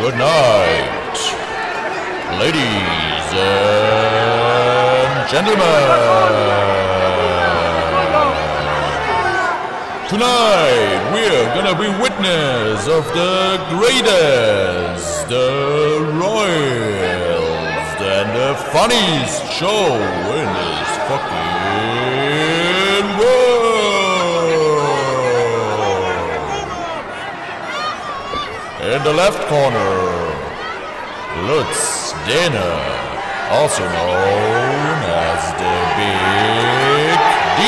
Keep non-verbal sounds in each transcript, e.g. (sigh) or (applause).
good night, ladies and gentlemen. Tonight we're gonna be witness of the greatest, the royals, and the funniest show in this fucking In the left corner, Lutz Dana, also known as the Big D.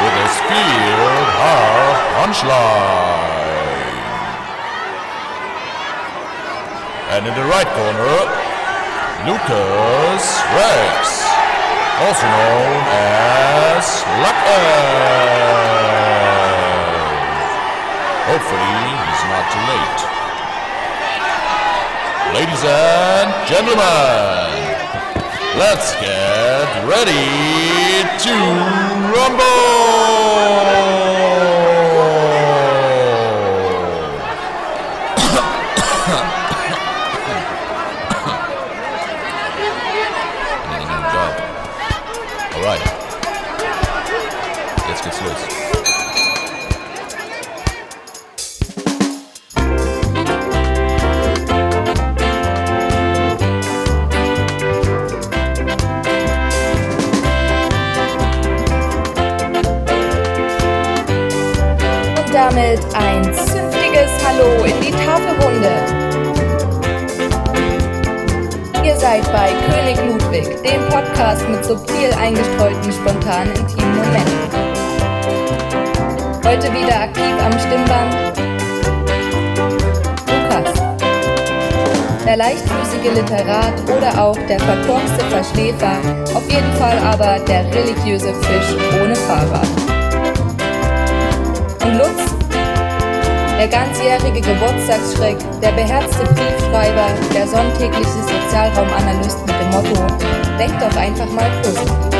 With a speared half punchline. And in the right corner, Lucas Rex, also known as Luck Hopefully, he's not too late. Ladies and gentlemen, let's get ready to rumble! Damit ein zünftiges Hallo in die Tafelrunde. Ihr seid bei König Ludwig, dem Podcast mit subtil eingestreuten, spontanen, intimen Momenten. Heute wieder aktiv am Stimmband. Lukas. Der leichtfüßige Literat oder auch der verkorkste Verschläfer, auf jeden Fall aber der religiöse Fisch ohne Fahrrad. Der ganzjährige Geburtstagsschreck, der beherzte Briefschreiber, der sonntägliche Sozialraumanalyst mit dem Motto, denkt doch einfach mal positiv.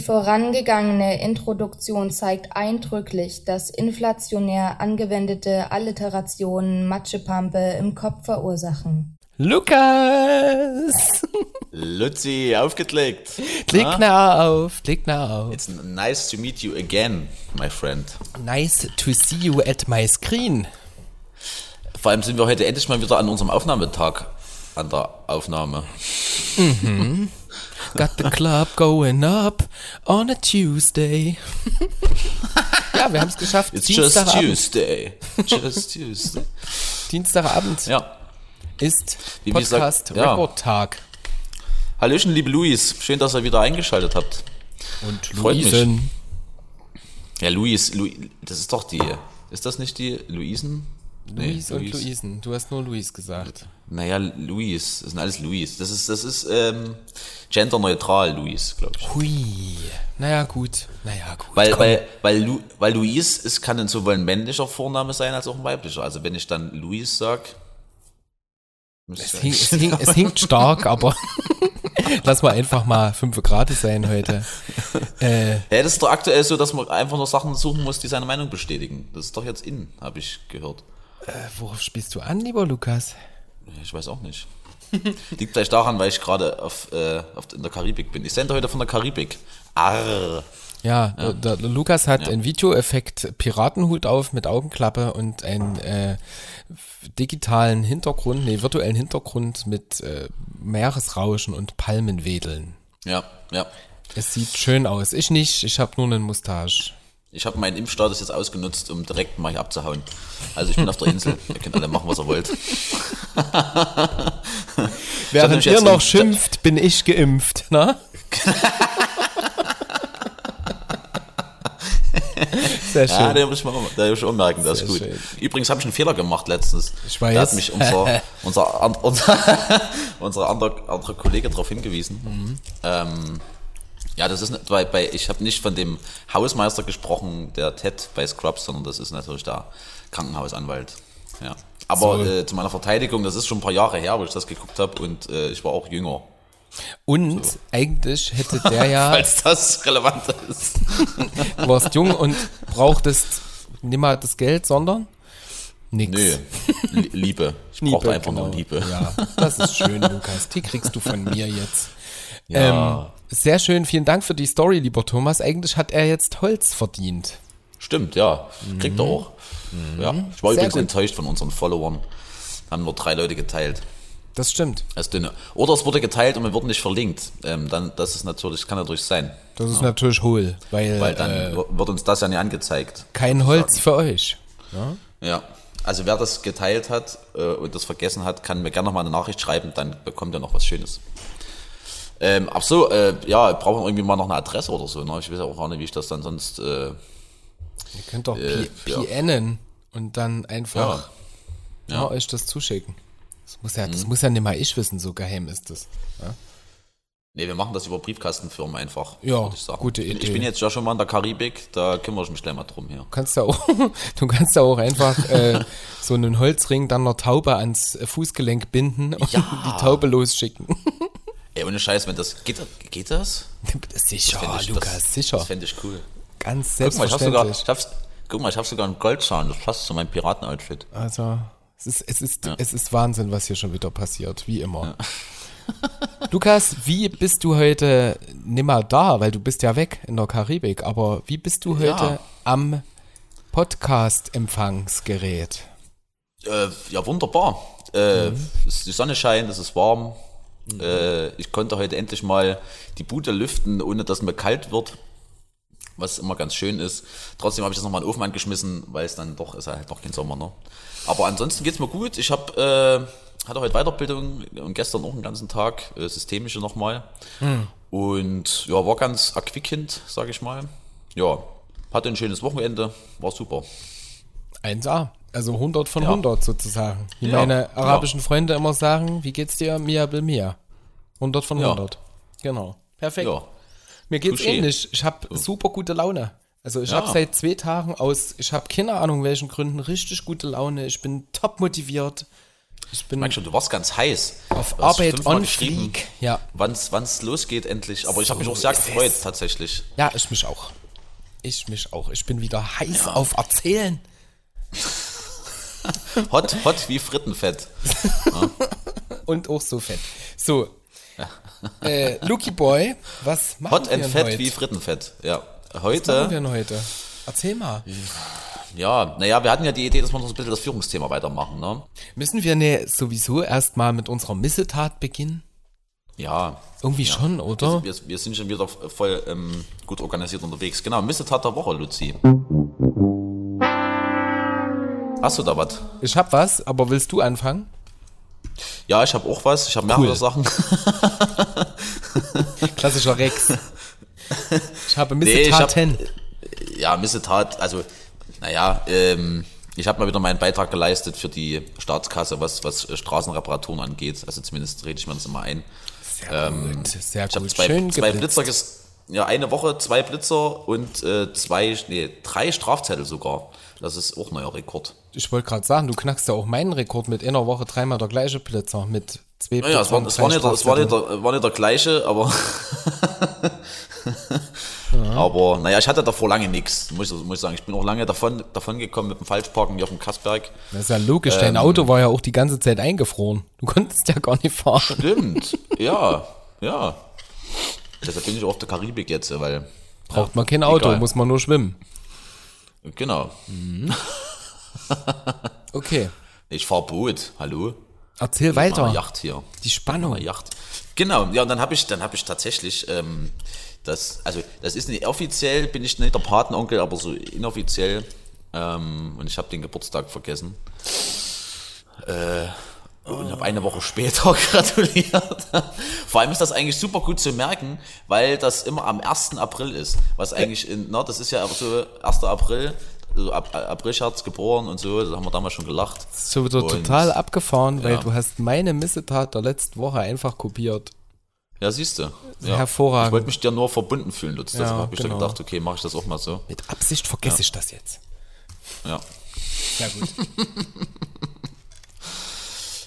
Die vorangegangene Introduktion zeigt eindrücklich, dass inflationär angewendete Alliterationen Matschepampe im Kopf verursachen. Lukas! Lutzi, aufgelegt. Klick Ah, nah auf, klick nah auf. It's nice to meet you again, my friend. Nice to see you at my screen. Vor allem sind wir heute endlich mal wieder an unserem Aufnahmetag an der Aufnahme. Got the club going up on a Tuesday. (laughs) ja, wir haben es geschafft. It's just Dienstagabend, Tuesday. (laughs) Just Tuesday. Dienstagabend Ja. ist Wie Podcast ja. Rekordtag. Hallöchen, liebe Luis. Schön, dass ihr wieder eingeschaltet habt. Und. Luisen. Ja, Luis, Lu das ist doch die. Ist das nicht die Luisen? Nee, Luis und Luisen. Du hast nur Luis gesagt. Naja, Luis. Das sind alles Luis. Das ist, das ist ähm, genderneutral, Luis, glaube ich. Hui. Naja, gut. Naja, gut. Weil, komm. weil, weil, Lu, weil Luis ist, kann dann sowohl ein männlicher Vorname sein als auch ein weiblicher. Also wenn ich dann Luis sag. muss Es, hing, es, hing, es hinkt stark, aber (laughs) lass mal einfach mal 5 Grad sein heute. (laughs) Äh, Ja, das ist doch aktuell so, dass man einfach nur Sachen suchen muss, die seine Meinung bestätigen. Das ist doch jetzt in, habe ich gehört. worauf spielst du an, lieber Lukas? Ich weiß auch nicht. Liegt vielleicht daran, weil ich gerade auf, äh, auf, in der Karibik bin. Ich sende heute von der Karibik. Arr. Ja, Der, der Lukas hat einen Videoeffekt Piratenhut auf mit Augenklappe und einen äh, digitalen Hintergrund, nee, virtuellen Hintergrund mit äh, Meeresrauschen und Palmenwedeln. Ja, ja. Es sieht schön aus. Ich nicht, ich habe nur einen Mustache. Ich habe meinen Impfstatus jetzt ausgenutzt, um direkt mal hier abzuhauen. Also ich bin auf der Insel. (laughs) Ihr könnt alle machen, was ihr wollt. (laughs) Während ihr noch im- schimpft, bin ich geimpft, ne? (laughs) Sehr schön. Ja, den muss ich mal da muss ich auch merken, das ist Sehr gut. schön. Übrigens habe ich einen Fehler gemacht letztens. Ich weiß. Da hat mich unser, unser, unser, unser anderer, anderer Kollege darauf hingewiesen. Mhm. Ähm, ja, das ist nicht, bei, bei ich habe nicht von dem Hausmeister gesprochen, der Ted bei Scrubs, sondern das ist natürlich der Krankenhausanwalt. Ja. Aber So. äh, zu meiner Verteidigung, das ist schon ein paar Jahre her, wo ich das geguckt habe und äh, ich war auch jünger. Und eigentlich hätte (laughs) der ja, Falls das relevant ist. du (laughs) warst jung und brauchtest nimmer das Geld, sondern nix. Nö, Lie- Liebe. Ich brauchte einfach nur genau. Liebe. Ja, das ist schön, (laughs) Lukas. Die kriegst du von mir jetzt. Ja. Ähm, sehr schön, vielen Dank für die Story, lieber Thomas. Eigentlich hat er jetzt Holz verdient. Stimmt, ja. Kriegt er auch. Ja. Ich war Sehr übrigens gut. enttäuscht von unseren Followern. Haben nur drei Leute geteilt. Das stimmt. Dünne. Oder es wurde geteilt und wir wurden nicht verlinkt. Ähm, dann, das ist natürlich, kann natürlich sein. Das ist natürlich hohl, weil, Weil dann äh, wird uns das ja nicht angezeigt. kein Holz für euch. Ja. Also wer das geteilt hat äh, und das vergessen hat, kann mir gerne noch mal eine Nachricht schreiben, dann bekommt er noch was Schönes. Ähm, ach so, äh, ja, brauchen wir irgendwie mal noch eine Adresse oder so. Ne? Ich weiß ja auch gar nicht, wie ich das dann sonst. Äh, Ihr könnt doch Äh, ja. PNen und dann einfach Ja. ja. euch das zuschicken. Das muss ja, das muss ja nicht mal ich wissen, so geheim ist das. nee, wir machen das über Briefkastenfirmen einfach. Ja, ich gute Ich Idee. bin jetzt ja schon mal in der Karibik, da kümmere ich mich gleich mal drum hier. Du kannst ja auch, (laughs) du kannst ja auch einfach äh, so einen Holzring dann einer Taube ans Fußgelenk binden und Ja. die Taube losschicken. (laughs) Ey, ohne Scheiß, wenn das. Geht, das- geht das? (laughs) sicher, Fänd ich- Lukas, das, sicher. Das fände ich cool. Ganz Guck mal, ich hab sogar. selbstverständlich. Ich hab's, guck mal, ich habe sogar einen Goldzahn, das passt zu meinem Piraten-Outfit. Also, es ist, es, ist, es ist Wahnsinn, was hier schon wieder passiert, wie immer. (laughs) Lukas, wie bist du heute nimmer da? Weil du bist ja weg in der Karibik, aber wie bist du heute Ja. am Podcast-Empfangsgerät? Äh, ja, wunderbar. Äh, es- Die Sonne scheint, es ist warm. Äh, ich konnte heute endlich mal die Bude lüften, ohne dass mir kalt wird. Was immer ganz schön ist. Trotzdem habe ich das nochmal in den Ofen angeschmissen, weil es dann doch ist ja halt noch kein Sommer. Ne? Aber ansonsten geht's mir gut. Ich habe äh, hatte heute Weiterbildung und gestern auch einen ganzen Tag, äh, systemische nochmal. Und ja, war ganz erquickend, sage ich mal. Ja, hatte ein schönes Wochenende, war super. 1A. Also 100 von Ja. 100 sozusagen. Wie Ja, meine ja. arabischen Freunde immer sagen, wie geht's dir? Mia bil Mia. 100 von Ja. 100. Genau. Perfekt. Ja, Mir geht's Touché. ähnlich. Ich habe super gute Laune. Also ich Ja. habe seit zwei Tagen aus, ich habe keine Ahnung welchen Gründen, richtig gute Laune. Ich bin top motiviert. Ich bin schon, du warst ganz heiß. auf Du Arbeit on fleek. Ja. Wann's, wann's losgeht endlich. Aber ich habe mich So auch sehr gefreut, es. tatsächlich. ja, ich mich auch. Ich mich auch. Ich bin wieder heiß auf Erzählen. (laughs) (laughs) Hot, hot wie Frittenfett. (laughs) Und auch so fett. So. Äh, Lucky Boy, was machen Hot wir and denn fett heute? wie Frittenfett. Ja. was machen wir Heute, denn heute? Erzähl mal. ja, naja, wir hatten ja die Idee, dass wir noch ein bisschen das Führungsthema weitermachen, ne? Müssen wir ne sowieso erstmal mit unserer Missetat beginnen? Ja. Irgendwie schon, oder? Wir, wir sind schon wieder voll ähm, gut organisiert unterwegs. Genau, Missetat der Woche, Luzi. Hast du da was? Ich hab was, aber willst du anfangen? Ja, ich habe auch was. Ich habe mehrere Cool. Sachen. (laughs) Klassischer Rex. Ich habe Nee, ich hab- Missetaten. ja, Missetat, also, naja, ähm, ich habe mal wieder meinen Beitrag geleistet für die Staatskasse, was, was Straßenreparaturen angeht. Also zumindest rede ich mir das immer ein. Sehr gut, sehr Ich habe gut. zwei, Schön zwei geblitzt. Blitzer, ja, eine Woche, zwei Blitzer und äh, zwei, nee, drei Strafzettel sogar. Das ist auch neuer Rekord. Ich wollte gerade sagen, du knackst ja auch meinen Rekord mit einer Woche dreimal der gleiche Blitzer mit zwei Naja, es war, es war, nicht, der- es war, nicht der, war nicht der gleiche, aber. (laughs) Aber naja, ich hatte davor lange nichts, muss, ich- muss ich sagen. Ich bin auch lange davon, davon gekommen mit dem Falschparken hier auf dem Kassberg. Das ist ja logisch, Ähm. dein Auto war ja auch die ganze Zeit eingefroren. Du konntest ja gar nicht fahren. Stimmt, (laughs) ja, ja. Deshalb bin ich auch auf der Karibik jetzt, weil, Braucht man kein Auto, egal. muss man nur schwimmen. genau. (laughs) (laughs) Okay, Ich fahr Boot, hallo? erzähl weiter. Yacht hier. Die Spannung. Yacht. Genau, ja, und dann habe ich, dann habe ich tatsächlich, ähm, das, also das ist nicht offiziell, bin ich nicht der Patenonkel, aber so inoffiziell. Ähm, und ich habe den Geburtstag vergessen. Äh, und habe eine Woche später (laughs) gratuliert. Vor allem ist das eigentlich super gut zu merken, weil das immer am 1. April ist. Was eigentlich in, na, das ist ja aber so 1. April, also Ab, Aprilscherz geboren und so, da haben wir damals schon gelacht. Schon wieder Und- total abgefahren, weil ja. du hast meine Missetat der letzten Woche einfach kopiert. Ja, siehst du. Ja. Hervorragend. Ich wollte mich dir nur verbunden fühlen, Lutz. Deshalb Ja, habe ich genau. dann gedacht, okay, mache ich das auch mal so. Mit Absicht vergesse ich das jetzt. Ja. Sehr gut. (laughs)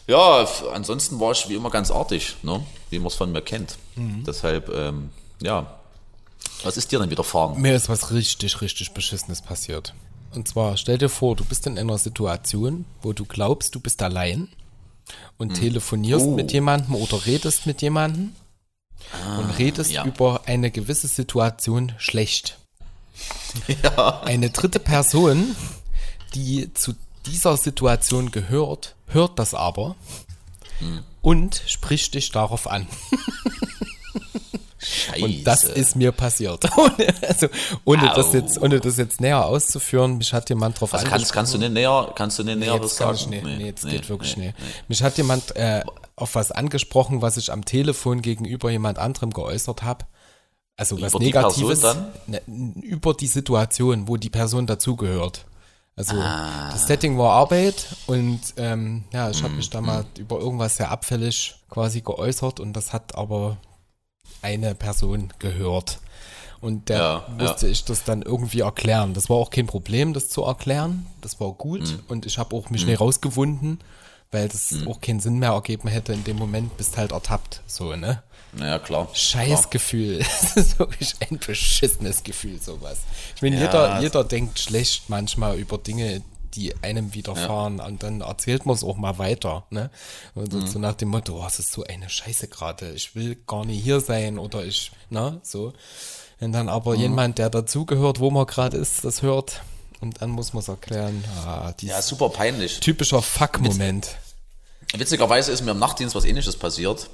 Ja, ansonsten war ich wie immer ganz artig, ne? wie man es von mir kennt. Deshalb, ähm, ja. Was ist dir denn widerfahren? Mir ist was richtig, richtig Beschissenes passiert. Und zwar, stell dir vor, du bist in einer Situation, wo du glaubst, du bist allein und telefonierst Oh. mit jemandem oder redest mit jemandem und redest ja. über eine gewisse Situation schlecht. (laughs) Ja. Eine dritte Person, die zu dieser Situation gehört, hört das aber und spricht dich darauf an. (laughs) Scheiße. Und das ist mir passiert. (laughs) also, ohne, das jetzt, ohne das jetzt näher auszuführen, mich hat jemand drauf also kannst, kannst du nicht näher, kannst du nicht näher was kann sagen? ich nicht. Nee, jetzt nee, geht wirklich nee, nicht. Mich hat jemand äh, auf was angesprochen, was ich am Telefon gegenüber jemand anderem geäußert habe. Also was Über die Negatives. Ne, über die Situation, wo die Person dazugehört. Also Ah. das Setting war Arbeit und ähm, ja, ich habe mich da mal über irgendwas sehr abfällig quasi geäußert und das hat aber eine Person gehört. Und der Ja, musste ich das dann irgendwie erklären. Das war auch kein Problem, das zu erklären. Das war gut Mhm. und ich habe auch mich nicht rausgewunden, weil das auch keinen Sinn mehr ergeben hätte. In dem Moment bist halt ertappt. So, ne? Naja, klar. Scheiß Gefühl. (laughs) Das ist wirklich ein beschissenes Gefühl, sowas. Ich meine, Ja, jeder, jeder denkt schlecht manchmal über Dinge, die einem widerfahren und dann erzählt man es auch mal weiter. Ne? Und Mhm. so nach dem Motto, oh, es ist so eine Scheiße gerade, ich will gar nicht hier sein oder ich, na, so. Wenn dann Mhm. aber jemand, der dazugehört, wo man gerade ist, das hört und dann muss man es erklären. Ah, Ja, super peinlich. typischer Fuck-Moment. Witzigerweise ist mir im Nachtdienst was ähnliches passiert.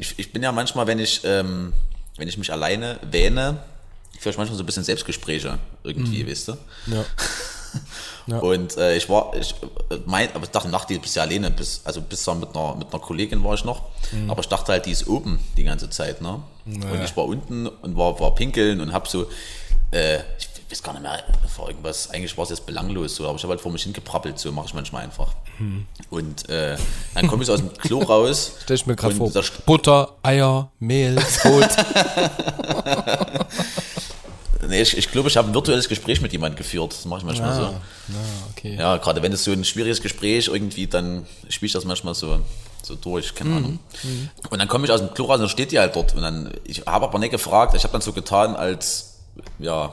Ich, ich bin ja manchmal, wenn ich, ähm, wenn ich mich alleine wähne, ich manchmal so ein bisschen Selbstgespräche irgendwie, weißt du? Ja. (laughs) (laughs) Ja. Und äh, ich war, ich mein, aber ich dachte, Nachtdienst bist du ja alleine, bis, also bis dann mit einer, mit einer Kollegin war ich noch. Aber ich dachte halt, die ist oben die ganze Zeit, ne? Und ich war unten und war, war pinkeln und hab so, äh, ich weiß gar nicht mehr, vor irgendwas, eigentlich war es jetzt belanglos so, aber ich habe halt vor mich hingeprappelt, so mache ich manchmal einfach. Und äh, dann komme ich aus dem Klo (laughs) raus. Stell ich mir gerade vor, Butter, Eier, Mehl, Brot. (laughs) Nee, ich, ich glaube, ich habe ein virtuelles Gespräch mit jemandem geführt. Das mache ich manchmal so. Ah, okay. Ja, gerade wenn es so ein schwieriges Gespräch irgendwie, dann spiele ich das manchmal so, so durch, keine Mhm. Ahnung. Und dann komme ich aus dem Klo raus und steht die halt dort. Und dann, ich habe aber nicht gefragt, ich habe dann so getan, als, ja,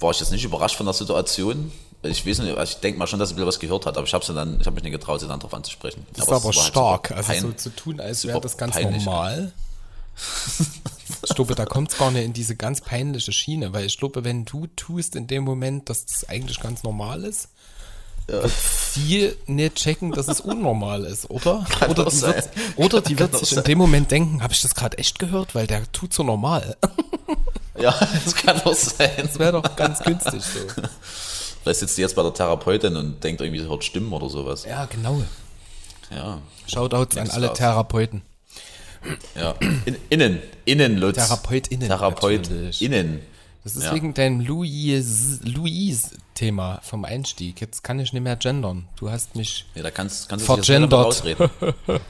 war ich jetzt nicht überrascht von der Situation. Ich weiß nicht, also ich denke mal schon, dass sie wieder was gehört hat, aber ich habe dann, ich habe mich nicht getraut, sie dann darauf anzusprechen. Das ist aber war halt stark. super also so zu tun, als wäre das ganz peinlich. normal. (laughs) Ich glaube, da kommt es gar nicht in diese ganz peinliche Schiene, weil ich glaube, wenn du tust in dem Moment, dass das eigentlich ganz normal ist, sie nicht checken, dass es unnormal ist, oder? (laughs) oder, doch die wird, oder die wird doch sich in sein. dem Moment denken, habe ich das gerade echt gehört, weil der tut so normal. (laughs) Ja, das kann auch sein. Das wäre doch ganz günstig so. Vielleicht sitzt sie jetzt bei der Therapeutin und denkt irgendwie, sie hört Stimmen oder sowas. Ja, genau. Ja, Shoutouts an alle. Therapeuten. Ja. In, innen, innen, Lutz. TherapeutInnen. TherapeutInnen. Das ist Ja. wegen deinem Louis- Louise-Thema vom Einstieg. Jetzt kann ich nicht mehr gendern. Du hast mich. Ja, da kannst, kannst du sich jetzt Vergendert. (laughs)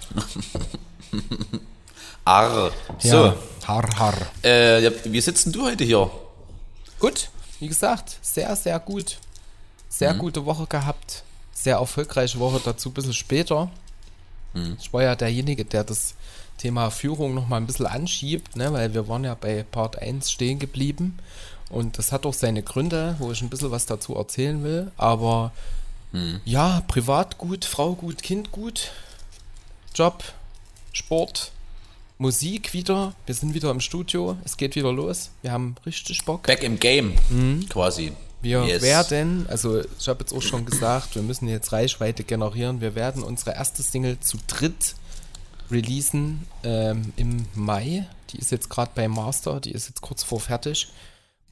Arr. So, Ja, har, har. äh, wie sitzt denn du heute hier? Gut, wie gesagt, sehr, sehr gut. Sehr Mhm. gute Woche gehabt. Sehr erfolgreiche Woche, dazu ein bisschen später. Mhm. Ich war ja derjenige, der das Thema Führung noch mal ein bisschen anschiebt, ne? weil wir waren ja bei Part 1 stehen geblieben. Und das hat auch seine Gründe, wo ich ein bisschen was dazu erzählen will. Aber Mhm. ja, privat gut, Frau gut, Kind gut, Job, Sport, Musik wieder. Wir sind wieder im Studio. Es geht wieder los. Wir haben richtig Bock. Back im Game, quasi. Wir Yes. werden, also ich habe jetzt auch schon gesagt, wir müssen jetzt Reichweite generieren. Wir werden unsere erste Single zu dritt releasen ähm, im Mai. Die ist jetzt gerade bei Master, die ist jetzt kurz vor fertig.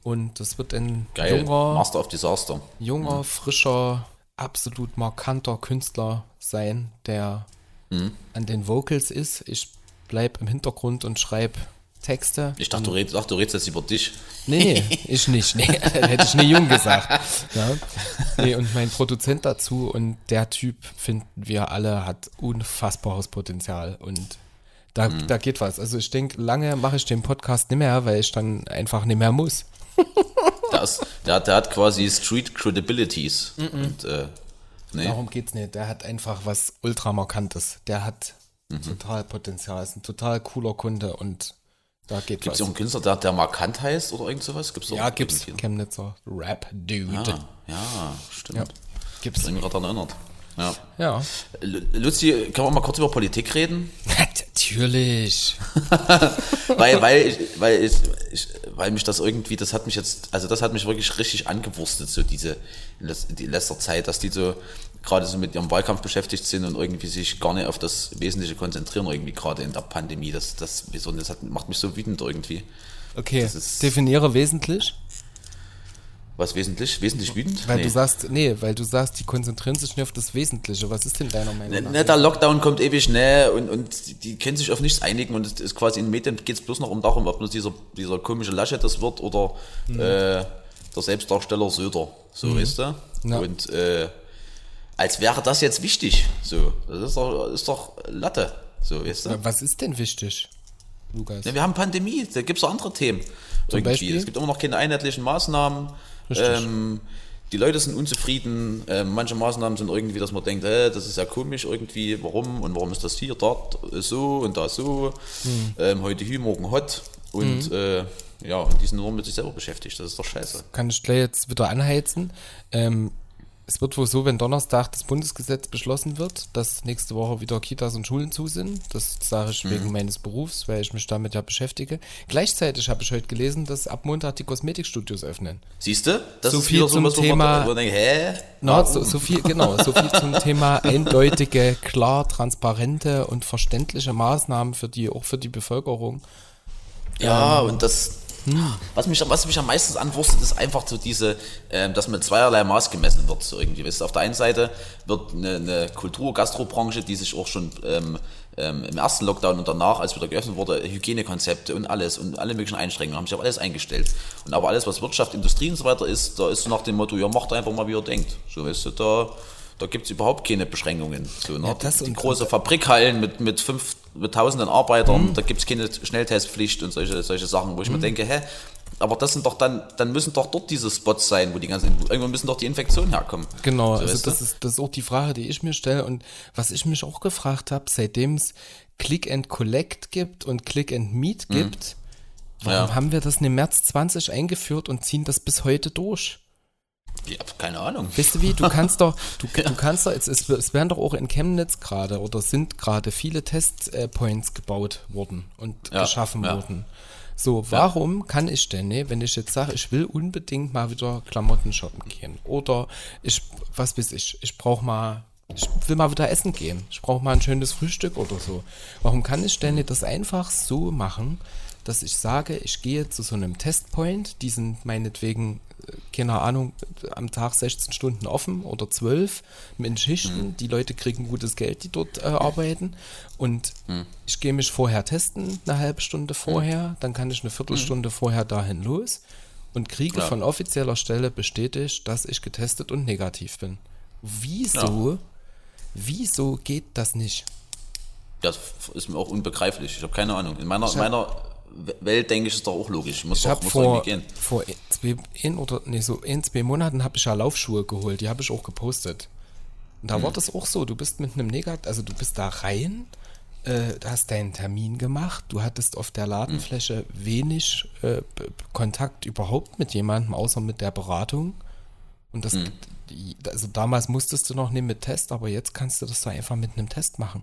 Und das wird ein Geil. junger, Master of Disaster. junger, frischer, absolut markanter Künstler sein, der Mhm. an den Vocals ist. Ich bleib im Hintergrund und schreibe Texte. Ich dachte, du redest, ach, du redest jetzt über dich. Nee, ich nicht. Nee, (laughs) hätte ich nie jung gesagt. Ja. Nee, und mein Produzent dazu und der Typ, finden wir alle, hat unfassbares Potenzial und da, da geht was. Also ich denke, lange mache ich den Podcast nicht mehr, weil ich dann einfach nicht mehr muss. (laughs) Der, ist, der, hat, der hat quasi Street Credibilities. Und äh, Nee. Darum geht's nicht. Der hat einfach was ultramarkantes. Der hat Mhm. total Potenzial. Ist ein total cooler Kunde und da Gibt es einen Künstler, der, der markant heißt oder irgend sowas? Gibt's ja, gibt's. irgendwie. Chemnitzer Rap-Dude. Ah, ja, stimmt. Ja, gibt's. Ich bin gerade daran erinnert. Ja. Ja. Lu- Luzi, können wir mal kurz über Politik reden? (laughs) Natürlich. (laughs) weil, weil, ich, weil, ich, ich, weil mich das irgendwie, das hat mich jetzt, also das hat mich wirklich richtig angewurstet, so diese, in letzter Zeit, dass die so gerade so mit ihrem Wahlkampf beschäftigt sind und irgendwie sich gar nicht auf das Wesentliche konzentrieren, irgendwie gerade in der Pandemie. Das, das, das hat, macht mich so wütend irgendwie. Okay, definiere wesentlich. Was wesentlich? Wesentlich wütend? Weil Nee. du sagst, nee, weil du sagst, die konzentrieren sich nur auf das Wesentliche. Was ist denn deiner Meinung Ne, nach? ne, der Lockdown kommt ewig schnell und, und die, können sich auf nichts einigen und es ist quasi in den Medien geht es bloß noch um darum, ob nur dieser, dieser komische Laschet das wird oder Mhm. äh, der Selbstdarsteller Söder, so weißt du? Ja. Und äh, als wäre das jetzt wichtig, so, das ist doch, ist doch Latte, so weißt du? Was ist denn wichtig, Lukas? Ne, wir haben Pandemie, da gibt es auch andere Themen. irgendwie. Beispiel? Es gibt immer noch keine einheitlichen Maßnahmen. Ähm, die Leute sind unzufrieden. Ähm, manche Maßnahmen sind irgendwie, dass man denkt, äh, das ist ja komisch irgendwie, warum und warum ist das hier, dort so und da so. Hm. Ähm, heute hier, morgen hot. Und äh, ja, und die sind nur mit sich selber beschäftigt. Das ist doch scheiße. Kann ich gleich jetzt wieder anheizen. Ähm, es wird wohl so, wenn Donnerstag das Bundesgesetz beschlossen wird, dass nächste Woche wieder Kitas und Schulen zu sind. Das sage Mhm. ich wegen meines Berufs, weil ich mich damit ja beschäftige. Gleichzeitig habe ich heute gelesen, dass ab Montag die Kosmetikstudios öffnen. Siehst du? Das So ist viel zum man- Thema- man denkt, hä? Na, so, so viel, genau, so viel zum (laughs) Thema eindeutige, klar, transparente und verständliche Maßnahmen für die, auch für die Bevölkerung. Ja, und das, was, mich, was mich am meisten anwurstet, ist einfach so diese, ähm, dass mit zweierlei Maß gemessen wird. So irgendwie. Weißt auf der einen Seite wird eine, eine Kultur-, Gastrobranche, die sich auch schon ähm, ähm, im ersten Lockdown und danach, als wieder geöffnet wurde, Hygienekonzepte und alles und alle möglichen Einschränkungen haben sich auf alles eingestellt. Und aber alles, was Wirtschaft, Industrie und so weiter ist, da ist so nach dem Motto, ja, macht einfach mal, wie ihr denkt. So, weißt du, da, da gibt es überhaupt keine Beschränkungen. So, ne? Ja, das die, die große Fabrikhallen mit, mit fünf, mit tausenden Arbeitern, Mhm. da gibt es keine Schnelltestpflicht und solche, solche Sachen, wo ich mir denke, hä, aber das sind doch dann, dann müssen doch dort diese Spots sein, wo die ganzen, irgendwann müssen doch die Infektionen herkommen. Genau, So, also du? das ist, das ist auch die Frage, die ich mir stelle und was ich mich auch gefragt habe, seitdem es Click and Collect gibt und Click and Meet gibt, warum Mhm. Ja. haben wir das im März 20 eingeführt und ziehen das bis heute durch? Ja, keine Ahnung. Weißt du wie, du kannst doch, (laughs) du, du kannst doch, es, es, es werden doch auch in Chemnitz gerade oder sind gerade viele Testpoints gebaut worden und Ja, geschaffen ja. worden. So, warum kann ich denn, ne, wenn ich jetzt sage, ich will unbedingt mal wieder Klamotten shoppen gehen oder ich, was weiß ich, ich brauche mal, ich will mal wieder essen gehen, ich brauche mal ein schönes Frühstück oder so. Warum kann ich denn nicht das einfach so machen, dass ich sage, ich gehe zu so einem Testpoint, die sind meinetwegen, äh, keine Ahnung, am Tag 16 Stunden offen oder 12 mit Schichten. Die Leute kriegen gutes Geld, die dort äh, arbeiten. Und ich gehe mich vorher testen, eine halbe Stunde vorher, dann kann ich eine Viertelstunde vorher dahin los und kriege Ja. von offizieller Stelle bestätigt, dass ich getestet und negativ bin. Wieso, wieso geht das nicht? Das ist mir auch unbegreiflich. Ich habe keine Ahnung. In meiner, in meiner Welt denke ich, ist doch auch logisch. Muss Ich habe vor, vor ein- zwei, ein oder nee, so in zwei Monaten habe ich ja Laufschuhe geholt, die habe ich auch gepostet. Und Hm. da war das auch so, du bist mit einem Negat, also du bist da rein, äh, du hast deinen Termin gemacht, du hattest auf der Ladenfläche wenig äh, Kontakt überhaupt mit jemandem, außer mit der Beratung. Und das, Hm. also damals musstest du noch nicht mit Test, aber jetzt kannst du das doch einfach mit einem Test machen.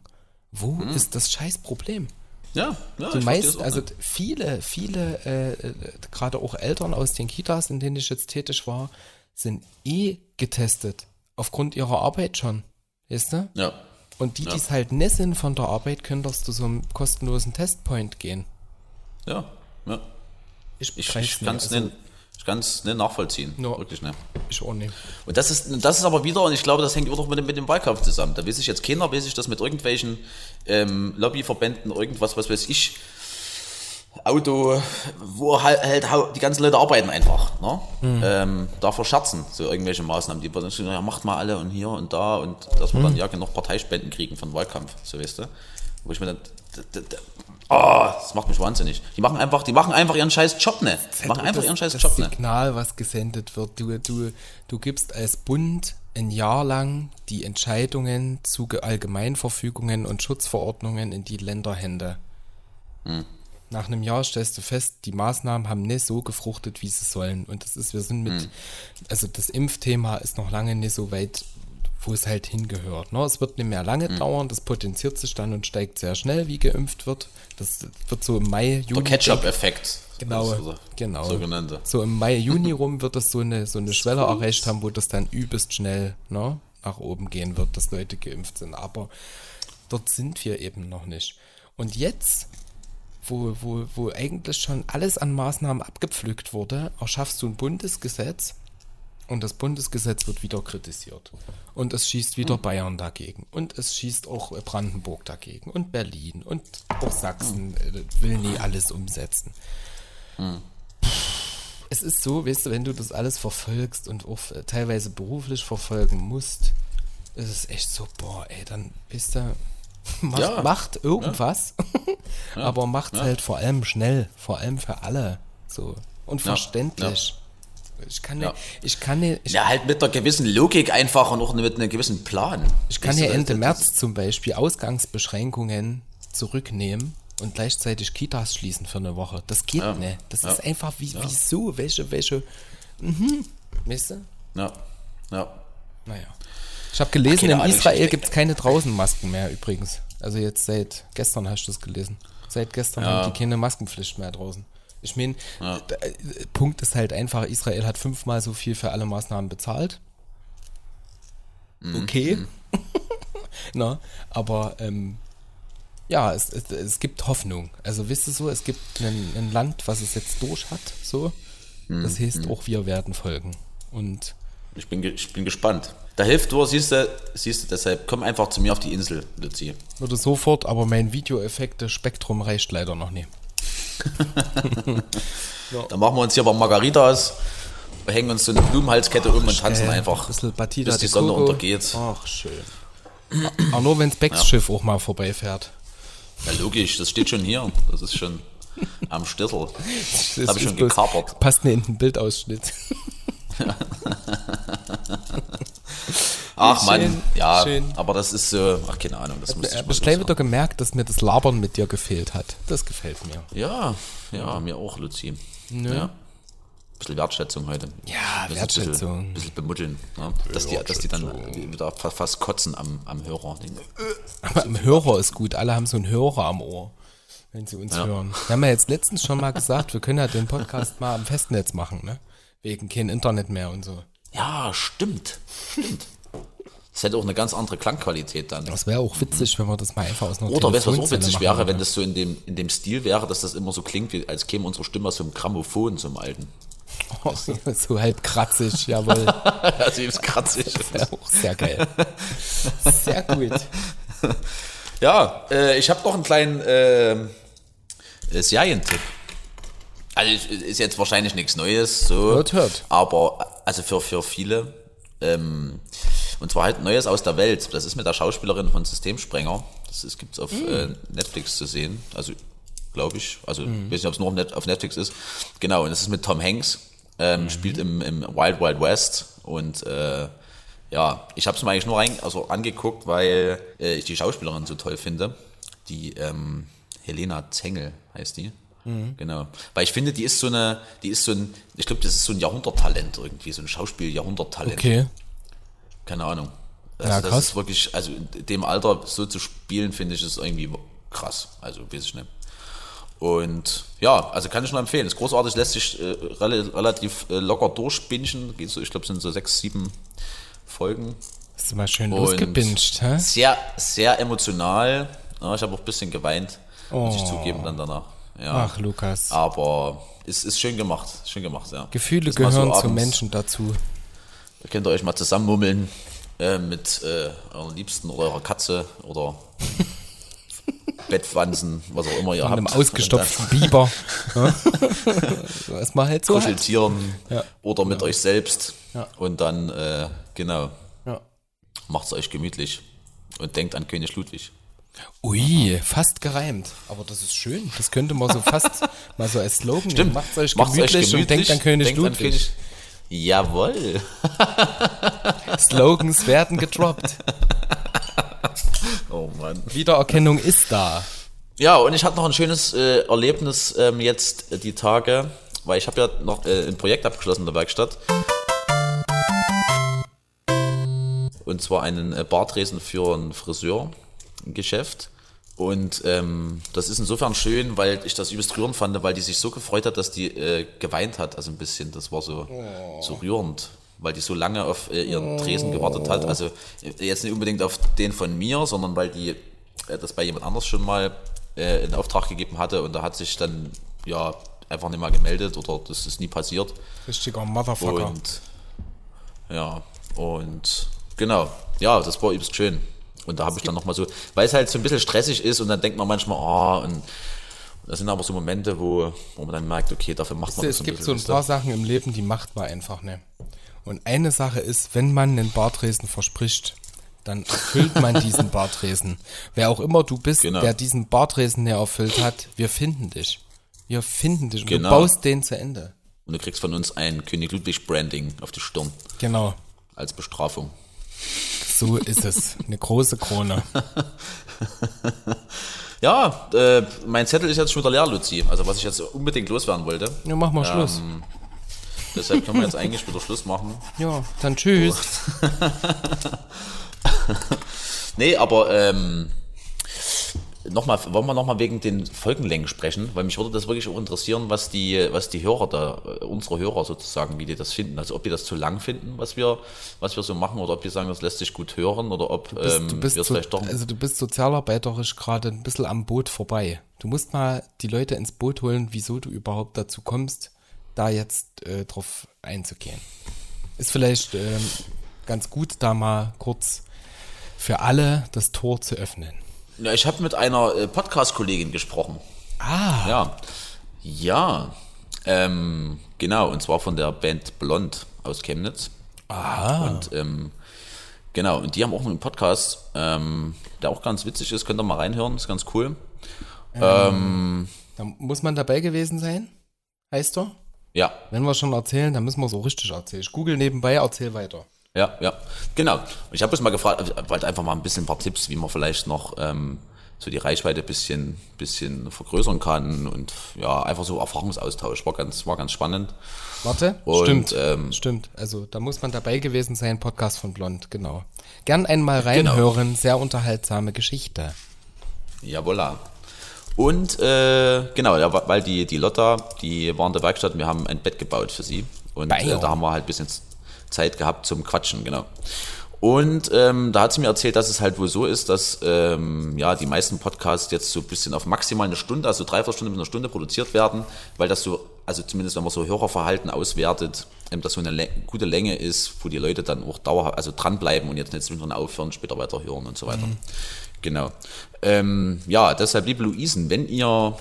Wo Hm. ist das Scheißproblem? Ja, ja Die meisten, also viele, viele, äh, gerade auch Eltern aus den Kitas, in denen ich jetzt tätig war, sind eh getestet. Aufgrund ihrer Arbeit schon. Weißt du? Ja. Und die, Ja. die es halt nicht sind von der Arbeit, können doch zu so einem kostenlosen Testpoint gehen. Ja, ja. Ich, Ich, ich kann es also, nicht, ich kann's nicht nachvollziehen. Ja. Wirklich nicht. Ich auch nicht. Und das ist, das ist aber wieder, und ich glaube, das hängt wieder mit dem, mit dem Wahlkampf zusammen. Da weiß ich jetzt keiner, weiß ich das mit irgendwelchen ähm, Lobbyverbänden, irgendwas, was weiß ich, Auto, wo halt, halt die ganzen Leute arbeiten einfach, ne? Ähm, da verscherzen, so irgendwelche Maßnahmen, die sagen, ja, macht mal alle und hier und da und dass wir dann ja genug Parteispenden kriegen von Wahlkampf, so weißt du? Wo ich mir dann, ah, das macht mich wahnsinnig. Die machen einfach, die machen einfach ihren scheiß Job ne. Die machen einfach das, ihren scheiß das Job ne. Signal, was gesendet wird. Du, du, du gibst als Bund ein Jahr lang die Entscheidungen zu Ge- Allgemeinverfügungen und Schutzverordnungen in die Länderhände. Nach einem Jahr stellst du fest, die Maßnahmen haben nicht so gefruchtet, wie sie sollen. Und das ist, wir sind mit, also das Impfthema ist noch lange nicht so weit, wo es halt hingehört. Ne? Es wird nicht mehr lange dauern, das potenziert sich dann und steigt sehr schnell, wie geimpft wird. Das wird so im Mai, Juni. Der Ketchup-Effekt. Genau, Das der genau. Sogenannte. So im Mai, Juni (laughs) rum wird es so eine, so eine Schwelle erreicht haben, wo das dann übelst schnell ne, nach oben gehen wird, dass Leute geimpft sind. Aber dort sind wir eben noch nicht. Und jetzt, wo, wo, wo eigentlich schon alles an Maßnahmen abgepflückt wurde, erschaffst du ein Bundesgesetz und das Bundesgesetz wird wieder kritisiert. Und es schießt wieder Bayern dagegen. Und es schießt auch Brandenburg dagegen. Und Berlin. Und auch Sachsen äh, will nie alles umsetzen es ist so, weißt du, wenn du das alles verfolgst und auch äh, teilweise beruflich verfolgen musst, ist es echt so, boah, ey, dann bist du, (laughs) macht, Ja. macht irgendwas, (laughs) aber macht halt vor allem schnell, vor allem für alle, so und verständlich. Ich kann Ja. nicht, ich kann nicht, ich, Ja, halt mit einer gewissen Logik einfach und auch mit einem gewissen Plan. ich kann ja Ende März zum Beispiel Ausgangsbeschränkungen zurücknehmen und gleichzeitig Kitas schließen für eine Woche. Das geht Ja. nicht. Das Ja. ist einfach wie, wieso, welche, welche, mhm, weißt du? Ja, ja. Naja. Ich habe gelesen, Ach, in Ahnung, Israel gibt es keine Draußenmasken mehr übrigens. Also jetzt seit gestern hast du das gelesen. Seit gestern haben die keine Maskenpflicht mehr draußen. Ich meine, der, äh, Punkt ist halt einfach, Israel hat fünfmal so viel für alle Maßnahmen bezahlt. Mhm. Okay. (laughs) Na, aber ähm, ja, es, es, es gibt Hoffnung. Also wisst ihr so, es gibt ein, Land, was es jetzt durch hat, so. Mhm. Das heißt, auch wir werden folgen. Und Ich bin, ich bin gespannt. Da hilft nur, siehst du, siehst du, deshalb komm einfach zu mir auf die Insel, Luzi. Würde sofort, aber mein Videoeffekte-Spektrum reicht leider noch nie. Dann machen wir uns hier aber Margaritas, hängen uns so eine Blumenhalskette um und tanzen einfach, ein bis die Sonne Coco. untergeht. Ach, schön. Auch nur, wenn das Becks-Schiff auch mal vorbeifährt. Ja, logisch, das steht schon hier. Das ist schon am Stissel. (laughs) Das hab ich schon gekapert. Passt nicht in den Bildausschnitt. Ach Schön, Mann, ja, schön. aber das ist so, ach keine Ahnung, das muss ich gleich sagen. wieder gemerkt, dass mir das Labern mit dir gefehlt hat. Das gefällt mir. Ja, ja, mir auch, Luzi. Ja. Bisschen Wertschätzung heute. Ja, Bisschen- Wertschätzung. Bisschen, bisschen bemutteln. Ja. Dass, die, dass die dann wieder fa- fast kotzen am, am Hörer. Aber im Hörer ist gut. Alle haben so einen Hörer am Ohr, wenn sie uns hören. Wir haben ja jetzt letztens schon mal gesagt, wir können ja den Podcast mal am Festnetz machen, ne? Wegen kein Internet mehr und so. Ja, stimmt. Stimmt. Das hätte auch eine ganz andere Klangqualität dann. Das wäre auch witzig, wenn wir das mal einfach aus einer Oder weißt du, was auch witzig wäre, würden. wenn das so in dem, in dem Stil wäre, dass das immer so klingt, wie, als käme unsere Stimme aus so einem Grammophon zum Alten. (laughs) Oh, so halb kratzig, jawohl. (laughs) Also ist kratzig. Ja, auch sehr geil. Sehr gut. Ja, äh, ich habe noch einen kleinen äh, äh, Serientipp. Also ist- jetzt wahrscheinlich nichts Neues, so. Hört, hört. Aber also für, für viele. Ähm, und zwar halt Neues aus der Welt. Das ist mit der Schauspielerin von Systemsprenger. Das ist, gibt's auf äh, Netflix zu sehen. Also glaube ich. Also weiß nicht, ob es nur auf, Net, auf Netflix ist. Genau. Und das ist mit Tom Hanks. Ähm, Spielt im, im Wild Wild West und äh, ja, ich habe es mir eigentlich nur rein, also angeguckt, weil äh, ich die Schauspielerin so toll finde. Die ähm, Helena Zengel heißt die. Genau. Weil ich finde, die ist so eine, die ist so ein, ich glaube, das ist so ein Jahrhunderttalent irgendwie, so ein Schauspiel-Jahrhunderttalent. Okay. Keine Ahnung. Also Ja, das krass. ist wirklich, also in dem Alter so zu spielen, finde ich, ist irgendwie krass. Also, weiß ich nicht. Und ja, also kann ich nur empfehlen. Ist großartig, lässt sich äh, rel relativ äh, locker durchbingen. Geht so, ich glaube, es sind so sechs, sieben Folgen. Hast du mal schön Und- losgebinged, hä? Sehr, sehr emotional. Ja, ich habe auch ein bisschen geweint, muss ich zugeben, dann danach. Ja. Ach, Lukas. Aber es ist schön gemacht. Schön gemacht, ja. Gefühle Das mal so gehören zu. Menschen dazu. Da könnt ihr euch mal zusammenmummeln äh, mit äh, euren Liebsten oder eurer Katze oder (laughs) Bettwanzen, was auch immer ihr Von einem habt. ausgestopften Biber. (laughs) Ja? so ist man halt so. Halt. Kuscheltieren Ja. oder mit euch selbst. Ja. Und dann, äh, genau, Ja. macht es euch gemütlich und denkt an König Ludwig. Ui, fast gereimt. Aber das ist schön. Das könnte man so (laughs) fast mal so als Slogan nehmen. Stimmt. Macht's euch Macht's gemütlich, und denkt an König denkt an Ludwig. König- Jawohl. (laughs) Slogans werden gedroppt. Oh Mann. Wiedererkennung ist da. Ja, und ich hatte noch ein schönes äh, Erlebnis ähm, jetzt äh, die Tage, weil ich habe ja noch äh, ein Projekt abgeschlossen in der Werkstatt. Und zwar einen äh, Bartresen für ein Friseurgeschäft. Und ähm, das ist insofern schön, weil ich das übelst rührend fand, weil die sich so gefreut hat, dass die äh, geweint hat, also ein bisschen. Das war so, so rührend, weil die so lange auf äh, ihren Tresen gewartet hat. Also äh, jetzt nicht unbedingt auf den von mir, sondern weil die äh, das bei jemand anders schon mal äh, in Auftrag gegeben hatte und da hat sich dann ja einfach nicht mal gemeldet oder das ist nie passiert. Richtiger Motherfucker. Und ja, und genau, ja, das war übelst schön. Und da habe ich dann nochmal so, weil es halt so ein bisschen stressig ist und dann denkt man manchmal, oh, und das sind aber so Momente, wo, wo man dann merkt, okay, dafür macht man das es so ein gibt bisschen. so ein paar Sachen im Leben, die macht man einfach nicht. Und eine Sache ist, wenn man einen Bartresen verspricht, dann erfüllt man (laughs) diesen Bartresen. Wer auch immer du bist, Genau. der diesen Bartresen nicht erfüllt hat, wir finden dich. Wir finden dich. Und Genau. du baust den zu Ende. Und du kriegst von uns ein König Ludwig Branding auf die Stirn Genau. als Bestrafung. So ist es. Eine große Krone. (laughs) Ja, äh, mein Zettel ist jetzt schon wieder leer, Luzi. Also was ich jetzt unbedingt loswerden wollte. Ja, mach mal Schluss. Ähm, Deshalb können wir jetzt eigentlich wieder Schluss machen. Ja, dann tschüss. (laughs) Nee, aber ähm, nochmal, wollen wir nochmal wegen den Folgenlängen sprechen, weil mich würde das wirklich auch interessieren, was die, was die Hörer da, äh, unsere Hörer sozusagen, wie die das finden. Also ob die das zu lang finden, was wir, was wir so machen, oder ob die sagen, das lässt sich gut hören, oder ob bist, ähm, du bist so, vielleicht doch. also du bist sozialarbeiterisch gerade ein bisschen am Boot vorbei. Du musst mal die Leute ins Boot holen, wieso du überhaupt dazu kommst, da jetzt äh, drauf einzugehen. Ist vielleicht ähm, ganz gut, da mal kurz für alle das Tor zu öffnen. Ja, ich habe mit einer äh, Podcast-Kollegin gesprochen. Ah, Ja. Ja. Ähm, genau, und zwar von der Band Blond aus Chemnitz. aha. Und ähm, genau, und die haben auch einen Podcast, ähm, der auch ganz witzig ist. Könnt ihr mal reinhören, ist ganz cool. Da muss man dabei gewesen sein, heißt er? Ja, Wenn wir schon erzählen, dann müssen wir so richtig erzählen. Ich google nebenbei, erzähl weiter. Ja, ja. Genau. Und ich habe jetzt mal gefragt, ich wollte einfach mal ein bisschen ein paar Tipps, wie man vielleicht noch ähm, so die Reichweite ein bisschen, bisschen vergrößern kann und ja, einfach so Erfahrungsaustausch. War ganz, war ganz spannend. Warte, Und, stimmt, ähm, stimmt. Also da muss man dabei gewesen sein, Podcast von Blond, genau. Gern einmal (laughs) Genau. reinhören, sehr unterhaltsame Geschichte. Ja, voilà. Und äh, genau, weil die, die Lotta, die war in der Werkstatt, wir haben ein Bett gebaut für sie. Und äh, da haben wir halt ein bisschen Zeit gehabt zum Quatschen, genau. Und ähm, da hat sie mir erzählt, dass es halt wohl so ist, dass ähm, ja die meisten Podcasts jetzt so ein bisschen auf maximal eine Stunde, also dreiviertel Stunde bis eine Stunde produziert werden, weil das so, also zumindest wenn man so Hörerverhalten auswertet, ähm, dass so eine gute Länge ist, wo die Leute dann auch dauerhaft, also dranbleiben und jetzt nicht zwischendrin aufhören, später weiter hören und so weiter. Genau. Ähm, ja, deshalb, liebe Luisen, wenn ihr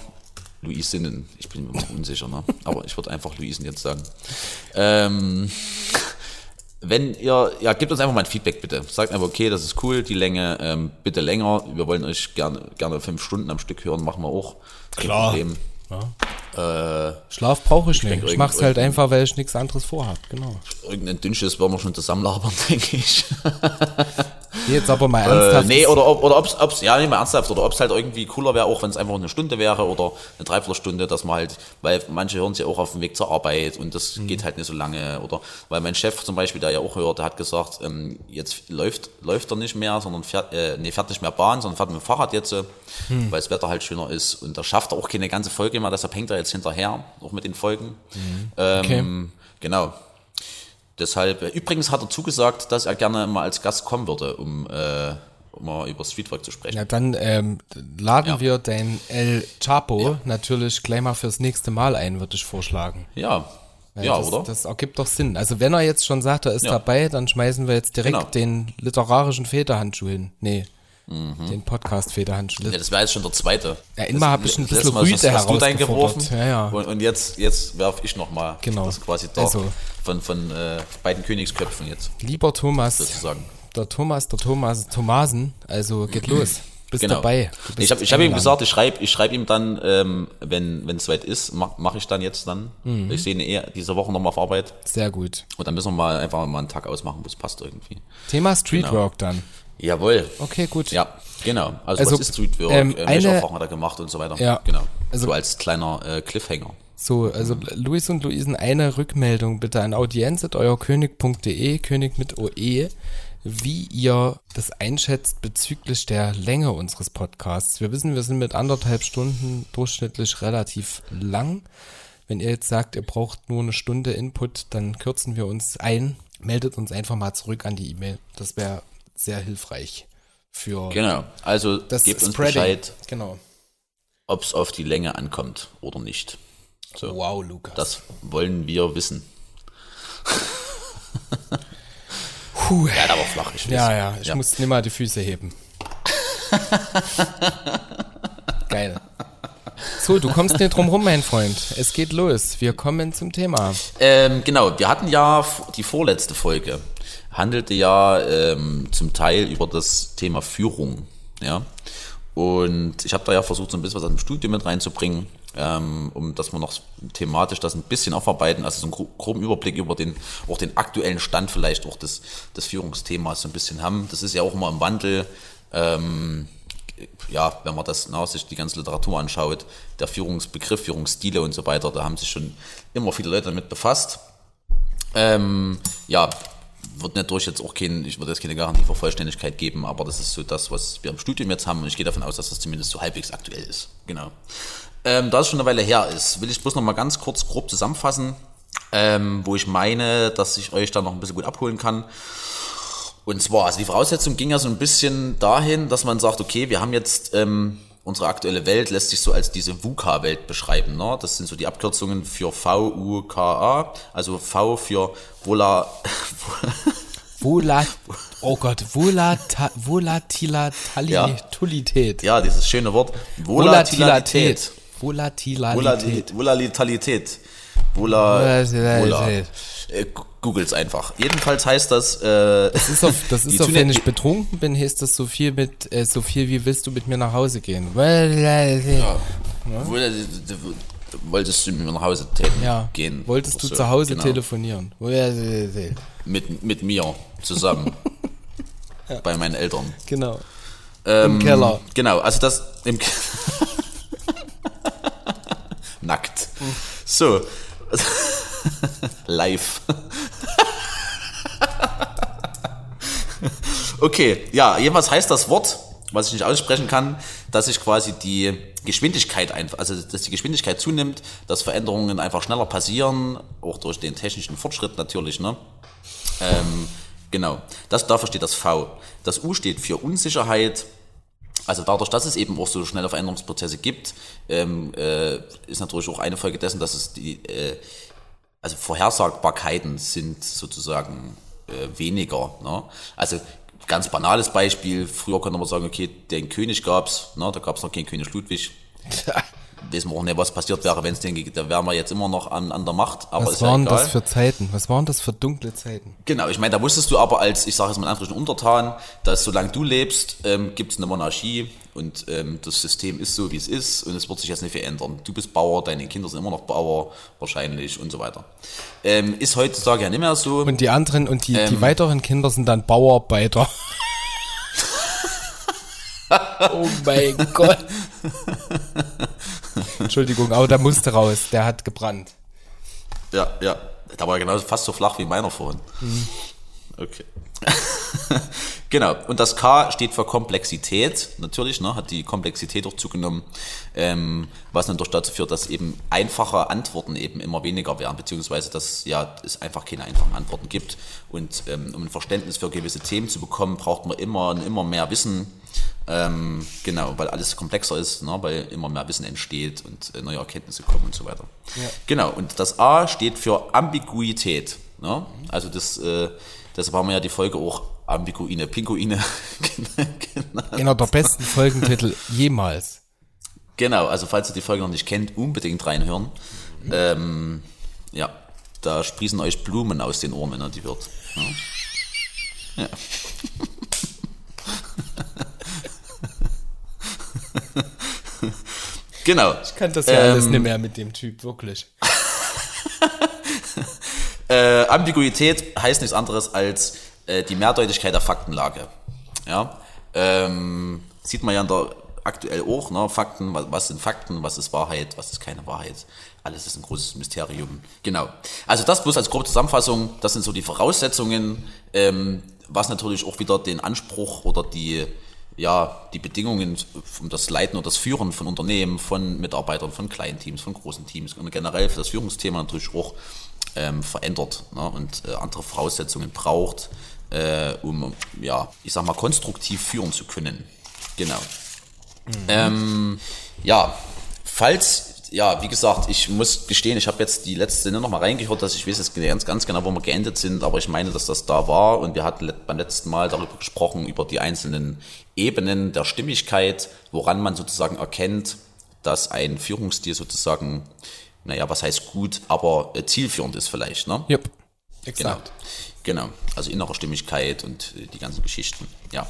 Luisinnen, ich bin mir immer unsicher, ne? aber ich würde einfach Luisen jetzt sagen. Ähm, wenn ihr, ja, gebt uns einfach mal ein Feedback bitte. Sagt einfach, okay, das ist cool, die Länge, ähm, bitte länger. Wir wollen euch gerne, gerne fünf Stunden am Stück hören, machen wir auch. Klar. Problem. Äh, Schlaf brauche ich nicht. denk Ich mach's irgend- halt einfach, weil ich nichts anderes vorhab. Genau. irgendein Dünnsches werden wir schon zusammenlabern, (laughs) denke ich. Jetzt aber mal Äh, ernsthaft. nee, oder ob, oder ob's, ob's, ja, nee, mal ernsthaft, oder ob's halt irgendwie cooler wäre, auch wenn es einfach eine Stunde wäre oder eine Dreiviertelstunde, dass man halt, weil manche hören sie auch auf dem Weg zur Arbeit und das Mhm. geht halt nicht so lange, oder, weil mein Chef zum Beispiel, der ja auch hört, der hat gesagt, ähm, jetzt läuft, läuft er nicht mehr, sondern fährt, äh, nee, fährt nicht mehr Bahn, sondern fährt mit dem Fahrrad jetzt, äh, Hm. weil das Wetter halt schöner ist und da schafft er auch keine ganze Folge mehr, deshalb hängt er jetzt hinterher, auch mit den Folgen. Ähm, Okay. Genau. Deshalb, äh, übrigens hat er zugesagt, dass er gerne mal als Gast kommen würde, um, äh, um mal über Streetwork zu sprechen. Ja, dann ähm, laden Ja. wir den El Chapo natürlich gleich mal fürs nächste Mal ein, würde ich vorschlagen. Ja, Weil ja, das, oder? Das ergibt doch Sinn. Also wenn er jetzt schon sagt, er ist Ja. dabei, dann schmeißen wir jetzt direkt Genau. den literarischen Federhandschuh hin. Nee, den Podcast-Federhandschuh. Mhm. ja, das wäre jetzt schon der zweite. Ja, immer hab ich ein bisschen Mal hast- Rüde hast du deinen geworfen. Ja, ja. Und, und jetzt, jetzt werfe ich nochmal. Genau. Das ist quasi da Also. von, von äh, beiden Königsköpfen jetzt, Lieber Thomas, sozusagen. der Thomas, der Thomas, Thomasen, also geht los. bist Genau. dabei. Bist ich habe ich hab ihm gesagt, ich schreibe ich schreib ihm dann, ähm, wenn es soweit ist, mache mach ich dann jetzt dann. Mhm. Ich sehe ihn eh diese Woche nochmal auf Arbeit. Sehr gut. Und dann müssen wir mal einfach mal einen Tag ausmachen, wo es passt irgendwie. Thema Streetwork dann. Jawohl. Okay, gut. Ja, genau. Also, Also, was ist Streetwork? ähm, Ähm, welche eine- Erfahrungen hat er gemacht und so weiter. Ja. Genau. Also- so als kleiner äh, Cliffhanger. So, also Luis und Luisen, eine Rückmeldung bitte an audienz.euerkönig.de, König mit OE, wie ihr das einschätzt bezüglich der Länge unseres Podcasts. Wir wissen, wir sind mit anderthalb Stunden durchschnittlich relativ lang. Wenn ihr jetzt sagt, ihr braucht nur eine Stunde Input, dann kürzen wir uns ein. Meldet uns einfach mal zurück an die E-Mail. Das wäre sehr hilfreich für Genau. Also das gebt uns Spreading. Bescheid, Genau. ob es auf die Länge ankommt oder nicht. So. Wow, Lukas. Das wollen wir wissen. Puh. (laughs) Ja, aber flach, ich weiß. Ja, ja, ich muss nimmer die Füße heben. (laughs) Geil. So, du kommst nicht drum rum, mein Freund. Es geht los. Wir kommen zum Thema. Ähm, genau, wir hatten ja die vorletzte Folge, handelte ja ähm, zum Teil über das Thema Führung. Ja? Und ich habe da ja versucht, so ein bisschen was aus dem Studium mit reinzubringen, ähm, um dass wir noch thematisch das ein bisschen aufarbeiten, also so einen gro- groben Überblick über den, auch den aktuellen Stand vielleicht auch des, des Führungsthemas so ein bisschen haben. Das ist ja auch immer im Wandel. Ähm, ja, wenn man das na, sich die ganze Literatur anschaut, der Führungsbegriff, Führungsstile und so weiter, da haben sich schon immer viele Leute damit befasst. Ähm, ja, wird natürlich jetzt auch kein, ich würde jetzt keine Garantie für Vollständigkeit geben, aber das ist so das, was wir im Studium jetzt haben und ich gehe davon aus, dass das zumindest so halbwegs aktuell ist. Genau. Ähm, da es schon eine Weile her ist, will ich bloß noch mal ganz kurz grob zusammenfassen, ähm, wo ich meine, dass ich euch da noch ein bisschen gut abholen kann. Und zwar, also die Voraussetzung ging ja so ein bisschen dahin, dass man sagt, okay, wir haben jetzt ähm, unsere aktuelle Welt lässt sich so als diese VUCA-Welt beschreiben. Ne? Das sind so die Abkürzungen für V-U-K-A, also V für Vola, (laughs) Volat oh Gott, Volata Volatilität. ja, dieses schöne Wort, Volatilität. Volatilität. Volatilität. Volatilität. Vola. Vola. Äh, Googles einfach. Jedenfalls heißt das, äh, Das ist auf, das (laughs) ist auf wenn ja- ich betrunken bin, heißt das so viel mit, äh, so viel wie willst du mit mir nach Hause gehen? Volatilität. Woll- wolltest du mit mir nach Hause Ja. gehen? Wolltest du so. zu Hause Genau. telefonieren? Mit, mit mir zusammen. (laughs) Bei meinen Eltern. Genau. Ähm, Im Keller. Genau, also das im Ke (laughs) Nackt. So. (laughs) Live. (laughs) okay, ja, jedenfalls heißt das Wort, was ich nicht aussprechen kann, dass sich quasi die Geschwindigkeit einfach, also dass die Geschwindigkeit zunimmt, dass Veränderungen einfach schneller passieren, auch durch den technischen Fortschritt natürlich, ne? Ähm, genau, das, dafür steht das V. Das U steht für Unsicherheit. Also dadurch, dass es eben auch so schnelle Veränderungsprozesse gibt, ähm, äh, ist natürlich auch eine Folge dessen, dass es die, äh, also Vorhersagbarkeiten sind sozusagen äh, weniger. Ne? Also ganz banales Beispiel, früher konnte man sagen, okay, den König gab's, ne? da gab's noch keinen König Ludwig. (laughs) Wissen wir auch nicht, was passiert wäre, wenn es den gegeben Da wären wir jetzt immer noch an, an der Macht, aber Was ist ja waren egal. das für Zeiten? Was waren das für dunkle Zeiten? Genau, ich meine, da wusstest du aber als, ich sage jetzt mal in Untertan, dass solange du lebst, ähm, gibt es eine Monarchie und ähm, das System ist so, wie es ist und es wird sich jetzt nicht viel ändern. Du bist Bauer, deine Kinder sind immer noch Bauer wahrscheinlich und so weiter. Ähm, ist heutzutage ja nicht mehr so. Und die anderen und die, die Ähm. weiteren Kinder sind dann Bauarbeiter. (laughs) oh mein Gott. Entschuldigung, aber der musste raus. Der hat gebrannt. Ja, ja. Da war genauso fast so flach wie meiner vorhin. Okay. (laughs) genau. Und das K steht für Komplexität. Natürlich, ne, hat die Komplexität auch zugenommen, ähm, was natürlich dazu führt, dass eben einfache Antworten eben immer weniger werden, beziehungsweise dass ja es einfach keine einfachen Antworten gibt. Und ähm, um ein Verständnis für gewisse Themen zu bekommen, braucht man immer und immer mehr Wissen. Ähm, genau, weil alles komplexer ist, ne, weil immer mehr Wissen entsteht und äh, neue Erkenntnisse kommen und so weiter. Genau, und das A steht für Ambiguität. Ne? Also das, äh, deshalb haben wir ja die Folge auch Ambiguine, Pinguine (laughs) genannt. Einer der besten Folgentitel jemals. Genau, also falls ihr die Folge noch nicht kennt, unbedingt reinhören. Ähm, ja, da sprießen euch Blumen aus den Ohren, wenn ihr die hört. Ja. (laughs) Genau. Ich kann das ja alles nicht mehr mit dem Typ, wirklich. Äh, Ambiguität heißt nichts anderes als äh, die Mehrdeutigkeit der Faktenlage. Ja? Ähm, sieht man ja in der aktuell auch, ne? Fakten, was, was sind Fakten, was ist Wahrheit, was ist keine Wahrheit. Alles ist ein großes Mysterium. Genau. Also das bloß als grobe Zusammenfassung, das sind so die Voraussetzungen, ähm, was natürlich auch wieder den Anspruch oder die, ja, die Bedingungen um das Leiten und das Führen von Unternehmen, von Mitarbeitern, von kleinen Teams, von großen Teams und generell für das Führungsthema natürlich auch ähm, verändert ne, und äh, andere Voraussetzungen braucht, äh, um, ja, ich sag mal, konstruktiv führen zu können. Genau. Ähm, ja, falls, ja, wie gesagt, ich muss gestehen, ich habe jetzt die letzte noch mal reingehört, dass ich weiß jetzt ganz, ganz genau, wo wir geendet sind, aber ich meine, dass das da war und wir hatten beim letzten Mal darüber gesprochen, über die einzelnen Ebenen der Stimmigkeit, woran man sozusagen erkennt, dass ein Führungsstil sozusagen, naja, was heißt gut, aber äh, zielführend ist vielleicht, ne? Yep. Genau. Exakt. Genau. Also innere Stimmigkeit und äh, die ganzen Geschichten. Ja.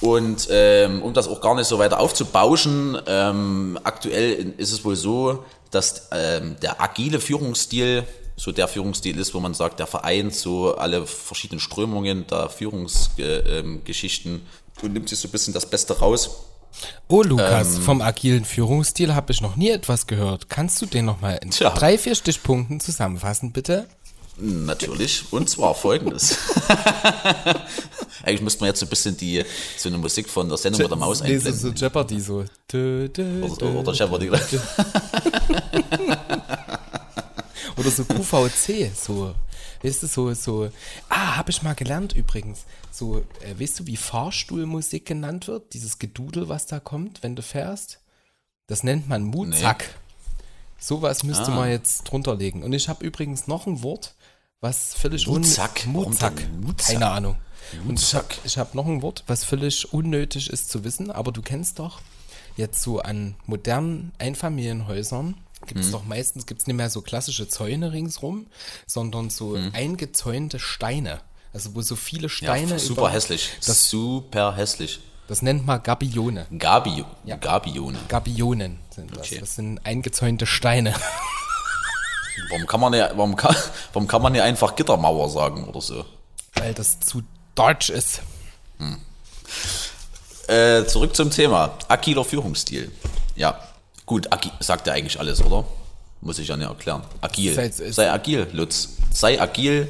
Und ähm, um das auch gar nicht so weiter aufzubauschen, ähm, aktuell ist es wohl so, dass ähm, der agile Führungsstil so der Führungsstil ist, wo man sagt, der vereint so alle verschiedenen Strömungen der Führungsgeschichten und nimmt sich so ein bisschen das Beste raus. Oh, Lukas, vom agilen Führungsstil habe ich noch nie etwas gehört. Kannst du den nochmal in Tja. drei, vier Stichpunkten zusammenfassen, bitte? Natürlich. Und zwar folgendes. (laughs) Eigentlich müsste man jetzt so ein bisschen die, so eine Musik von der Sendung mit der Maus einblenden. so Jeopardy so. Dö, dö, Oder, oder Jeopardy. (laughs) Oder so QVC, so. Weißt du, so, so. Ah, habe ich mal gelernt übrigens. So, äh, weißt du, wie Fahrstuhlmusik genannt wird? Dieses Gedudel, was da kommt, wenn du fährst? Das nennt man Mutzack. Sowas müsste Ah. man jetzt drunter legen. Und ich habe übrigens noch ein Wort, was völlig un- Mutzack? Warum Mutzack. Mutzack? Keine Ahnung. Und ich habe Mutzack. ich hab noch ein Wort, was völlig unnötig ist zu wissen, aber du kennst doch jetzt so an modernen Einfamilienhäusern gibt Mhm. es doch meistens gibt's nicht mehr so klassische Zäune ringsrum, sondern so Mhm. eingezäunte Steine. Also wo so viele Steine Ja, super über- hässlich. Das, super hässlich. das nennt man Gabione. Gabi, Ja. Gabione. Gabionen sind das. Okay. Das sind eingezäunte Steine. (laughs) Warum kann man ja, warum kann, warum kann man ja einfach Gittermauer sagen oder so? weil das zu deutsch ist. Äh, zurück zum Thema. Agiler Führungsstil. Ja. Gut, sagt ja eigentlich alles, oder? Muss ich ja nicht erklären. Agil. Sei- Sei agil, Lutz. Sei agil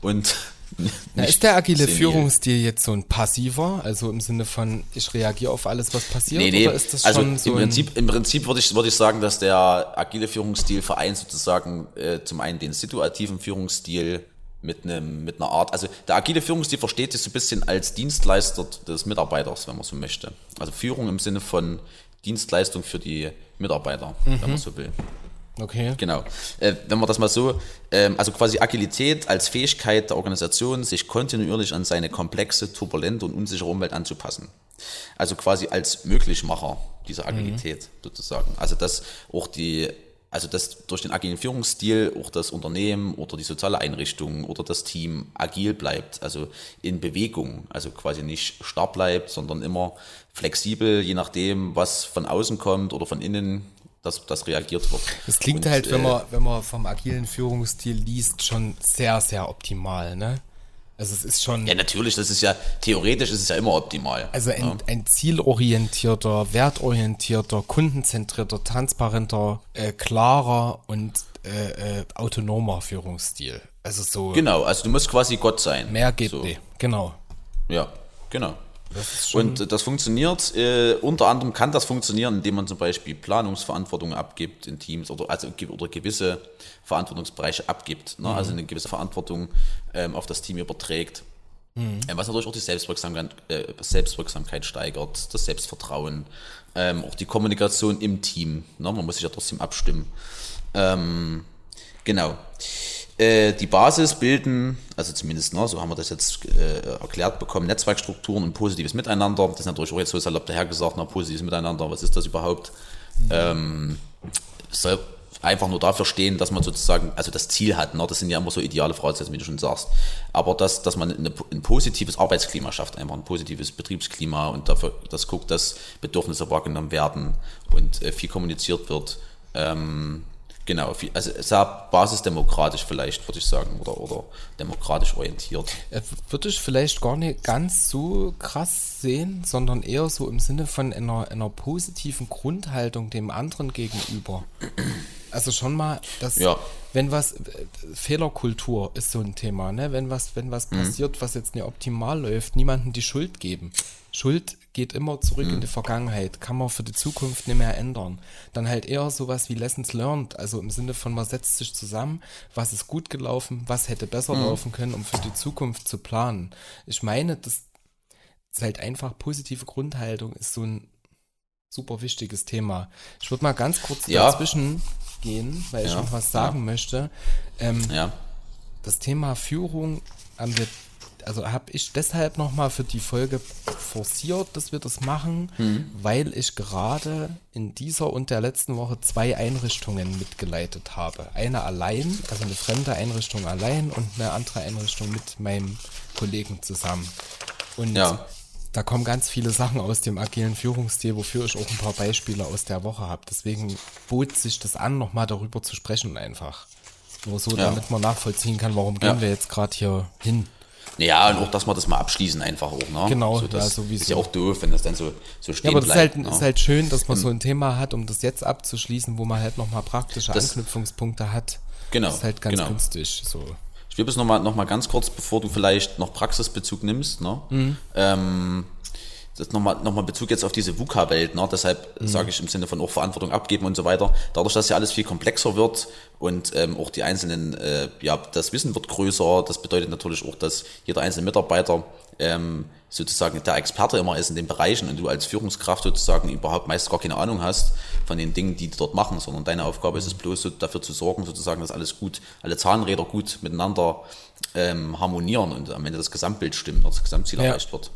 und. (laughs) Na, ist der agile senil. Führungsstil jetzt so ein passiver, also im Sinne von, ich reagiere auf alles, was passiert, Nee, nee. oder ist das also schon so im Prinzip, im Prinzip würde ich, würde ich sagen, dass der agile Führungsstil vereint sozusagen äh, zum einen den situativen Führungsstil mit einem mit einer Art, also der agile Führungsstil versteht sich so ein bisschen als Dienstleister des Mitarbeiters, wenn man so möchte. Also Führung im Sinne von Dienstleistung für die Mitarbeiter, wenn man so will. okay, Genau. Äh, wenn man das mal so, ähm, also quasi Agilität als Fähigkeit der Organisation, sich kontinuierlich an seine komplexe, turbulente und unsichere Umwelt anzupassen. Also quasi als Möglichmacher dieser Agilität sozusagen. Also dass auch die, also dass durch den agilen Führungsstil auch das Unternehmen oder die soziale Einrichtung oder das Team agil bleibt, also in Bewegung, also quasi nicht starr bleibt, sondern immer flexibel, je nachdem, was von außen kommt oder von innen, dass das reagiert wird. Das klingt Und, halt, wenn äh, man, wenn man vom agilen Führungsstil liest, schon sehr, sehr optimal, ne? Also es ist schon, Ja, natürlich, das ist ja, theoretisch ist es ja immer optimal. also ein, ein zielorientierter, wertorientierter, kundenzentrierter, transparenter, äh, klarer und äh, äh, autonomer Führungsstil. Also so, Genau, also du musst quasi Gott sein. mehr geht so. nicht. Genau. Ja, genau. Das Und das funktioniert, äh, unter anderem kann das funktionieren, indem man zum Beispiel Planungsverantwortung abgibt in Teams oder, also, oder gewisse Verantwortungsbereiche abgibt. Ne? Also eine gewisse Verantwortung ähm, auf das Team überträgt. Ähm, was natürlich auch die Selbstwirksamkeit, äh, Selbstwirksamkeit steigert, das Selbstvertrauen, ähm, auch die Kommunikation im Team. Ne? Man muss sich ja trotzdem abstimmen. Ähm, genau. Äh, die Basis bilden, also zumindest, ne, so haben wir das jetzt äh, erklärt bekommen, Netzwerkstrukturen und positives Miteinander. Das ist natürlich auch jetzt so salopp dahergesagt, na, positives Miteinander, was ist das überhaupt? Ähm, soll einfach nur dafür stehen, dass man sozusagen, also das Ziel hat, ne? das sind ja immer so ideale Voraussetzungen, wie du schon sagst, aber dass, dass man eine, ein positives Arbeitsklima schafft, einfach ein positives Betriebsklima und dafür, das guckt, dass Bedürfnisse wahrgenommen werden und äh, viel kommuniziert wird. Ähm, Genau, also sehr basisdemokratisch vielleicht, würde ich sagen, oder, oder demokratisch orientiert. Äh, würde ich vielleicht gar nicht ganz so krass sehen, sondern eher so im Sinne von einer, einer positiven Grundhaltung dem anderen gegenüber. Also schon mal, dass ja. wenn was Fehlerkultur ist so ein Thema, ne? Wenn was, wenn was mhm. passiert, was jetzt nicht optimal läuft, niemandem die Schuld geben. Schuld geht immer zurück mhm. in die Vergangenheit, kann man für die Zukunft nicht mehr ändern. Dann halt eher sowas wie Lessons learned, also im Sinne von man setzt sich zusammen, was ist gut gelaufen, was hätte besser mhm. laufen können, um für die Zukunft zu planen. Ich meine, das ist halt einfach positive Grundhaltung ist so ein super wichtiges Thema. Ich würde mal ganz kurz ja. dazwischen gehen, weil ja. ich noch was sagen ja. möchte. Ähm, ja. Das Thema Führung haben wir, also habe ich deshalb nochmal für die Folge forciert, dass wir das machen, mhm. weil ich gerade in dieser und der letzten Woche zwei Einrichtungen mitgeleitet habe. Eine allein, also eine fremde Einrichtung allein und eine andere Einrichtung mit meinem Kollegen zusammen. Und ja da kommen ganz viele Sachen aus dem agilen Führungsstil, wofür ich auch ein paar Beispiele aus der Woche habe. Deswegen bot sich das an, nochmal darüber zu sprechen einfach. Nur so, ja. damit man nachvollziehen kann, warum gehen ja. wir jetzt gerade hier hin. Ja, und auch, dass wir das mal abschließen einfach auch, ne? Genau, so, das ja, sowieso. Ist ja auch doof, wenn das dann so, so stehen Ja, aber bleibt, ist, halt, ne? ist halt schön, dass man so ein Thema hat, um das jetzt abzuschließen, wo man halt nochmal praktische das, Anknüpfungspunkte hat. Genau. Das ist halt ganz genau. günstig, so. Ich will es nochmal noch mal ganz kurz, bevor du vielleicht noch Praxisbezug nimmst, ne? Mhm. Ähm, das nochmal noch mal Bezug jetzt auf diese VUCA-Welt, ne? deshalb mhm. sage ich im Sinne von auch Verantwortung abgeben und so weiter. Dadurch, dass ja alles viel komplexer wird und ähm, auch die einzelnen, äh, ja, das Wissen wird größer, das bedeutet natürlich auch, dass jeder einzelne Mitarbeiter ähm, sozusagen der Experte immer ist in den Bereichen und du als Führungskraft sozusagen überhaupt meist gar keine Ahnung hast von den Dingen, die die dort machen, sondern deine Aufgabe ist es bloß so dafür zu sorgen, sozusagen, dass alles gut, alle Zahnräder gut miteinander ähm, harmonieren und am Ende das Gesamtbild stimmt, das Gesamtziel ja. erreicht wird.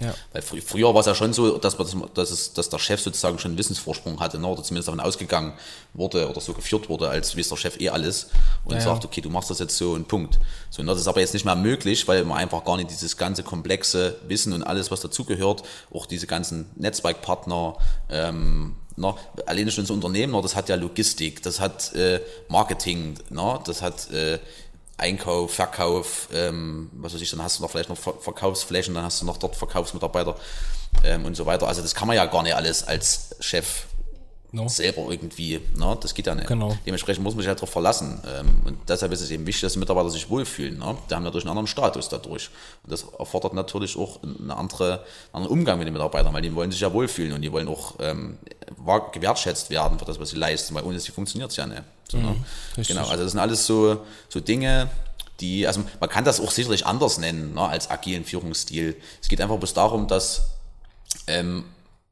Ja. Weil fr früher war es ja schon so, dass, man das, dass, es, dass der Chef sozusagen schon einen Wissensvorsprung hatte, ne? oder zumindest davon ausgegangen wurde oder so geführt wurde, als wie der Chef eh alles und ja, sagt, okay, du machst das jetzt so und Punkt. So, ne? Das ist aber jetzt nicht mehr möglich, weil man einfach gar nicht dieses ganze komplexe Wissen und alles, was dazugehört, auch diese ganzen Netzwerkpartner, ähm, na, alleine schon so Unternehmen, das hat ja Logistik, das hat äh, Marketing, na, das hat äh, Einkauf, Verkauf, ähm, was weiß ich, dann hast du noch vielleicht noch Verkaufsflächen, dann hast du noch dort Verkaufsmitarbeiter ähm, und so weiter. Also das kann man ja gar nicht alles als Chef no. selber irgendwie, ne? das geht ja nicht. Genau. Dementsprechend muss man sich halt darauf verlassen. Ähm, und deshalb ist es eben wichtig, dass die Mitarbeiter sich wohlfühlen. Ne? Die haben natürlich einen anderen Status dadurch. Und das erfordert natürlich auch einen, andere, einen anderen Umgang mit den Mitarbeitern, weil die wollen sich ja wohlfühlen und die wollen auch ähm, gewertschätzt werden für das, was sie leisten, weil ohne sie funktioniert es ja nicht. So, ne? mhm, ne? Genau, also das sind alles so, so Dinge, die, also man kann das auch sicherlich anders nennen ne, als agilen Führungsstil. Es geht einfach bloß darum, dass ähm,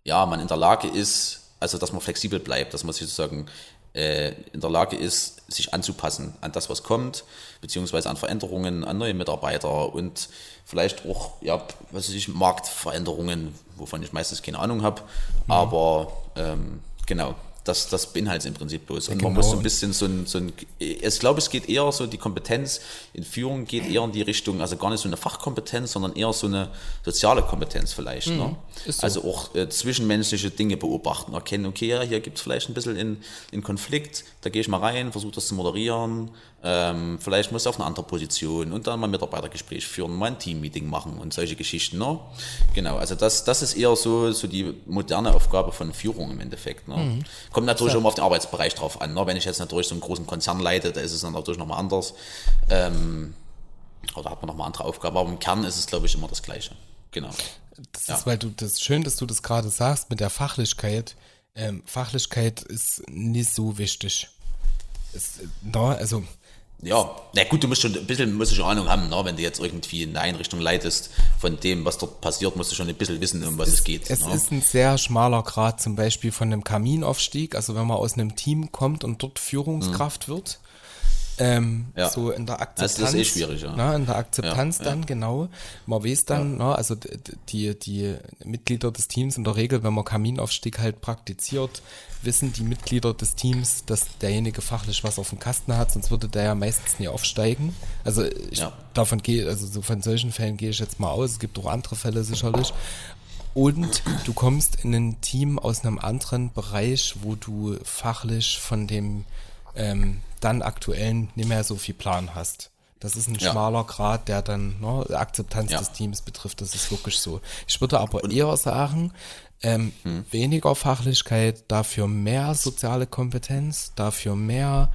ja, man in der Lage ist, also dass man flexibel bleibt, dass man sich sozusagen äh, in der Lage ist, sich anzupassen an das, was kommt, beziehungsweise an Veränderungen, an neue Mitarbeiter und vielleicht auch, ja, was weiß ich, Marktveränderungen, wovon ich meistens keine Ahnung habe, mhm. aber ähm, genau, das, das beinhaltet im Prinzip bloß. Und genau. man muss so ein bisschen so ein, so ein, ich glaube, es geht eher so, die Kompetenz in Führung geht eher in die Richtung, also gar nicht so eine Fachkompetenz, sondern eher so eine soziale Kompetenz vielleicht. Mhm, ne? so. Also auch äh, zwischenmenschliche Dinge beobachten, erkennen, okay, ja, hier gibt es vielleicht ein bisschen in, in Konflikt, da gehe ich mal rein, versuche das zu moderieren, ähm, vielleicht muss auf eine andere Position und dann mal ein Mitarbeitergespräch führen, mal ein Teammeeting machen und solche Geschichten. Ne? Genau, also das, das ist eher so, so die moderne Aufgabe von Führung im Endeffekt. Ne? Mhm. Kommt natürlich ja. immer auf den Arbeitsbereich drauf an. Ne? Wenn ich jetzt natürlich so einen großen Konzern leite, da ist es dann natürlich nochmal anders. Ähm, oder hat man nochmal andere Aufgaben, aber im Kern ist es, glaube ich, immer das Gleiche. Genau. Das ja. ist, weil du das ist schön, dass du das gerade sagst mit der Fachlichkeit. Ähm, Fachlichkeit ist nicht so wichtig. Es, no, also ja, na gut, du musst schon ein bisschen musst du schon Ahnung haben, ne? wenn du jetzt irgendwie in eine Einrichtung leitest, von dem, was dort passiert, musst du schon ein bisschen wissen, um was es, es geht. Es ne? ist ein sehr schmaler Grad zum Beispiel von einem Kaminaufstieg, also wenn man aus einem Team kommt und dort Führungskraft mhm. wird, Ähm, Ja. So in der Akzeptanz. Das ist eh schwierig, ja. Na, in der Akzeptanz Ja, dann, genau. Man weiß dann, na, also d- d- die, die Mitglieder des Teams in der Regel, wenn man Kaminaufstieg halt praktiziert, wissen die Mitglieder des Teams, dass derjenige fachlich was auf dem Kasten hat, sonst würde der ja meistens nie aufsteigen. Also ich, Ja. davon gehe, also so von solchen Fällen gehe ich jetzt mal aus. Es gibt auch andere Fälle sicherlich. Und du kommst in ein Team aus einem anderen Bereich, wo du fachlich von dem ähm, dann aktuellen nicht mehr so viel Plan hast. Das ist ein Ja. schmaler Grad, der dann ne, Akzeptanz Ja. des Teams betrifft. Das ist wirklich so. Ich würde aber eher sagen, ähm, Hm. weniger Fachlichkeit, dafür mehr soziale Kompetenz, dafür mehr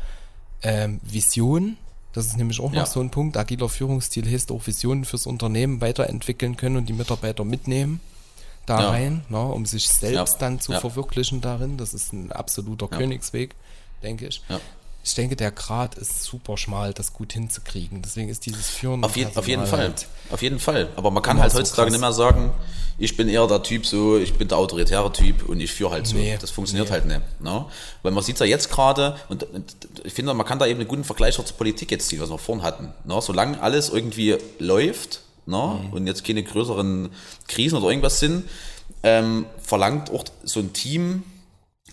ähm, Vision. Das ist nämlich auch Ja. noch so ein Punkt. Agiler Führungsstil heißt auch Visionen fürs Unternehmen weiterentwickeln können und die Mitarbeiter mitnehmen da Ja. rein, ne, um sich selbst Ja. dann zu verwirklichen darin. Das ist ein absoluter Königsweg, denke ich. Ich denke, der Grad ist super schmal, das gut hinzukriegen. Deswegen ist dieses Führen Auf, je, auf jeden Fall. halt- Auf jeden Fall. Aber man kann halt so heutzutage krass. nicht mehr sagen, ich bin eher der Typ so, ich bin der autoritäre Typ und ich führe halt so. Nee, das funktioniert nee. halt nicht. Ne? Weil man sieht ja jetzt gerade, und, und ich finde, man kann da eben einen guten Vergleich auch zur Politik jetzt ziehen, was wir vorhin hatten. Ne? Solange alles irgendwie läuft ne? Mhm. und jetzt keine größeren Krisen oder irgendwas sind, ähm, verlangt auch so ein Team,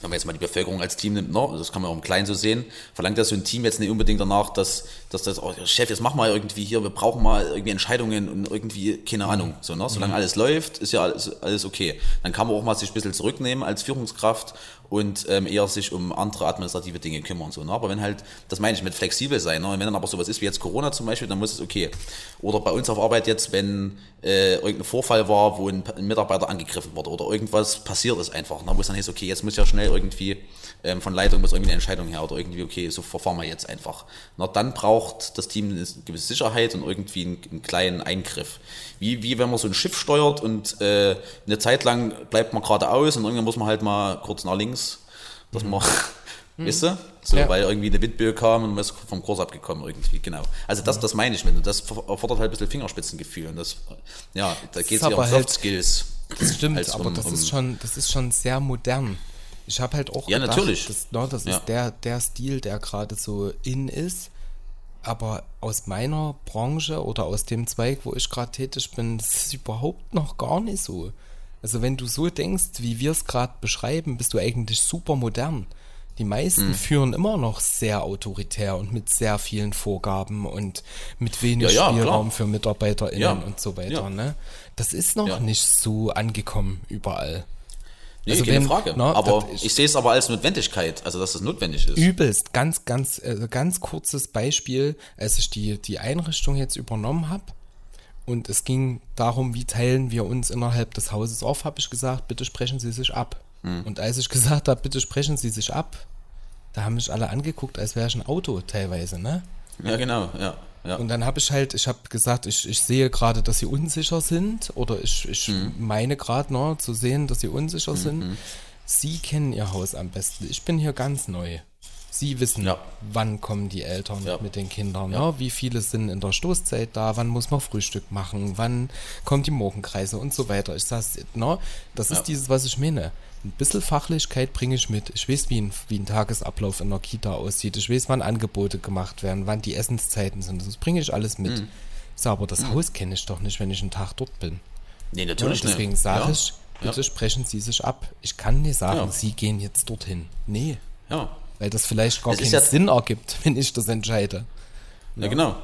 wenn man jetzt mal die Bevölkerung als Team nimmt, ne, das kann man auch im Kleinen so sehen, verlangt ja so ein Team jetzt nicht unbedingt danach, dass, dass das, oh, Chef, jetzt mach mal irgendwie hier, wir brauchen mal irgendwie Entscheidungen und irgendwie, keine Ahnung, so, ne, solange alles läuft, ist ja alles, alles okay. Dann kann man auch mal sich ein bisschen zurücknehmen als Führungskraft und ähm, eher sich um andere administrative Dinge kümmern, so, ne, aber wenn halt, das meine ich mit flexibel sein, ne, und wenn dann aber sowas ist wie jetzt Corona zum Beispiel, dann muss es okay. Oder bei uns auf Arbeit jetzt, wenn äh, irgendein Vorfall war, wo ein, ein Mitarbeiter angegriffen wurde oder irgendwas passiert ist einfach, ne, wo es dann heißt, okay, jetzt muss ja schnell irgendwie ähm, von Leitung muss irgendwie eine Entscheidung her oder irgendwie, okay, so verfahren wir jetzt einfach. Na, dann braucht das Team eine gewisse Sicherheit und irgendwie einen, einen kleinen Eingriff. Wie, wie wenn man so ein Schiff steuert und äh, eine Zeit lang bleibt man geradeaus und irgendwann muss man halt mal kurz nach links, dass man, (laughs) weißt du, so, Ja. weil irgendwie eine Windböe kam und man ist vom Kurs abgekommen irgendwie, genau. Also das, das meine ich mit und das erfordert halt ein bisschen Fingerspitzengefühl und das, ja, da geht es ja aber um Soft halt- Skills. Das stimmt, aber um- das ist schon, das ist schon sehr modern. Ich habe halt auch Ja, gedacht, natürlich. Das, ne, das Ja. ist der, der Stil, der gerade so in ist. Aber aus meiner Branche oder aus dem Zweig, wo ich gerade tätig bin, ist überhaupt noch gar nicht so. Also wenn du so denkst, wie wir es gerade beschreiben, bist du eigentlich super modern. Die meisten Hm. führen immer noch sehr autoritär und mit sehr vielen Vorgaben und mit wenig Ja, ja, Spielraum klar. für MitarbeiterInnen Ja. und so weiter. Ne? Das ist noch nicht so angekommen überall. Nee, Also keine wenn- Frage. na, aber das- ich sehe es aber als Notwendigkeit, also dass es notwendig ist. Übelst, ganz, ganz, äh, ganz kurzes Beispiel, als ich die, die Einrichtung jetzt übernommen habe und es ging darum, wie teilen wir uns innerhalb des Hauses auf, habe ich gesagt, bitte sprechen Sie sich ab. Hm. Und als ich gesagt habe, bitte sprechen Sie sich ab, da haben mich alle angeguckt, als wäre ich ein Auto teilweise, ne? Ja, genau, ja. Ja. Und dann habe ich halt, ich habe gesagt, ich, ich sehe gerade, dass sie unsicher sind oder ich, ich Mhm. meine gerade noch zu sehen, dass sie unsicher sind. Sie kennen ihr Haus am besten. Ich bin hier ganz neu. Sie wissen, Ja. wann kommen die Eltern Ja. mit den Kindern, ne? wie viele sind in der Stoßzeit da, wann muss man Frühstück machen, wann kommt die Morgenkreise und so weiter. Ich sage, ne? das ist Ja. dieses, was ich meine. Ein bisschen Fachlichkeit bringe ich mit. Ich weiß, wie ein, wie ein Tagesablauf in der Kita aussieht. Ich weiß, wann Angebote gemacht werden, wann die Essenszeiten sind. Das bringe ich alles mit. Mhm. Sag, aber das Haus kenne ich doch nicht, wenn ich einen Tag dort bin. nee, Ja, natürlich deswegen nicht. sage ja. ich, bitte sprechen Sie sich ab. Ich kann nicht sagen, Ja. Sie gehen jetzt dorthin. Nee, Ja. weil das vielleicht gar Es keinen ja- Sinn ergibt, (laughs) wenn ich das entscheide. Ja, genau.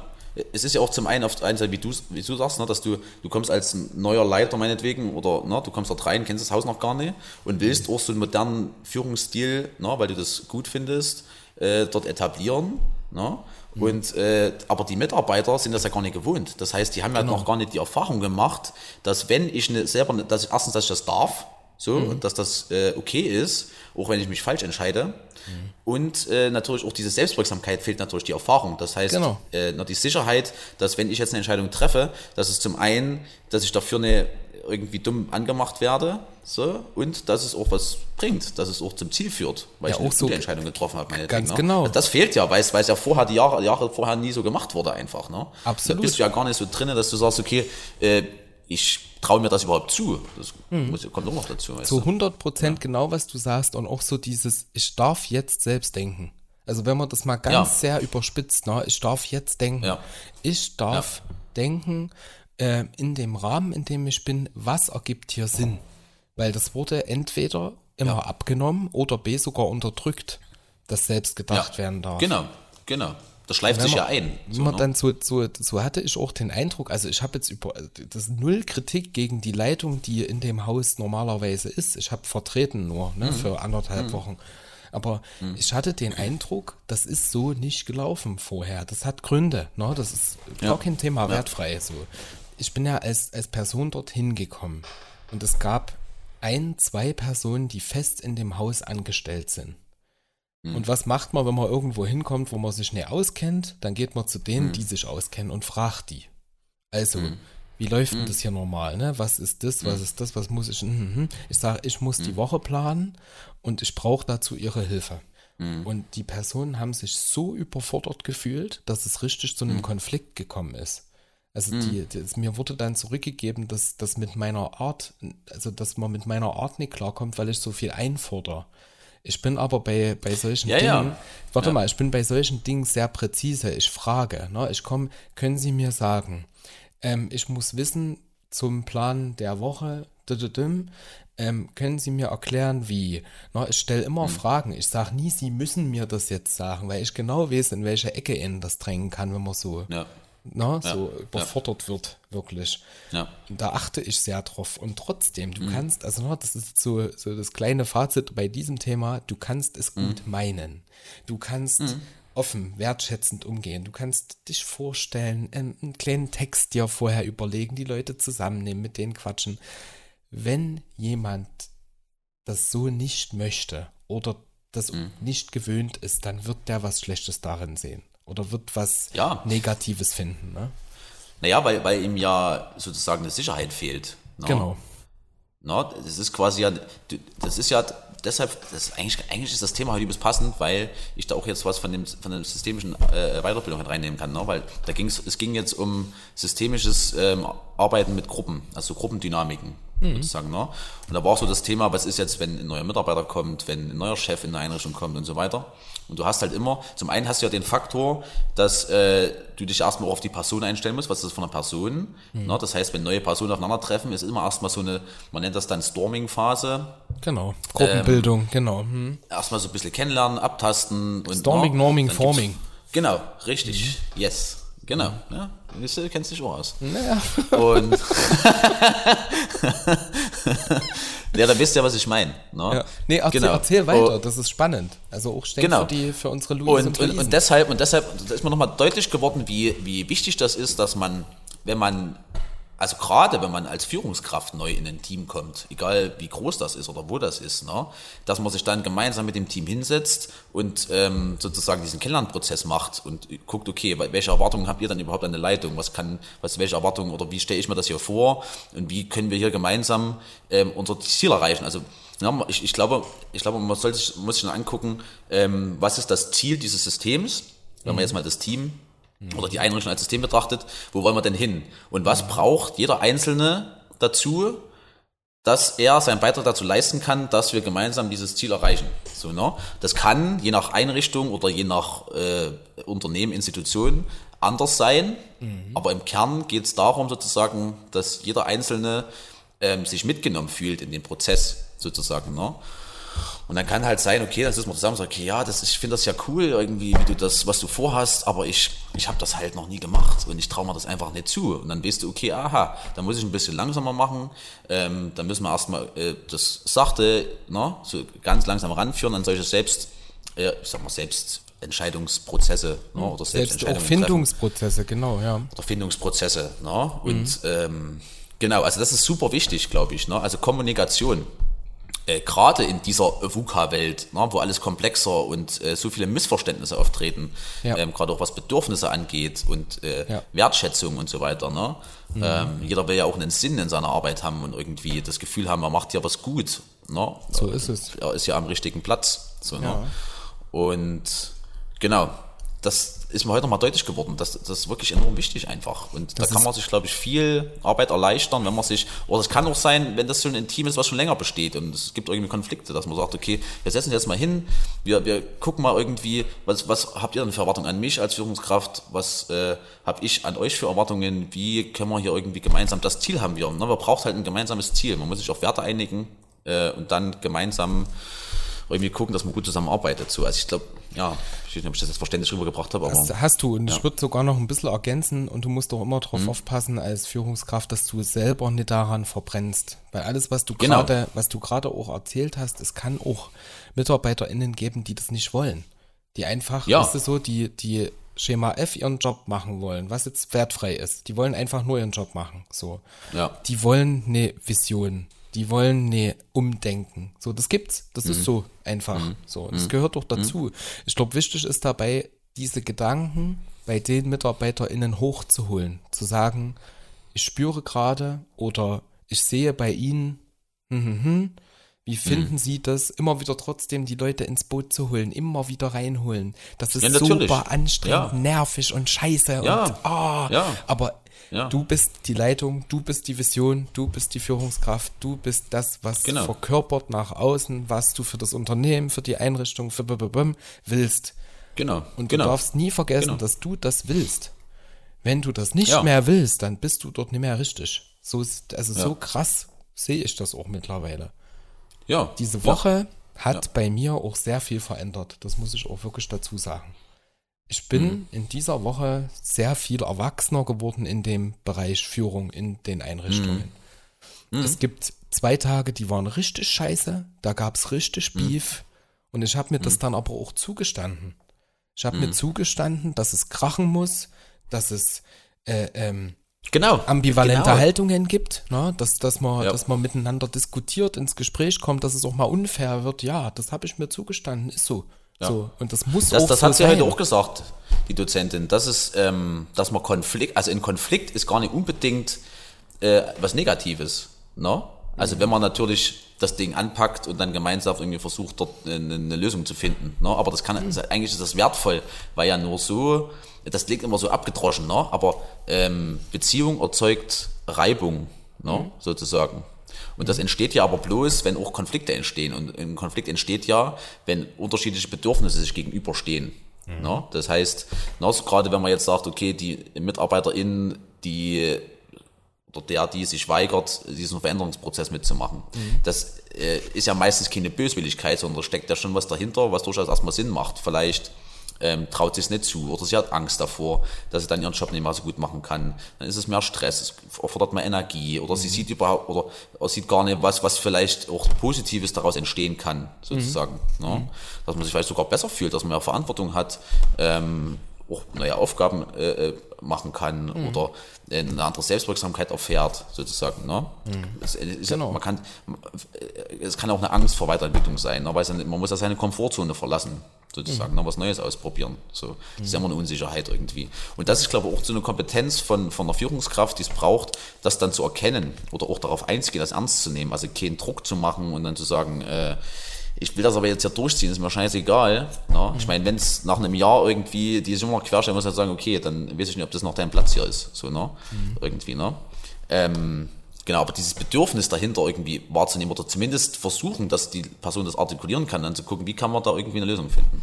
Es ist ja auch zum einen auf der einen Seite, wie du, wie du sagst, ne, dass du, du kommst als neuer Leiter meinetwegen oder ne, du kommst dort rein, kennst das Haus noch gar nicht und willst auch so einen modernen Führungsstil, ne, weil du das gut findest, äh, dort etablieren. Ne? Und, äh, aber die Mitarbeiter sind das ja gar nicht gewohnt. Das heißt, die haben ja noch gar nicht die Erfahrung gemacht, dass wenn ich ne, selber, dass ich, erstens, dass ich das darf, so, und dass das äh, okay ist, auch wenn ich mich falsch entscheide. Und äh, natürlich auch diese Selbstwirksamkeit fehlt natürlich die Erfahrung. Das heißt, Genau. äh, noch die Sicherheit, dass wenn ich jetzt eine Entscheidung treffe, dass es zum einen, dass ich dafür eine irgendwie dumm angemacht werde, so, und dass es auch was bringt, dass es auch zum Ziel führt, weil Ja, ich eine auch so- gute Entscheidung getroffen habe. meinetwegen, Ganz ne? genau. Das fehlt ja, weil es, weil es ja vorher, die Jahre, Jahre vorher nie so gemacht wurde einfach. Ne? Absolut. Da bist du ja gar nicht so drin, dass du sagst, okay, äh, ich traue mir das überhaupt zu. Das muss, kommt auch noch dazu. Zu du? 100 Prozent genau, was du sagst und auch so dieses, ich darf jetzt selbst denken. Also wenn man das mal ganz Ja. sehr überspitzt, ne? ich darf jetzt denken, Ja. ich darf denken, äh, in dem Rahmen, in dem ich bin, was ergibt hier Sinn? Weil das wurde entweder immer abgenommen oder B sogar unterdrückt, dass selbst gedacht werden darf. Genau, genau. Das schleift sich Wenn ja man- ein. So, man ne? dann so, so, so hatte ich auch den Eindruck, also ich habe jetzt über das ist null Kritik gegen die Leitung, die in dem Haus normalerweise ist. Ich habe vertreten nur Mhm. ne, für anderthalb Wochen. Aber ich hatte den Eindruck, das ist so nicht gelaufen vorher. Das hat Gründe. Ne? Das ist Ja. gar kein Thema, wertfrei. So. Ich bin ja als, als Person dorthin gekommen und es gab ein, zwei Personen, die fest in dem Haus angestellt sind. Und was macht man, wenn man irgendwo hinkommt, wo man sich nicht auskennt? Dann geht man zu denen, die sich auskennen und fragt die. Also, wie läuft denn das hier normal? Ne? Was ist das? Was ist das? Was muss ich? Mhm, mhm. Ich sage, ich muss die Woche planen und ich brauche dazu ihre Hilfe. Und die Personen haben sich so überfordert gefühlt, dass es richtig zu einem Konflikt gekommen ist. Also die, die, mir wurde dann zurückgegeben, dass das mit meiner Art, also dass man mit meiner Art nicht klarkommt, weil ich so viel einfordere. Ich bin aber bei, bei solchen Ja, ja. Dingen, warte mal, ich bin bei solchen Dingen sehr präzise. Ich frage, ne? ich komme, können Sie mir sagen, ähm, ich muss wissen zum Plan der Woche, ähm, können Sie mir erklären, wie? Na, ich stelle immer Fragen. Ich sage nie, Sie müssen mir das jetzt sagen, weil ich genau weiß, in welche Ecke Ihnen das drängen kann, wenn man so, Ja. Na, so überfordert wird, wirklich. Ja. Da achte ich sehr drauf. Und trotzdem, Mhm. du kannst, also na, das ist so, so das kleine Fazit bei diesem Thema, du kannst es Mhm. gut meinen. Du kannst offen, wertschätzend umgehen. Du kannst dich vorstellen, einen, einen kleinen Text dir vorher überlegen, die Leute zusammennehmen, mit denen quatschen. Wenn jemand das so nicht möchte oder das Mhm. nicht gewöhnt ist, dann wird der was Schlechtes darin sehen. Oder wird was Ja. Negatives finden. Ne? Naja, weil, weil ihm ja sozusagen eine Sicherheit fehlt. Ne? Genau. Na, das ist quasi ja, das ist ja deshalb, das ist eigentlich, eigentlich ist das Thema heute übelst passend, weil ich da auch jetzt was von dem von der systemischen äh, Weiterbildung halt reinnehmen kann, ne? weil da ging's, es ging jetzt um systemisches ähm, Arbeiten mit Gruppen, also Gruppendynamiken sozusagen. Ne? Und da war auch so das Thema, was ist jetzt, wenn ein neuer Mitarbeiter kommt, wenn ein neuer Chef in eine Einrichtung kommt und so weiter. Und du hast halt immer, zum einen hast du ja den Faktor, dass äh, du dich erstmal auf die Person einstellen musst, was ist das von einer Person. Ne? Das heißt, wenn neue Personen aufeinandertreffen, ist immer erstmal so eine, man nennt das dann Storming-Phase, Genau. Gruppenbildung, genau. Hm. erstmal so ein bisschen kennenlernen, abtasten und Storming, ne, Norming, dann gibt's- Forming. Genau, richtig. Yes. Genau. Ja, siehst du, kennst dich auch aus. Naja. Und (laughs) ja, dann wisst ihr, was ich meine. Ne? Ja. Nee, erzähl, Genau. erzähl weiter, Oh, das ist spannend. Also auch denk Genau. für, die, für unsere Luisen und, und, und deshalb, und deshalb da ist mir nochmal deutlich geworden, wie, wie wichtig das ist, dass man, wenn man, also gerade wenn man als Führungskraft neu in ein Team kommt, egal wie groß das ist oder wo das ist, ne, dass man sich dann gemeinsam mit dem Team hinsetzt und ähm, sozusagen diesen Kennenlernprozess macht und guckt, okay, welche Erwartungen habt ihr dann überhaupt an der Leitung? Was kann, was, welche Erwartungen oder wie stelle ich mir das hier vor und wie können wir hier gemeinsam ähm, unser Ziel erreichen? Also ja, ich, ich, glaube, ich glaube, man sollte sich, muss sich dann angucken, ähm, was ist das Ziel dieses Systems, wenn man jetzt mal das Team oder die Einrichtung als System betrachtet, wo wollen wir denn hin? Und was braucht jeder Einzelne dazu, dass er seinen Beitrag dazu leisten kann, dass wir gemeinsam dieses Ziel erreichen. So, ne? Das kann je nach Einrichtung oder je nach äh, Unternehmen, Institution anders sein, aber im Kern geht es darum sozusagen, dass jeder Einzelne ähm, sich mitgenommen fühlt in den Prozess sozusagen. Ne? Und dann kann halt sein, okay, dann sitzen wir zusammen und sagen, okay, ja, das, ich finde das ja cool, irgendwie, wie du das, was du vorhast, aber ich, ich habe das halt noch nie gemacht und ich traue mir das einfach nicht zu. Und dann weißt du, okay, aha, dann muss ich ein bisschen langsamer machen, ähm, dann müssen wir erstmal äh, das Sachte, ne, so ganz langsam ranführen an solche Selbst, äh, ich sag mal, Selbstentscheidungsprozesse ne, oder Selbst Selbstentscheidungen treffen genau, ja. oder Findungsprozesse. Ne? Und ähm, genau, also das ist super wichtig, glaube ich. Ne? Also Kommunikation. Äh, Gerade in dieser VUCA-Welt, ne, wo alles komplexer und äh, so viele Missverständnisse auftreten, Ja. ähm, gerade auch was Bedürfnisse angeht und äh, Ja. Wertschätzung und so weiter. Ne? Ähm, jeder will ja auch einen Sinn in seiner Arbeit haben und irgendwie das Gefühl haben, er macht ja was gut. Ne? So ist es. Er ist ja am richtigen Platz. So, ne? Und genau, das ist mir heute nochmal deutlich geworden. Das, das ist wirklich enorm wichtig einfach. Und das da kann man sich, glaube ich, viel Arbeit erleichtern, wenn man sich, oder es kann auch sein, wenn das so ein Team ist, was schon länger besteht und es gibt irgendwie Konflikte, dass man sagt, okay, wir setzen jetzt mal hin, wir, wir gucken mal irgendwie, was, was habt ihr denn für Erwartungen an mich als Führungskraft, was äh, habe ich an euch für Erwartungen, wie können wir hier irgendwie gemeinsam, das Ziel haben wir. Ne? Man braucht halt ein gemeinsames Ziel, man muss sich auf Werte einigen äh, und dann gemeinsam irgendwie gucken, dass man gut zusammenarbeitet. So, also ich glaube, ja, ich weiß nicht, ob ich das jetzt verständlich rübergebracht habe, aber. Hast, hast du, und ja. ich würde sogar noch ein bisschen ergänzen und du musst doch immer darauf mhm. aufpassen als Führungskraft, dass du selber nicht daran verbrennst. Weil alles, was du genau. gerade, was du gerade auch erzählt hast, es kann auch MitarbeiterInnen geben, die das nicht wollen. Die einfach, ja. ist es so, die, die Schema F ihren Job machen wollen, was jetzt wertfrei ist. Die wollen einfach nur ihren Job machen. So. Ja. Die wollen eine Vision die wollen nee, umdenken. So, das gibt's. Das mhm. ist so einfach. Mhm. So, das mhm. gehört doch dazu. Mhm. Ich glaube, wichtig ist dabei, diese Gedanken bei den MitarbeiterInnen hochzuholen. Zu sagen, ich spüre gerade oder ich sehe bei ihnen, hm, hm, hm, wie finden mhm. Sie das, immer wieder trotzdem die Leute ins Boot zu holen, immer wieder reinholen? Das ist ja, super anstrengend, ja. nervig und scheiße ja. und ah, ja. aber ja. Du bist die Leitung, du bist die Vision, du bist die Führungskraft, du bist das, was genau. verkörpert nach außen, was du für das Unternehmen, für die Einrichtung, für willst. Genau. Und genau. du darfst nie vergessen, genau. dass du das willst. Wenn du das nicht ja. mehr willst, dann bist du dort nicht mehr richtig. So also ja. so krass sehe ich das auch mittlerweile. Ja. Diese Woche hat bei mir auch sehr viel verändert. Das muss ich auch wirklich dazu sagen. Ich bin mhm. in dieser Woche sehr viel erwachsener geworden in dem Bereich Führung in den Einrichtungen. Mhm. Es gibt zwei Tage, die waren richtig scheiße, da gab es richtig mhm. Beef und ich habe mir das mhm. dann aber auch zugestanden. Ich habe mir zugestanden, dass es krachen muss, dass es äh, ähm, genau, ambivalente genau. Haltungen gibt, ne? dass, dass, man, ja. dass man miteinander diskutiert, ins Gespräch kommt, dass es auch mal unfair wird. Ja, das habe ich mir zugestanden, ist so. Ja. So, und das muss das, auch Das so hat sie sein. heute auch gesagt, die Dozentin. Das ist, ähm, dass man Konflikt, also ein Konflikt ist gar nicht unbedingt äh, was Negatives. Ne? Also mhm. wenn man natürlich das Ding anpackt und dann gemeinsam irgendwie versucht, dort eine, eine Lösung zu finden. Ne? Aber das kann, mhm. eigentlich ist das wertvoll, weil ja nur so, das klingt immer so abgedroschen, ne? aber ähm, Beziehung erzeugt Reibung, ne? Mhm. sozusagen. Und das entsteht ja aber bloß, wenn auch Konflikte entstehen. Und ein Konflikt entsteht ja, wenn unterschiedliche Bedürfnisse sich gegenüberstehen. Mhm. Ne? Das heißt, na, so gerade wenn man jetzt sagt, okay, die MitarbeiterInnen, die oder der, die sich weigert, diesen Veränderungsprozess mitzumachen. Mhm. Das äh, ist ja meistens keine Böswilligkeit, sondern da steckt ja schon was dahinter, was durchaus erstmal Sinn macht. Vielleicht ähm, traut sich es nicht zu oder sie hat Angst davor, dass sie dann ihren Job nicht mehr so gut machen kann. Dann ist es mehr Stress, es erfordert mehr Energie oder mhm. sie sieht überhaupt oder, oder sieht gar nicht was, was vielleicht auch Positives daraus entstehen kann, sozusagen. Mhm. Ne? Mhm. Dass man sich vielleicht sogar besser fühlt, dass man mehr Verantwortung hat, ähm, auch neue Aufgaben äh, äh machen kann mhm. oder eine andere Selbstwirksamkeit erfährt, sozusagen. Ne? Mhm. Es, es, genau. man kann, es kann auch eine Angst vor Weiterentwicklung sein, ne? weil man muss ja seine Komfortzone verlassen sozusagen, mhm. noch was Neues ausprobieren. So, das ist ja immer eine Unsicherheit irgendwie. Und das ist, glaube ich, auch so eine Kompetenz von, von einer Führungskraft, die es braucht, das dann zu erkennen oder auch darauf einzugehen, das ernst zu nehmen, also keinen Druck zu machen und dann zu sagen, äh, ich will das aber jetzt ja durchziehen, ist mir scheißegal. Ne? Ich mhm. meine, wenn es nach einem Jahr irgendwie die Nummer querstellen muss, dann sagen, okay, dann weiß ich nicht, ob das noch dein Platz hier ist. So, ne? Mhm. Irgendwie, ne? Ähm, Genau, aber dieses Bedürfnis dahinter irgendwie wahrzunehmen oder zumindest versuchen, dass die Person das artikulieren kann, dann zu gucken, wie kann man da irgendwie eine Lösung finden.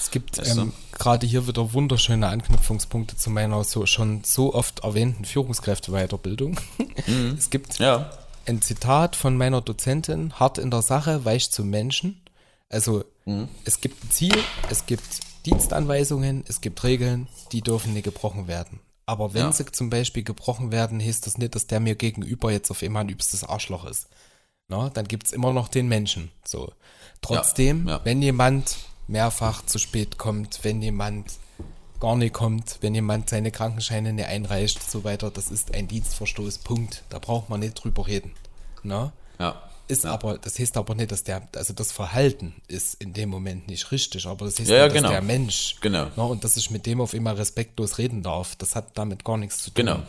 Es gibt weißt du? ähm, gerade hier wieder wunderschöne Anknüpfungspunkte zu meiner so schon so oft erwähnten Führungskräfteweiterbildung. Mhm. (laughs) Es gibt ja. Ein Zitat von meiner Dozentin, hart in der Sache, weich zum Menschen. Also mhm. es gibt ein Ziel, es gibt Dienstanweisungen, es gibt Regeln, die dürfen nicht gebrochen werden. Aber wenn ja. sie zum Beispiel gebrochen werden, heißt das nicht, dass der mir gegenüber jetzt auf einmal ein übstes Arschloch ist. Na, dann gibt es immer noch den Menschen. So. Trotzdem, ja. Ja. wenn jemand mehrfach zu spät kommt, wenn jemand gar nicht kommt, wenn jemand seine Krankenscheine nicht einreicht, so weiter, das ist ein Dienstverstoß, Punkt. Da braucht man nicht drüber reden. Na? Ja. Ist ja. aber, das heißt aber nicht, dass der, also das Verhalten ist in dem Moment nicht richtig, aber das heißt, ja, ja, dass genau. der Mensch, genau. Ne, und dass ich mit dem auf immer respektlos reden darf, das hat damit gar nichts zu tun. Genau.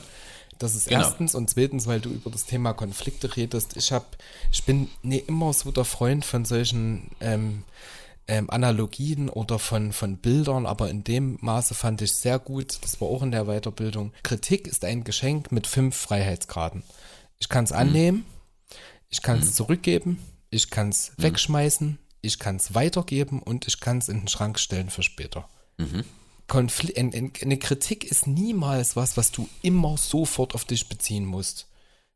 Das ist genau. erstens und zweitens, weil du über das Thema Konflikte redest. Ich habe, ich bin nee, immer so der Freund von solchen ähm, ähm, Analogien oder von, von Bildern, aber in dem Maße fand ich sehr gut, das war auch in der Weiterbildung. Kritik ist ein Geschenk mit fünf Freiheitsgraden. Ich kann es Mhm. annehmen, ich kann es zurückgeben, ich kann es Mhm. wegschmeißen, ich kann es weitergeben und ich kann es in den Schrank stellen für später. Mhm. Konfl ein- ein- eine Kritik ist niemals was, was du immer sofort auf dich beziehen musst.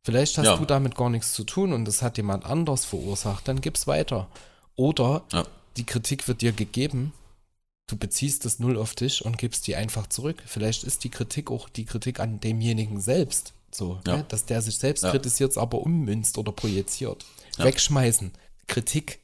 Vielleicht hast Ja. du damit gar nichts zu tun und das hat jemand anders verursacht, dann gib's weiter. Oder Ja. Die Kritik wird dir gegeben, du beziehst das null auf dich und gibst die einfach zurück. Vielleicht ist die Kritik auch die Kritik an demjenigen selbst. So, Ja. ne? dass der sich selbst Ja. kritisiert, aber ummünzt oder projiziert. Wegschmeißen. Kritik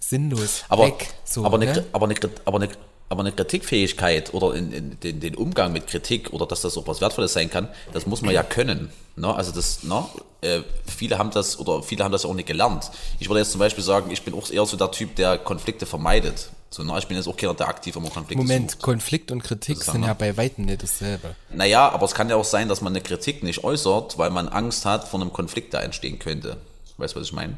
sinnlos. Aber, weg. So, aber, eine, ne? Kri- aber, eine, aber, eine, aber eine Kritikfähigkeit oder in, in, den, den Umgang mit Kritik oder dass das auch was Wertvolles sein kann, das muss man ja können. Ne? Also das, ne? äh, viele haben das oder viele haben das auch nicht gelernt. Ich würde jetzt zum Beispiel sagen, ich bin auch eher so der Typ, der Konflikte vermeidet. So, ne? Ich bin jetzt auch keiner, der aktiv immer Konflikte Moment, sucht. Konflikt und Kritik ist sind ja bei Weitem nicht dasselbe. Naja, aber es kann ja auch sein, dass man eine Kritik nicht äußert, weil man Angst hat vor einem Konflikt, der entstehen könnte. Weißt du, was ich meine?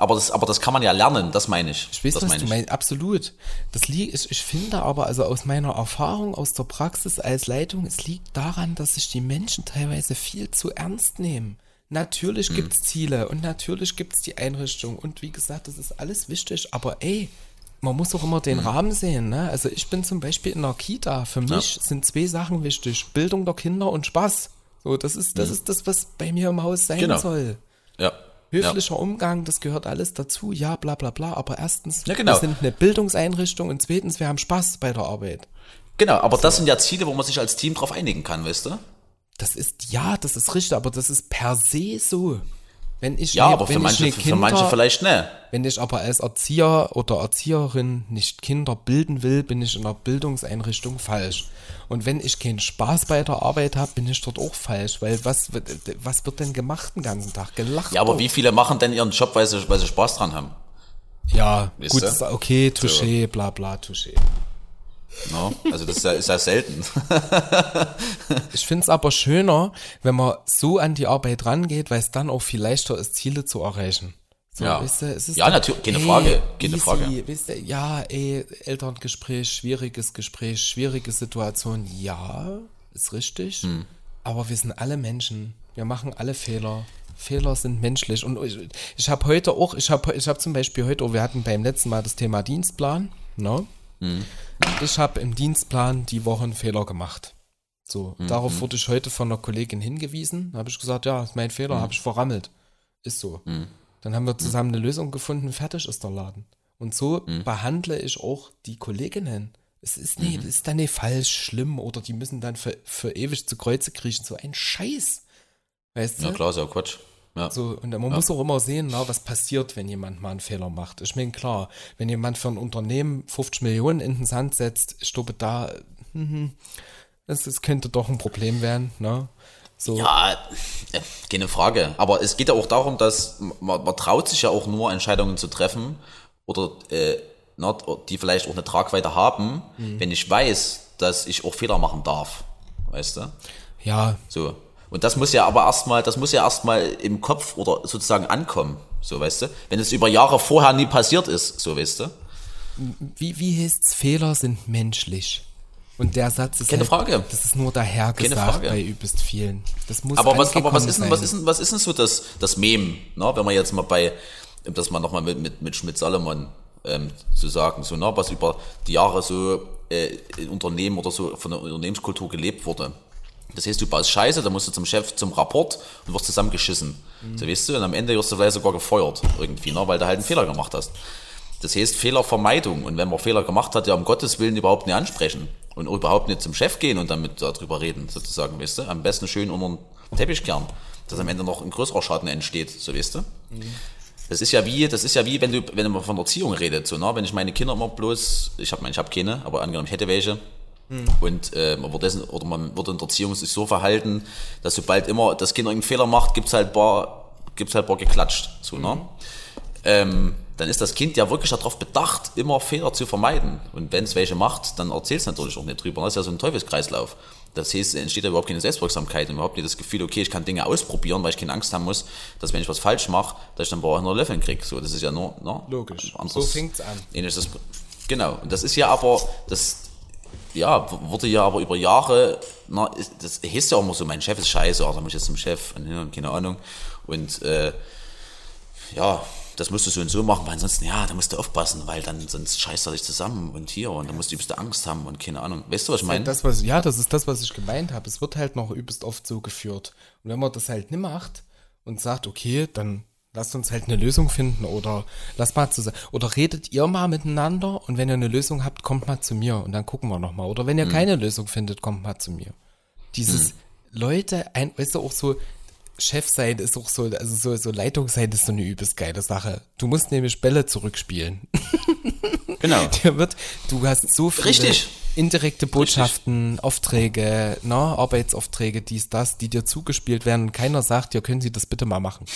Aber das, aber das kann man ja lernen, das meine ich. Ich weiß, das was meine du meinst, absolut. Das liegt, ich, ich finde aber, also aus meiner Erfahrung, aus der Praxis als Leitung, es liegt daran, dass sich die Menschen teilweise viel zu ernst nehmen. Natürlich Hm. gibt's Ziele und natürlich gibt's die Einrichtung und wie gesagt, das ist alles wichtig, aber ey, man muss auch immer den Hm. Rahmen sehen, ne? Also ich bin zum Beispiel in der Kita, für mich sind zwei Sachen wichtig, Bildung der Kinder und Spaß. So, das ist, das ist das, was bei mir im Haus sein Hm. Genau. soll. Ja. Höflicher Umgang, das gehört alles dazu, ja, bla bla bla. Aber erstens, Ja, genau. wir sind eine Bildungseinrichtung und zweitens, wir haben Spaß bei der Arbeit. Genau, aber das sind ja Ziele, wo man sich als Team drauf einigen kann, weißt du? Das ist, ja, das ist richtig, aber das ist per se so. Wenn ich Ja, ne- aber wenn für ich manche, ne für manche vielleicht ne. Wenn ich aber als Erzieher oder Erzieherin nicht Kinder bilden will, bin ich in einer Bildungseinrichtung falsch. Und wenn ich keinen Spaß bei der Arbeit habe, bin ich dort auch falsch, weil was, wird- was wird denn gemacht den ganzen Tag? Gelacht. Ja, aber auch. wie viele machen denn ihren Job, weil sie, weil sie Spaß dran haben? Ja, Wisst gut, ist okay, touché, bla bla, touché. No? Also das ist ja, ist ja selten. (laughs) Ich finde es aber schöner, wenn man so an die Arbeit rangeht, weil es dann auch viel leichter ist, Ziele zu erreichen. So, Ja. weißt du, es ist Ja, doch, natürlich, keine Frage, keine easy, Frage. Weißt du, ja, ey, Elterngespräch, schwieriges Gespräch, schwierige Situation, ja, ist richtig. Hm. Aber wir sind alle Menschen. Wir machen alle Fehler. Fehler sind menschlich. Und ich, ich habe heute auch, ich habe ich hab zum Beispiel heute, auch, wir hatten beim letzten Mal das Thema Dienstplan, ne? Hm. Ich habe im Dienstplan die Woche einen Fehler gemacht. So, Hm, darauf wurde ich heute von einer Kollegin hingewiesen. Da habe ich gesagt, ja, ist mein Fehler, Hm. habe ich verrammelt. Ist so. Dann haben wir zusammen eine Lösung gefunden, fertig ist der Laden. Und so Hm. behandle ich auch die Kolleginnen. Es ist Mhm. es ist dann nicht falsch, schlimm oder die müssen dann für, für ewig zu Kreuze kriechen. So ein Scheiß. Weißt du? Ja, klar, ist ja Quatsch. Ja. So, und man muss auch immer sehen, na, was passiert, wenn jemand mal einen Fehler macht. Ich meine, klar, wenn jemand für ein Unternehmen 50 Millionen in den Sand setzt, ich glaube, da, mhm, das, das könnte doch ein Problem werden, ne? So, Ja, äh, keine Frage. Aber es geht ja auch darum, dass man, man traut sich ja auch nur Entscheidungen zu treffen oder äh, na, die vielleicht auch eine Tragweite haben, Mhm. wenn ich weiß, dass ich auch Fehler machen darf. Weißt du? ja, So. Und das muss ja aber erstmal, das muss ja erstmal im Kopf oder sozusagen ankommen. So, weißt du? Wenn es über Jahre vorher nie passiert ist, so weißt du? wie, wie heißt's, Fehler sind menschlich. Und der Satz ist Keine halt, Frage. das ist nur dahergesagt Frage. bei übelst vielen. Das muss Aber was, aber was ist denn, was ist denn, was ist denn so das, das Mem, ne? wenn wir jetzt mal bei, um das mal nochmal mit, mit, mit Schmidt-Salomon ähm, zu sagen, so, ne? was über die Jahre so äh, in Unternehmen oder so von der Unternehmenskultur gelebt wurde. Das heißt, du baust Scheiße, dann musst du zum Chef zum Rapport und wirst zusammengeschissen. So weißt du, und am Ende wirst du vielleicht sogar gefeuert irgendwie, ne? weil du halt einen Fehler gemacht hast. Das heißt Fehlervermeidung. Und wenn man Fehler gemacht hat, ja um Gottes Willen überhaupt nicht ansprechen. Und überhaupt nicht zum Chef gehen und damit darüber reden, sozusagen, weißt du? Am besten schön unter den Teppich kehren, dass am Ende noch ein größerer Schaden entsteht, so weißt du? Das ist ja wie, das ist ja wie, wenn du, wenn man von Erziehung redet, so, ne? Wenn ich meine Kinder immer bloß, ich habe ich hab keine, aber angenommen, ich hätte welche, und äh, man wird dessen, oder man wird in der Erziehung sich so verhalten, dass sobald immer das Kind irgendeinen Fehler macht, gibt's halt paar, gibt's halt paar geklatscht. So, ne? Ähm, dann ist das Kind ja wirklich darauf bedacht, immer Fehler zu vermeiden. Und wenn es welche macht, dann erzählt es natürlich auch nicht drüber. Das ist ja so ein Teufelskreislauf. Das heißt, es entsteht ja überhaupt keine Selbstwirksamkeit und überhaupt nicht das Gefühl, okay, ich kann Dinge ausprobieren, weil ich keine Angst haben muss, dass wenn ich was falsch mache, dass ich dann bei nur Löffeln kriege. So, das ist ja nur, ne? Logisch. Anderes- So fängt's an. Ähnliches, Genau. Und das ist ja aber, das, ja, wurde ja aber über Jahre, na, das hieß ja auch immer so, mein Chef ist scheiße, also muss ich jetzt zum Chef und, hin und keine Ahnung. Und äh, ja, das musst du so und so machen, weil ansonsten, ja, da musst du aufpassen, weil dann sonst scheißt er dich zusammen und hier und dann musst du übelste Angst haben und keine Ahnung. Weißt du, was ich meine? Das, was, ja, das ist das, was ich gemeint habe. Es wird halt noch übelst oft so geführt. Und wenn man das halt nicht macht und sagt, okay, dann lasst uns halt eine Lösung finden oder lasst mal zusammen. Oder redet ihr mal miteinander und wenn ihr eine Lösung habt, kommt mal zu mir und dann gucken wir nochmal. Oder wenn ihr keine Lösung findet, kommt mal zu mir. Dieses Leute, ein, weißt du, auch so, Chef sein ist auch so, also so, so Leitung sein ist so eine übelst geile Sache. Du musst nämlich Bälle zurückspielen. (laughs) Genau. Dir wird, du hast so viele Richtig. indirekte Botschaften, Aufträge, ne, Arbeitsaufträge, dies, das, die dir zugespielt werden. und Keiner sagt dir, können Sie das bitte mal machen.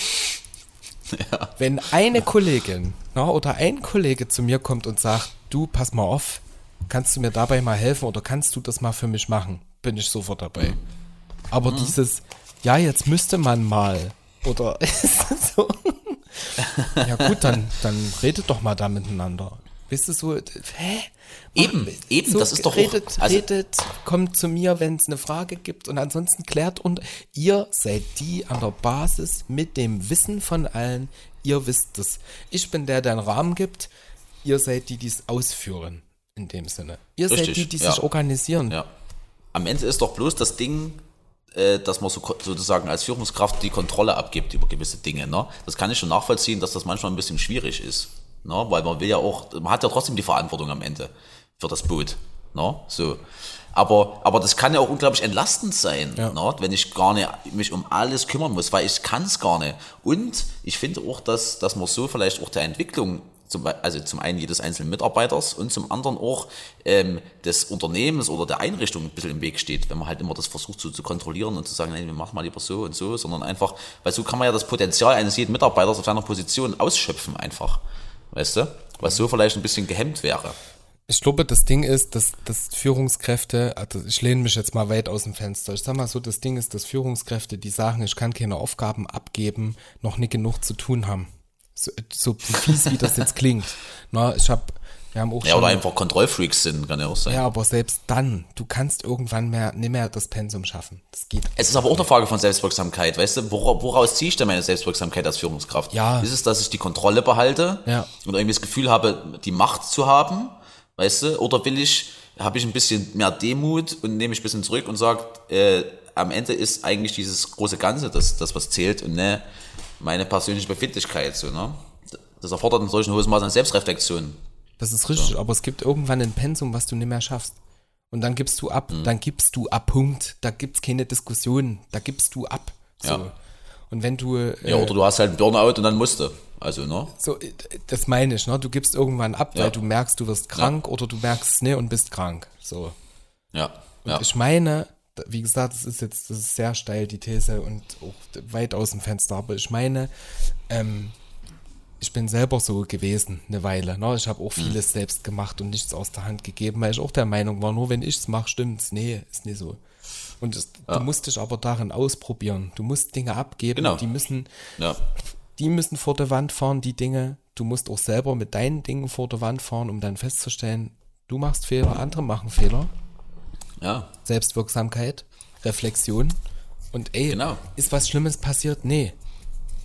(laughs) Wenn eine Kollegin ne, oder ein Kollege zu mir kommt und sagt, du, pass mal auf, kannst du mir dabei mal helfen oder kannst du das mal für mich machen, bin ich sofort dabei. Aber dieses, ja, jetzt müsste man mal, oder (laughs) ist das so? (laughs) ja gut, dann, dann redet doch mal da miteinander. Bist du so, hä? Eben, eben, das ist doch auch- redet, also- redet, kommt zu mir, wenn es eine Frage gibt und ansonsten klärt und ihr seid die an der Basis mit dem Wissen von allen, ihr wisst es. Ich bin der, der einen Rahmen gibt, ihr seid die, die es ausführen, in dem Sinne. Ihr seid Richtig, die, die ja. sich organisieren. Ja. Am Ende ist doch bloß das Ding, äh, dass man so, sozusagen als Führungskraft die Kontrolle abgibt über gewisse Dinge. Ne? Das kann ich schon nachvollziehen, dass das manchmal ein bisschen schwierig ist. Ne? Weil man will ja auch, man hat ja trotzdem die Verantwortung am Ende für das Boot. Ne? So. Aber, aber das kann ja auch unglaublich entlastend sein, Ja. ne? wenn ich gar nicht mich um alles kümmern muss, weil ich kann es gar nicht. Und ich finde auch, dass, dass man so vielleicht auch der Entwicklung zum, also zum einen jedes einzelnen Mitarbeiters und zum anderen auch ähm, des Unternehmens oder der Einrichtung ein bisschen im Weg steht, wenn man halt immer das versucht so zu kontrollieren und zu sagen, nein, wir machen mal lieber so und so, sondern einfach, weil so kann man ja das Potenzial eines jeden Mitarbeiters auf seiner Position ausschöpfen einfach, weißt du, was so vielleicht ein bisschen gehemmt wäre. Ich glaube, das Ding ist, dass, dass Führungskräfte, also ich lehne mich jetzt mal weit aus dem Fenster. Ich sag mal so, das Ding ist, dass Führungskräfte, die sagen, ich kann keine Aufgaben abgeben, noch nicht genug zu tun haben. So, so fies, wie das jetzt klingt. Na, ich habe, Ja, schon, oder einfach Kontrollfreaks sind, kann ja auch sein. ja, aber selbst dann, du kannst irgendwann mehr, nicht mehr das Pensum schaffen. Das geht. Es ist aber auch eine Frage von Selbstwirksamkeit, weißt du? Wora- Woraus ziehe ich denn meine Selbstwirksamkeit als Führungskraft? Ja. Ist es, dass ich die Kontrolle behalte Ja. und irgendwie das Gefühl habe, die Macht zu haben, weißt du? Oder will ich, habe ich ein bisschen mehr Demut und nehme mich ein bisschen zurück und sage, äh, am Ende ist eigentlich dieses große Ganze das, das was zählt und ne meine persönliche Befindlichkeit, so, ne? Das erfordert ein solchen hohes Maß an Selbstreflexion. Das ist richtig, aber es gibt irgendwann ein Pensum, was du nicht mehr schaffst. Und dann gibst du ab, Mhm. dann gibst du ab, Punkt. Da gibt's keine Diskussion, da gibst du ab. So. Ja. Und wenn du, äh, Ja, oder du hast halt einen Burnout und dann musst du. Also, ne? so, äh, das meine ich, ne? Du gibst irgendwann ab, Ja. weil du merkst, du wirst krank oder du merkst es nicht und bist krank. So. Ja. Ja. Ich meine, wie gesagt, das ist jetzt, das ist sehr steil, die These und auch weit aus dem Fenster, aber ich meine, ähm, ich bin selber so gewesen eine Weile. Ne? Ich habe auch vieles selbst gemacht und nichts aus der Hand gegeben, weil ich auch der Meinung war, nur wenn ich es mache, stimmt's. Nee, ist nicht so. Und es, du musst dich aber darin ausprobieren. Du musst Dinge abgeben, Genau. die müssen, ja. die müssen vor der Wand fahren, die Dinge. Du musst auch selber mit deinen Dingen vor der Wand fahren, um dann festzustellen, du machst Fehler, andere machen Fehler. Ja. Selbstwirksamkeit, Reflexion. Und ey, Genau. ist was Schlimmes passiert? Nee.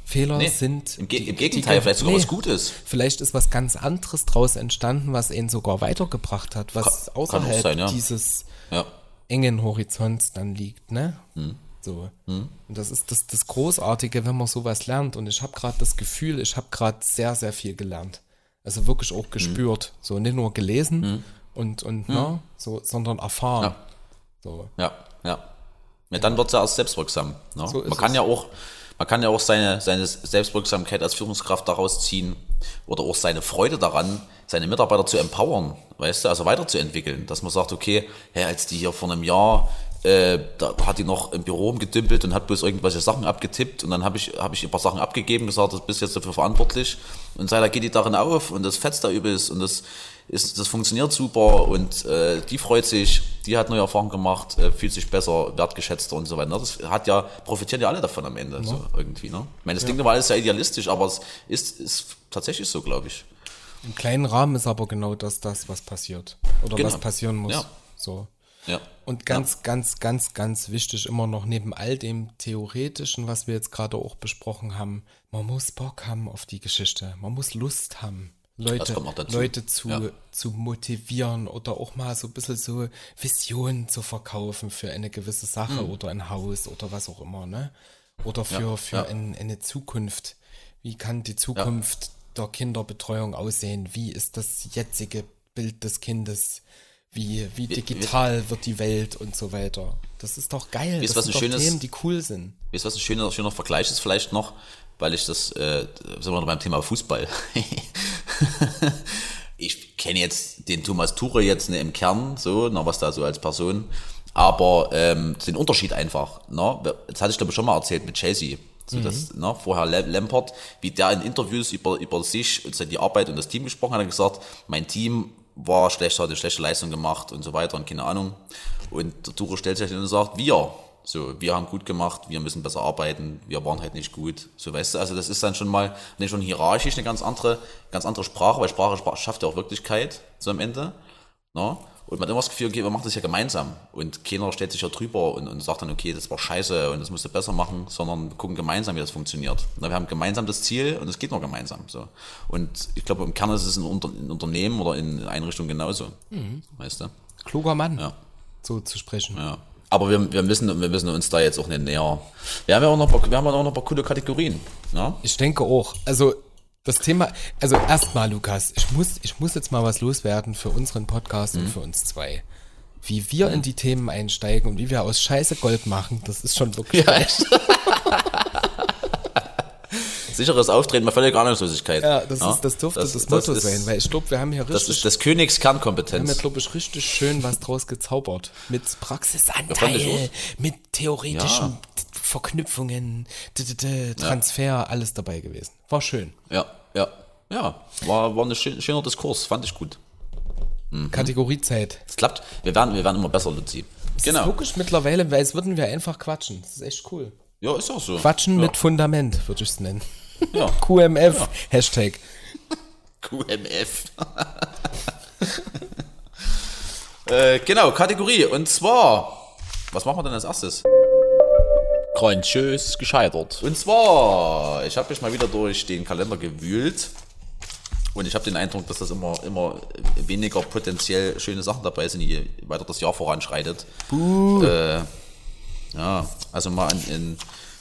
Fehler Nee, sind. im, Ge die- im die- Gegenteil, vielleicht sogar nee. was Gutes. Vielleicht ist was ganz anderes draus entstanden, was ihn sogar weitergebracht hat, was Kann- kann außerhalb sein, ja. dieses Ja. engen Horizonts dann liegt, ne? Hm. So. Und das ist das, das Großartige, wenn man sowas lernt. Und ich habe gerade das Gefühl, ich habe gerade sehr, sehr viel gelernt. Also wirklich Hm. auch gespürt. So nicht nur gelesen und, und ne, so, sondern erfahren. Ja. So. Ja, ja. Ja, dann wird es ja erst selbstwirksam. Ne? So man kann es. ja auch, man kann ja auch seine, seine Selbstwirksamkeit als Führungskraft daraus ziehen oder auch seine Freude daran, seine Mitarbeiter zu empowern, weißt du, also weiterzuentwickeln. Dass man sagt, okay, hey, als die hier vor einem Jahr, äh, da hat die noch im Büro rumgedümpelt und hat bloß irgendwelche Sachen abgetippt und dann habe ich, hab ich ein paar Sachen abgegeben, gesagt, du bist jetzt dafür verantwortlich und seitdem geht die darin auf und das fetzt da übelst und das ist, das funktioniert super und äh, die freut sich, die hat neue Erfahrungen gemacht, äh, fühlt sich besser, wertgeschätzter und so weiter. ne? Das hat ja, profitieren ja alle davon am Ende, so irgendwie, ne? Ich meine, das klingt immer alles sehr idealistisch, aber es ist, ist tatsächlich so, glaube ich. Im kleinen Rahmen ist aber genau das, das, was passiert. Oder Genau. was passieren muss. Ja. So. Ja. Und ganz, ganz, ganz, ganz wichtig immer noch neben all dem Theoretischen, was wir jetzt gerade auch besprochen haben, man muss Bock haben auf die Geschichte. Man muss Lust haben, Leute. Leute zu, Ja. zu motivieren oder auch mal so ein bisschen so Visionen zu verkaufen für eine gewisse Sache oder ein Haus oder was auch immer, ne? Oder für, Mhm. Ja, für ja. Ein, eine Zukunft. Wie kann die Zukunft der Kinderbetreuung aussehen? Wie ist das jetzige Bild des Kindes? Wie, wie digital wird die Welt und so weiter. Das ist doch geil. Wisst, das was sind ein schönes- Themen, die cool sind. Weißt du, was ein schöner, schöner Vergleich ist vielleicht noch, weil ich das, äh, sind wir noch beim Thema Fußball. (laughs) ich kenne jetzt den Thomas Tuche jetzt ne, im Kern, so, na, was da so als Person, aber ähm, den Unterschied einfach, ne? das hatte ich glaube ich schon mal erzählt mit Chelsea. So, das, ne, vorher Lam- Lampard, wie der in Interviews über, über sich und seine Arbeit und das Team gesprochen hat, hat gesagt, mein Team war schlecht, hat eine schlechte Leistung gemacht und so weiter und keine Ahnung. Und der Tuche stellt sich hin und sagt, wir, so, wir haben gut gemacht, wir müssen besser arbeiten, wir waren halt nicht gut. So, weißt du, also das ist dann schon mal, nicht schon hierarchisch eine ganz andere, ganz andere Sprache, weil Sprache, Sprache schafft ja auch Wirklichkeit, so am Ende. Ne? Und man hat immer das Gefühl, okay, wir machen das ja gemeinsam. Und keiner stellt sich ja drüber und, und sagt dann, okay, das war scheiße und das musst du besser machen, sondern wir gucken gemeinsam, wie das funktioniert. Na, wir haben gemeinsam das Ziel und es geht nur gemeinsam. So. Und ich glaube, im Kern ist es in, Unter in Unternehmen oder in Einrichtungen genauso. Weißt du? Kluger Mann, Ja. so zu sprechen. Ja. Aber wir, wir, müssen, wir müssen uns da jetzt auch nicht näher. Wir haben ja auch noch, ein paar- wir haben ja auch noch ein paar coole Kategorien. Ja? Ich denke auch. Also das Thema, also erstmal, Lukas, ich muss, ich muss jetzt mal was loswerden für unseren Podcast Mhm. und für uns zwei. Wie wir in die Themen einsteigen und wie wir aus Scheiße Gold machen, das ist schon wirklich. Ja, echt. (laughs) Sicheres Auftreten bei völliger Ahnungslosigkeit. Ja, das, Ist, das dürfte das, Motto ist- sein, weil ich glaube, wir haben hier Das richtig, ist des Königs wir haben Kernkompetenz. glaube ich, richtig schön was draus gezaubert. Mit Praxisanteil, mit theoretischen Ja. Verknüpfungen, Transfer, alles dabei gewesen. War schön. Ja, ja, ja. War, war ein schön, schöner Diskurs, fand ich gut. Mhm. Kategoriezeit. Es klappt. Wir werden, wir werden immer besser, Luzi. Das ist Genau. wirklich mittlerweile, weil es würden wir einfach quatschen. Das ist echt cool. Ja, ist auch so. Quatschen ja. mit Fundament, würde ich es nennen. Ja. QMF, Hashtag. QMF. (laughs) äh, genau, Kategorie. Und zwar, was machen wir denn als erstes? Grandios gescheitert. Und zwar, ich habe mich mal wieder durch den Kalender gewühlt. Und ich habe den Eindruck, dass das immer, immer weniger potenziell schöne Sachen dabei sind, je weiter das Jahr voranschreitet. Äh, ja, also mal an, in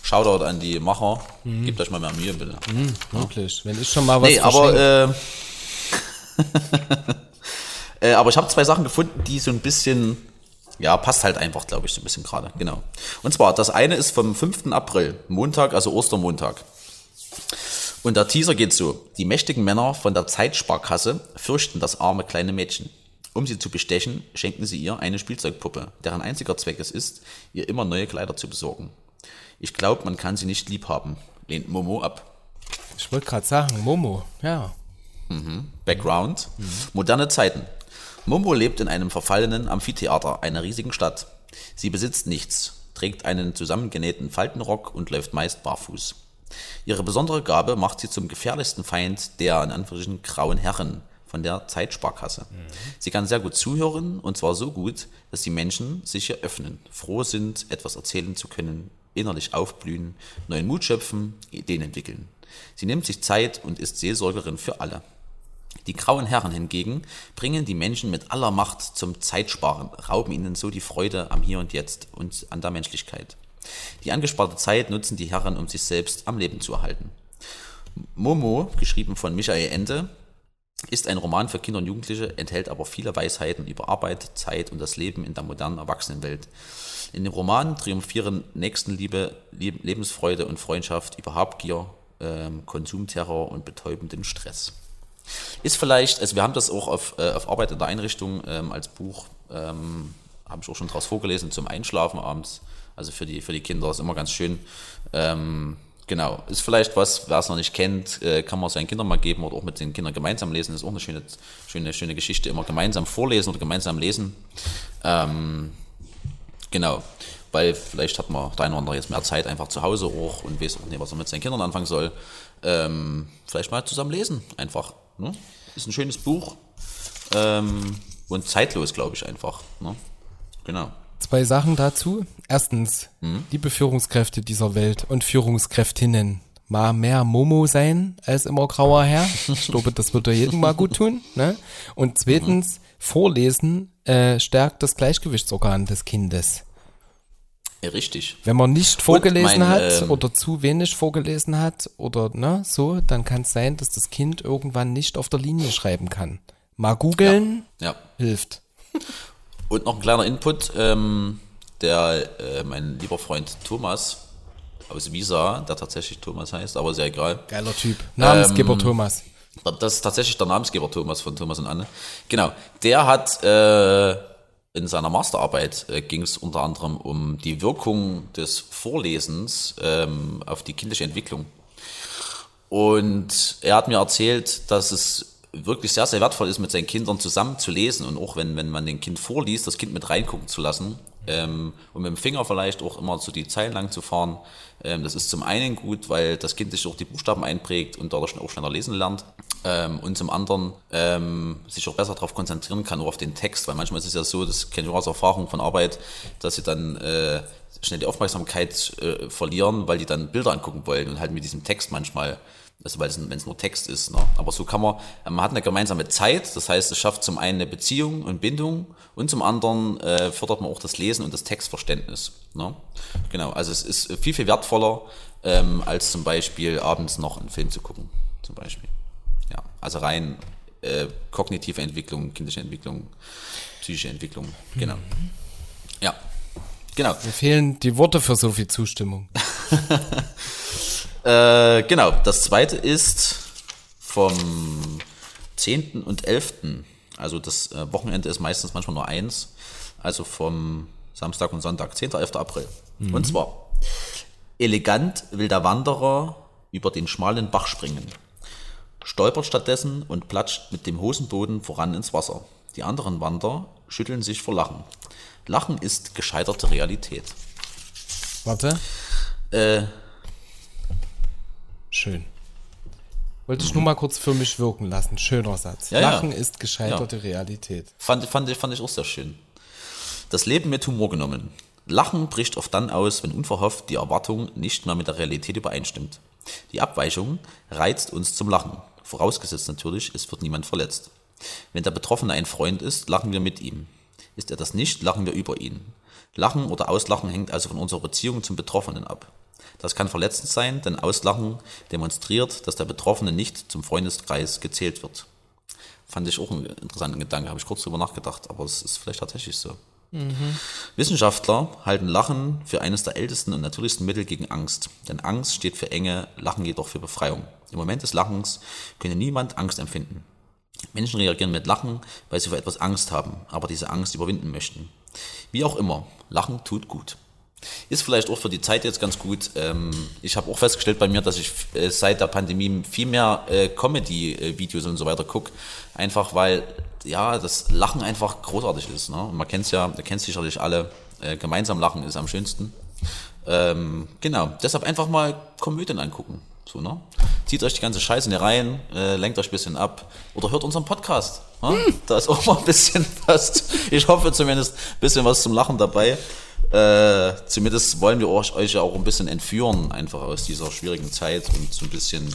Shoutout an die Macher. Gebt euch mal mehr Mühe, bitte. Wirklich. Wenn ich schon mal was Nee, aber, äh, (laughs) äh, aber ich habe zwei Sachen gefunden, die so ein bisschen, ja, passt halt einfach, glaube ich, so ein bisschen gerade. Genau. Und zwar, das eine ist vom 5. April, Montag, also Ostermontag. Und der Teaser geht so. Die mächtigen Männer von der Zeitsparkasse fürchten das arme kleine Mädchen. Um sie zu bestechen, schenken sie ihr eine Spielzeugpuppe, deren einziger Zweck es ist, ihr immer neue Kleider zu besorgen. Ich glaube, man kann sie nicht lieb haben, lehnt Momo ab. ich wollte gerade sagen, Momo, ja. Background. Moderne Zeiten. Momo lebt in einem verfallenen Amphitheater einer riesigen Stadt. Sie besitzt nichts, trägt einen zusammengenähten Faltenrock und läuft meist barfuß. Ihre besondere Gabe macht sie zum gefährlichsten Feind der in Anführungsstrichen grauen Herren von der Zeitsparkasse. Sie kann sehr gut zuhören und zwar so gut, dass die Menschen sich ihr öffnen, froh sind, etwas erzählen zu können, innerlich aufblühen, neuen Mut schöpfen, Ideen entwickeln. Sie nimmt sich Zeit und ist Seelsorgerin für alle. Die grauen Herren hingegen bringen die Menschen mit aller Macht zum Zeitsparen, rauben ihnen so die Freude am Hier und Jetzt und an der Menschlichkeit. Die angesparte Zeit nutzen die Herren, um sich selbst am Leben zu erhalten. Momo, geschrieben von Michael Ende, ist ein Roman für Kinder und Jugendliche, enthält aber viele Weisheiten über Arbeit, Zeit und das Leben in der modernen Erwachsenenwelt. In dem Roman triumphieren Nächstenliebe, Lieb- Lebensfreude und Freundschaft über Habgier, ähm, Konsumterror und betäubenden Stress. Ist vielleicht, also wir haben das auch auf, äh, auf Arbeit in der Einrichtung ähm, als Buch, ähm, habe ich auch schon draus vorgelesen zum Einschlafen abends. Also für die, für die Kinder ist immer ganz schön. Ähm, genau, ist vielleicht was, wer es noch nicht kennt, äh, kann man seinen Kindern mal geben oder auch mit den Kindern gemeinsam lesen. Ist auch eine schöne, schöne, schöne Geschichte, immer gemeinsam vorlesen oder gemeinsam lesen. Ähm, Genau, weil vielleicht hat man der eine oder andere jetzt mehr Zeit einfach zu Hause auch und weiß auch nicht, was er mit seinen Kindern anfangen soll. Ähm, vielleicht mal zusammen lesen, einfach. Ne? ist ein schönes Buch ähm, und zeitlos, glaube ich, einfach. Ne? Genau. Zwei Sachen dazu. Erstens, liebe Führungskräfte dieser Welt und Führungskräftinnen, mal mehr Momo sein als immer grauer Herr. Ich (laughs) glaube, das wird ja jedem mal gut tun. Ne? Und zweitens, Vorlesen äh, stärkt das Gleichgewichtsorgan des Kindes. Ja, richtig. Wenn man nicht vorgelesen mein, hat ähm, oder zu wenig vorgelesen hat oder ne, so, dann kann es sein, dass das Kind irgendwann nicht auf der Linie schreiben kann. Mal googeln Ja. hilft. Und noch ein kleiner Input. Ähm, der, äh, mein lieber Freund Thomas aus Visa, der tatsächlich Thomas heißt, aber sehr egal. Geiler Typ. Namensgeber Ähm, Thomas. Das ist tatsächlich der Namensgeber Thomas von Thomas und Anne. Genau. Der hat äh, in seiner Masterarbeit äh, ging es unter anderem um die Wirkung des Vorlesens ähm, auf die kindliche Entwicklung. Und er hat mir erzählt, dass es wirklich sehr, sehr wertvoll ist, mit seinen Kindern zusammen zu lesen und auch wenn, wenn man den Kind vorliest, das Kind mit reingucken zu lassen ähm, und mit dem Finger vielleicht auch immer so die Zeilen lang zu fahren. Ähm, das ist zum einen gut, weil das Kind sich auch die Buchstaben einprägt und dadurch auch schneller lesen lernt. Ähm, und zum anderen ähm, sich auch besser darauf konzentrieren kann, auch auf den Text, weil manchmal ist es ja so, das kenne ich auch aus Erfahrung von Arbeit, dass sie dann äh, schnell die Aufmerksamkeit äh, verlieren, weil die dann Bilder angucken wollen und halt mit diesem Text manchmal also weil es, wenn es nur Text ist. Ne? Aber so kann man, man hat eine gemeinsame Zeit, das heißt, es schafft zum einen eine Beziehung und Bindung und zum anderen äh, fördert man auch das Lesen und das Textverständnis. Ne? Genau, also es ist viel, viel wertvoller, ähm, als zum Beispiel abends noch einen Film zu gucken, zum Beispiel. Ja, also rein äh, kognitive Entwicklung, kindliche Entwicklung, psychische Entwicklung, genau. Ja, genau. Mir fehlen die Worte für so viel Zustimmung. (laughs) Äh, genau, das zweite ist vom 10. und 11. Also das äh, Wochenende ist meistens manchmal nur eins. Also vom Samstag und Sonntag, 10. 11. April. Und zwar, elegant will der Wanderer über den schmalen Bach springen, stolpert stattdessen und platscht mit dem Hosenboden voran ins Wasser. Die anderen Wanderer schütteln sich vor Lachen. Lachen ist gescheiterte Realität. Warte. Äh, Schön. Wollte ich nur mal kurz für mich wirken lassen. Schöner Satz. Ja, ja. Lachen ist gescheiterte Realität. Fand, fand, fand ich auch sehr schön. Das Leben mit Humor genommen. Lachen bricht oft dann aus, wenn unverhofft die Erwartung nicht mehr mit der Realität übereinstimmt. Die Abweichung reizt uns zum Lachen. Vorausgesetzt natürlich, es wird niemand verletzt. Wenn der Betroffene ein Freund ist, lachen wir mit ihm. Ist er das nicht, lachen wir über ihn. Lachen oder Auslachen hängt also von unserer Beziehung zum Betroffenen ab. Das kann verletzend sein, denn Auslachen demonstriert, dass der Betroffene nicht zum Freundeskreis gezählt wird. Fand ich auch einen interessanten Gedanke, habe ich kurz drüber nachgedacht, aber es ist vielleicht tatsächlich so. Wissenschaftler halten Lachen für eines der ältesten und natürlichsten Mittel gegen Angst. Denn Angst steht für Enge, Lachen jedoch für Befreiung. Im Moment des Lachens könne niemand Angst empfinden. Menschen reagieren mit Lachen, weil sie vor etwas Angst haben, aber diese Angst überwinden möchten. Wie auch immer, Lachen tut gut. Ist vielleicht auch für die Zeit jetzt ganz gut. Ähm, ich habe auch festgestellt bei mir, dass ich äh, seit der Pandemie viel mehr äh, Comedy-Videos und so weiter gucke. Einfach weil, ja, das Lachen einfach großartig ist. Ne? Man kennt es ja, ihr kennt sicherlich alle, äh, gemeinsam lachen ist am schönsten. Ähm, genau, deshalb einfach mal Komödien angucken. So, ne? Zieht euch die ganze Scheiße nicht rein, äh, lenkt euch ein bisschen ab oder hört unseren Podcast. Ne? Da ist auch mal ein bisschen (laughs) was, ich hoffe zumindest, ein bisschen was zum Lachen dabei. Äh, zumindest wollen wir euch, euch ja auch ein bisschen entführen, einfach aus dieser schwierigen Zeit und so ein bisschen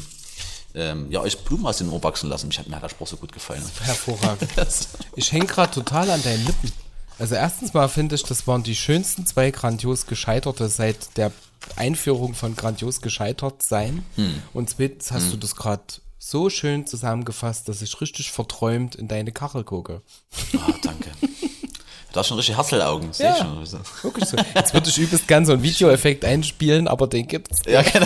ähm, ja, euch Blumen aus den Ohren wachsen lassen. Mich hat mir der Spruch so gut gefallen. Hervorragend. (laughs) Ich hänge gerade total an deinen Lippen. Also erstens mal finde ich, das waren die schönsten zwei grandios Gescheiterte seit der Einführung von grandios gescheitert sein. Hm. Und zweitens hast du das gerade so schön zusammengefasst, dass ich richtig verträumt in deine Kachel gucke. Ah, danke. Du hast schon richtig Hasselaugen, sehe Ja. ich schon. Wirklich so. Jetzt würde ich übelst gern so einen Videoeffekt einspielen, aber den gibt's. Ja, genau.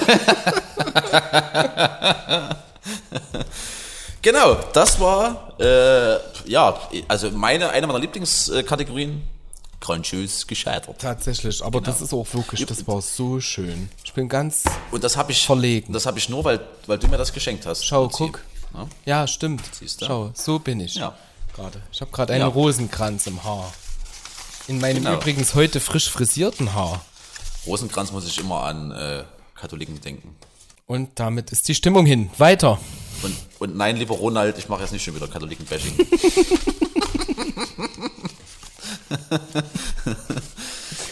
genau, das war, äh, ja, also meine, eine meiner Lieblingskategorien, grandios gescheitert. Tatsächlich, aber das ist auch wirklich, das war so schön. Ich bin ganz, Und das habe ich, Verlegen. das habe ich nur, weil, weil du mir das geschenkt hast. schau, guck. Ja. Ja, stimmt. Siehst du? Schau, so bin ich. Ja. Gerade. Ich habe gerade einen Ja. Rosenkranz im Haar. In meinem Genau. übrigens heute frisch frisierten Haar. Rosenkranz muss ich immer an äh, Katholiken denken. Und damit ist die Stimmung hin. Weiter. Und, und nein, lieber Ronald, ich mache jetzt nicht schon wieder Katholiken-Bashing. (laughs)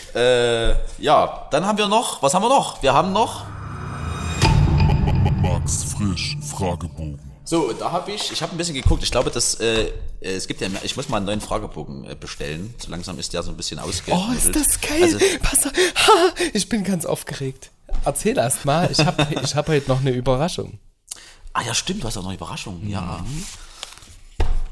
(laughs) äh, ja, dann haben wir noch, was haben wir noch? Wir haben noch Max Frisch Fragebogen. So, da habe ich, ich habe ein bisschen geguckt, ich glaube, dass, äh, es gibt ja mehr, ich muss mal einen neuen Fragebogen äh, bestellen. So langsam ist der so ein bisschen ausgegangen. Oh, ist das geil. Also, Pass auf. Ha, ich bin ganz aufgeregt. Erzähl erst mal. Ich habe (laughs) ich hab heute noch eine Überraschung. ah ja, stimmt, du hast auch noch eine Überraschung, ja.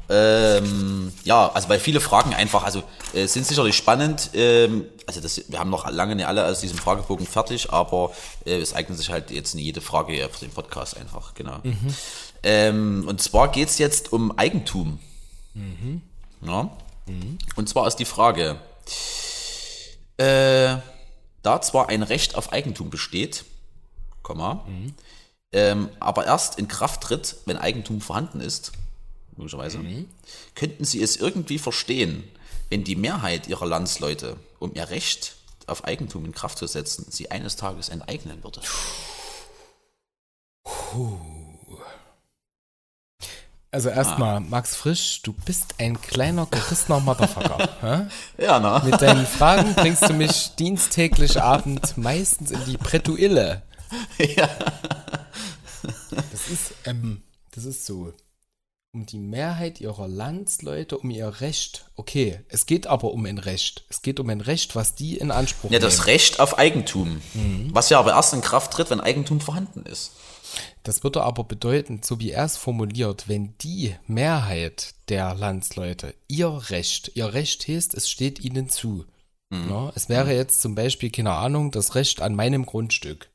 Ähm, ja, also bei viele Fragen einfach, also äh, sind sicherlich spannend. Ähm, also das, wir haben noch lange nicht alle aus diesem Fragebogen fertig, aber äh, es eignet sich halt jetzt nicht jede Frage für den Podcast einfach, genau. Ähm, und zwar geht es jetzt um Eigentum. Ja? Und zwar ist die Frage, äh, da zwar ein Recht auf Eigentum besteht, Komma, ähm, aber erst in Kraft tritt, wenn Eigentum vorhanden ist, logischerweise, könnten Sie es irgendwie verstehen, wenn die Mehrheit Ihrer Landsleute, um ihr Recht auf Eigentum in Kraft zu setzen, sie eines Tages enteignen würde? Also erstmal, Max Frisch, du bist ein kleiner gerissener Motherfucker. (laughs) Ja, na? Mit deinen Fragen bringst du mich diensttäglich Abend meistens in die Bretouille. (laughs) ja. Das ist, ähm, das ist so. Um die Mehrheit ihrer Landsleute, um ihr Recht. Okay, es geht aber um ein Recht. Es geht um ein Recht, was die in Anspruch ja, nehmen. das Recht auf Eigentum, was ja aber erst in Kraft tritt, wenn Eigentum vorhanden ist. Das würde aber bedeuten, so wie er es formuliert, wenn die Mehrheit der Landsleute ihr Recht, ihr Recht heißt, es steht ihnen zu. Ja, es wäre jetzt zum Beispiel, keine Ahnung, das Recht an meinem Grundstück.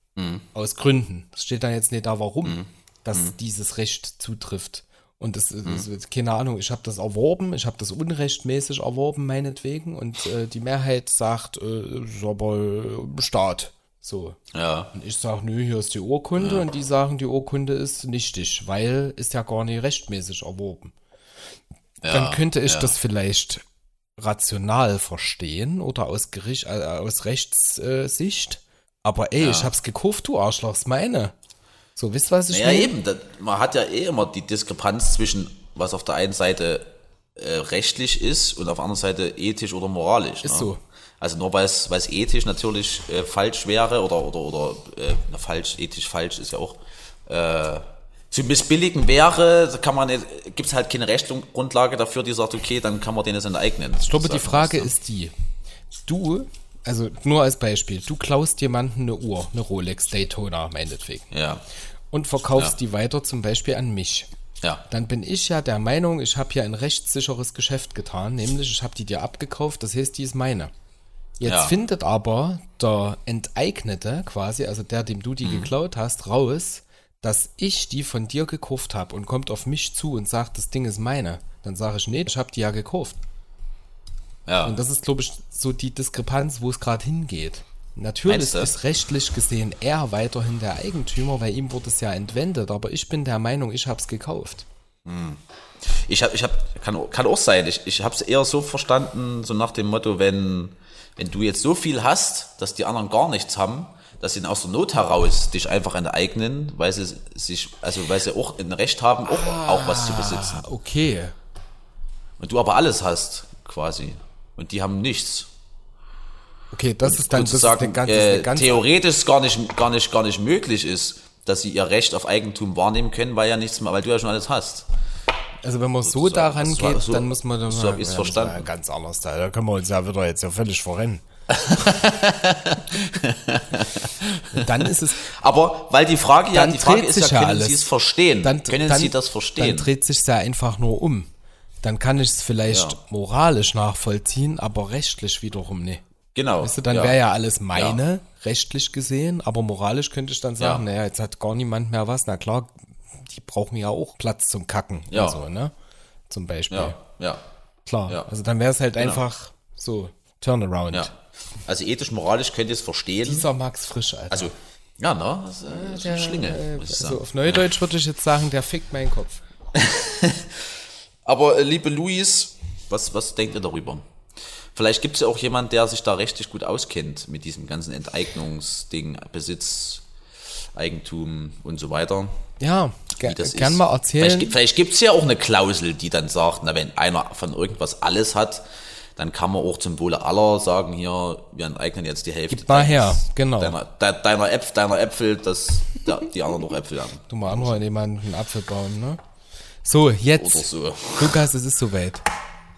Aus Gründen. Es steht dann jetzt nicht da, warum, dass dieses Recht zutrifft. Und das ist, keine Ahnung, ich habe das erworben, ich habe das unrechtmäßig erworben, meinetwegen. Und äh, die Mehrheit sagt, äh, ist aber äh, Staat. So. Ja. Und ich sage, nö, hier ist die Urkunde und die sagen, die Urkunde ist nichtig, weil ist ja gar nicht rechtmäßig erworben. ja Dann könnte ich ja. das vielleicht rational verstehen oder aus Gericht, äh, aus Rechtssicht. Aber ey, ich hab's gekauft, du Arschloch, ist meine. So, wisst was ich Ja, meine? eben. Das, man hat ja eh immer die Diskrepanz zwischen, was auf der einen Seite äh, rechtlich ist und auf der anderen Seite ethisch oder moralisch. Ist ne? so. Also nur weil es, weil es ethisch natürlich äh, falsch wäre oder, oder, oder äh, na, falsch, ethisch falsch ist ja auch äh, zu missbilligen wäre, kann man gibt es halt keine Rechtsgrundlage dafür, die sagt, okay, dann kann man den jetzt enteignen. Ich glaube, die. Frage ist die, du, also nur als Beispiel, du klaust jemanden eine Uhr, eine Rolex Daytona meinetwegen, Ja, und verkaufst Ja. die weiter zum Beispiel an mich. ja, dann bin ich ja der Meinung, ich habe hier ein rechtssicheres Geschäft getan, nämlich ich habe die dir abgekauft, das heißt, die ist meine. Jetzt Ja. findet aber der Enteignete quasi, also der, dem du die Mhm. geklaut hast, raus, dass ich die von dir gekauft habe und kommt auf mich zu und sagt, das Ding ist meine. Dann sage ich, nee, ich habe die ja gekauft. ja. Und das ist, glaube ich, so die Diskrepanz, wo es gerade hingeht. Natürlich ist rechtlich gesehen er weiterhin der Eigentümer, weil ihm wurde es ja entwendet, aber ich bin der Meinung, ich habe es gekauft. Ich habe, ich hab, kann, kann auch sein. Ich, ich habe es eher so verstanden, so nach dem Motto, wenn, wenn du jetzt so viel hast, dass die anderen gar nichts haben, dass sie aus der Not heraus dich einfach enteignen, weil sie sich, also weil sie auch ein Recht haben, auch, auch was zu besitzen. Ah, okay. Und du aber alles hast, quasi. Und die haben nichts. Okay, das ist dann das ist Sozusagen, eine ganz, äh, theoretisch gar nicht, gar nicht, gar nicht möglich ist, dass sie ihr Recht auf Eigentum wahrnehmen können, weil ja nichts mehr, weil du ja schon alles hast. Also wenn man so daran geht, so- dann muss man dann so hab ich's ja, verstanden. ja ganz anders. Da, da können wir uns ja wieder jetzt ja völlig verrennen. (laughs) dann ist es, Aber weil die Frage ja, Dann die Frage ist ja, ja können alles. Sie es verstehen? dann, können dann, Sie das Dann verstehen? dreht sich ja einfach nur um. Dann kann ich es vielleicht Ja. moralisch nachvollziehen, aber rechtlich wiederum nicht. Genau. Weißt du, dann ja. wäre ja alles meine, rechtlich gesehen, aber moralisch könnte ich dann sagen, Ja. naja, jetzt hat gar niemand mehr was. Na klar, die brauchen ja auch Platz zum Kacken Ja. und so, ne? Zum Beispiel. Ja, ja, Klar. Ja. Also dann wäre es halt einfach so Turnaround. ja. Also ethisch, moralisch könnt ihr es verstehen. Dieser Max Frisch, Alter. Also, ja, ne? Das ist, äh, Schlinge, sagen. also auf Neudeutsch würde ich jetzt sagen, der fickt meinen Kopf. (laughs) Aber äh, liebe Luis, was, was denkt ihr darüber? Vielleicht gibt es ja auch jemand, der sich da richtig gut auskennt mit diesem ganzen Enteignungsding, Besitz, Eigentum und so weiter. Ja, wie das gern ist. mal erzählen. Vielleicht, gibt- vielleicht gibt es ja auch eine Klausel, die dann sagt, na, wenn einer von irgendwas alles hat, dann kann man auch zum Wohle aller sagen, hier, wir enteignen jetzt die Hälfte. Gib mal her, deines- genau. Deiner, de, deiner, Äpf, deiner Äpfel, dass der, die anderen noch Äpfel haben. Du mal anhören, jemanden einen Apfel bauen, ne? So, jetzt. Oder so. Lukas, es ist soweit.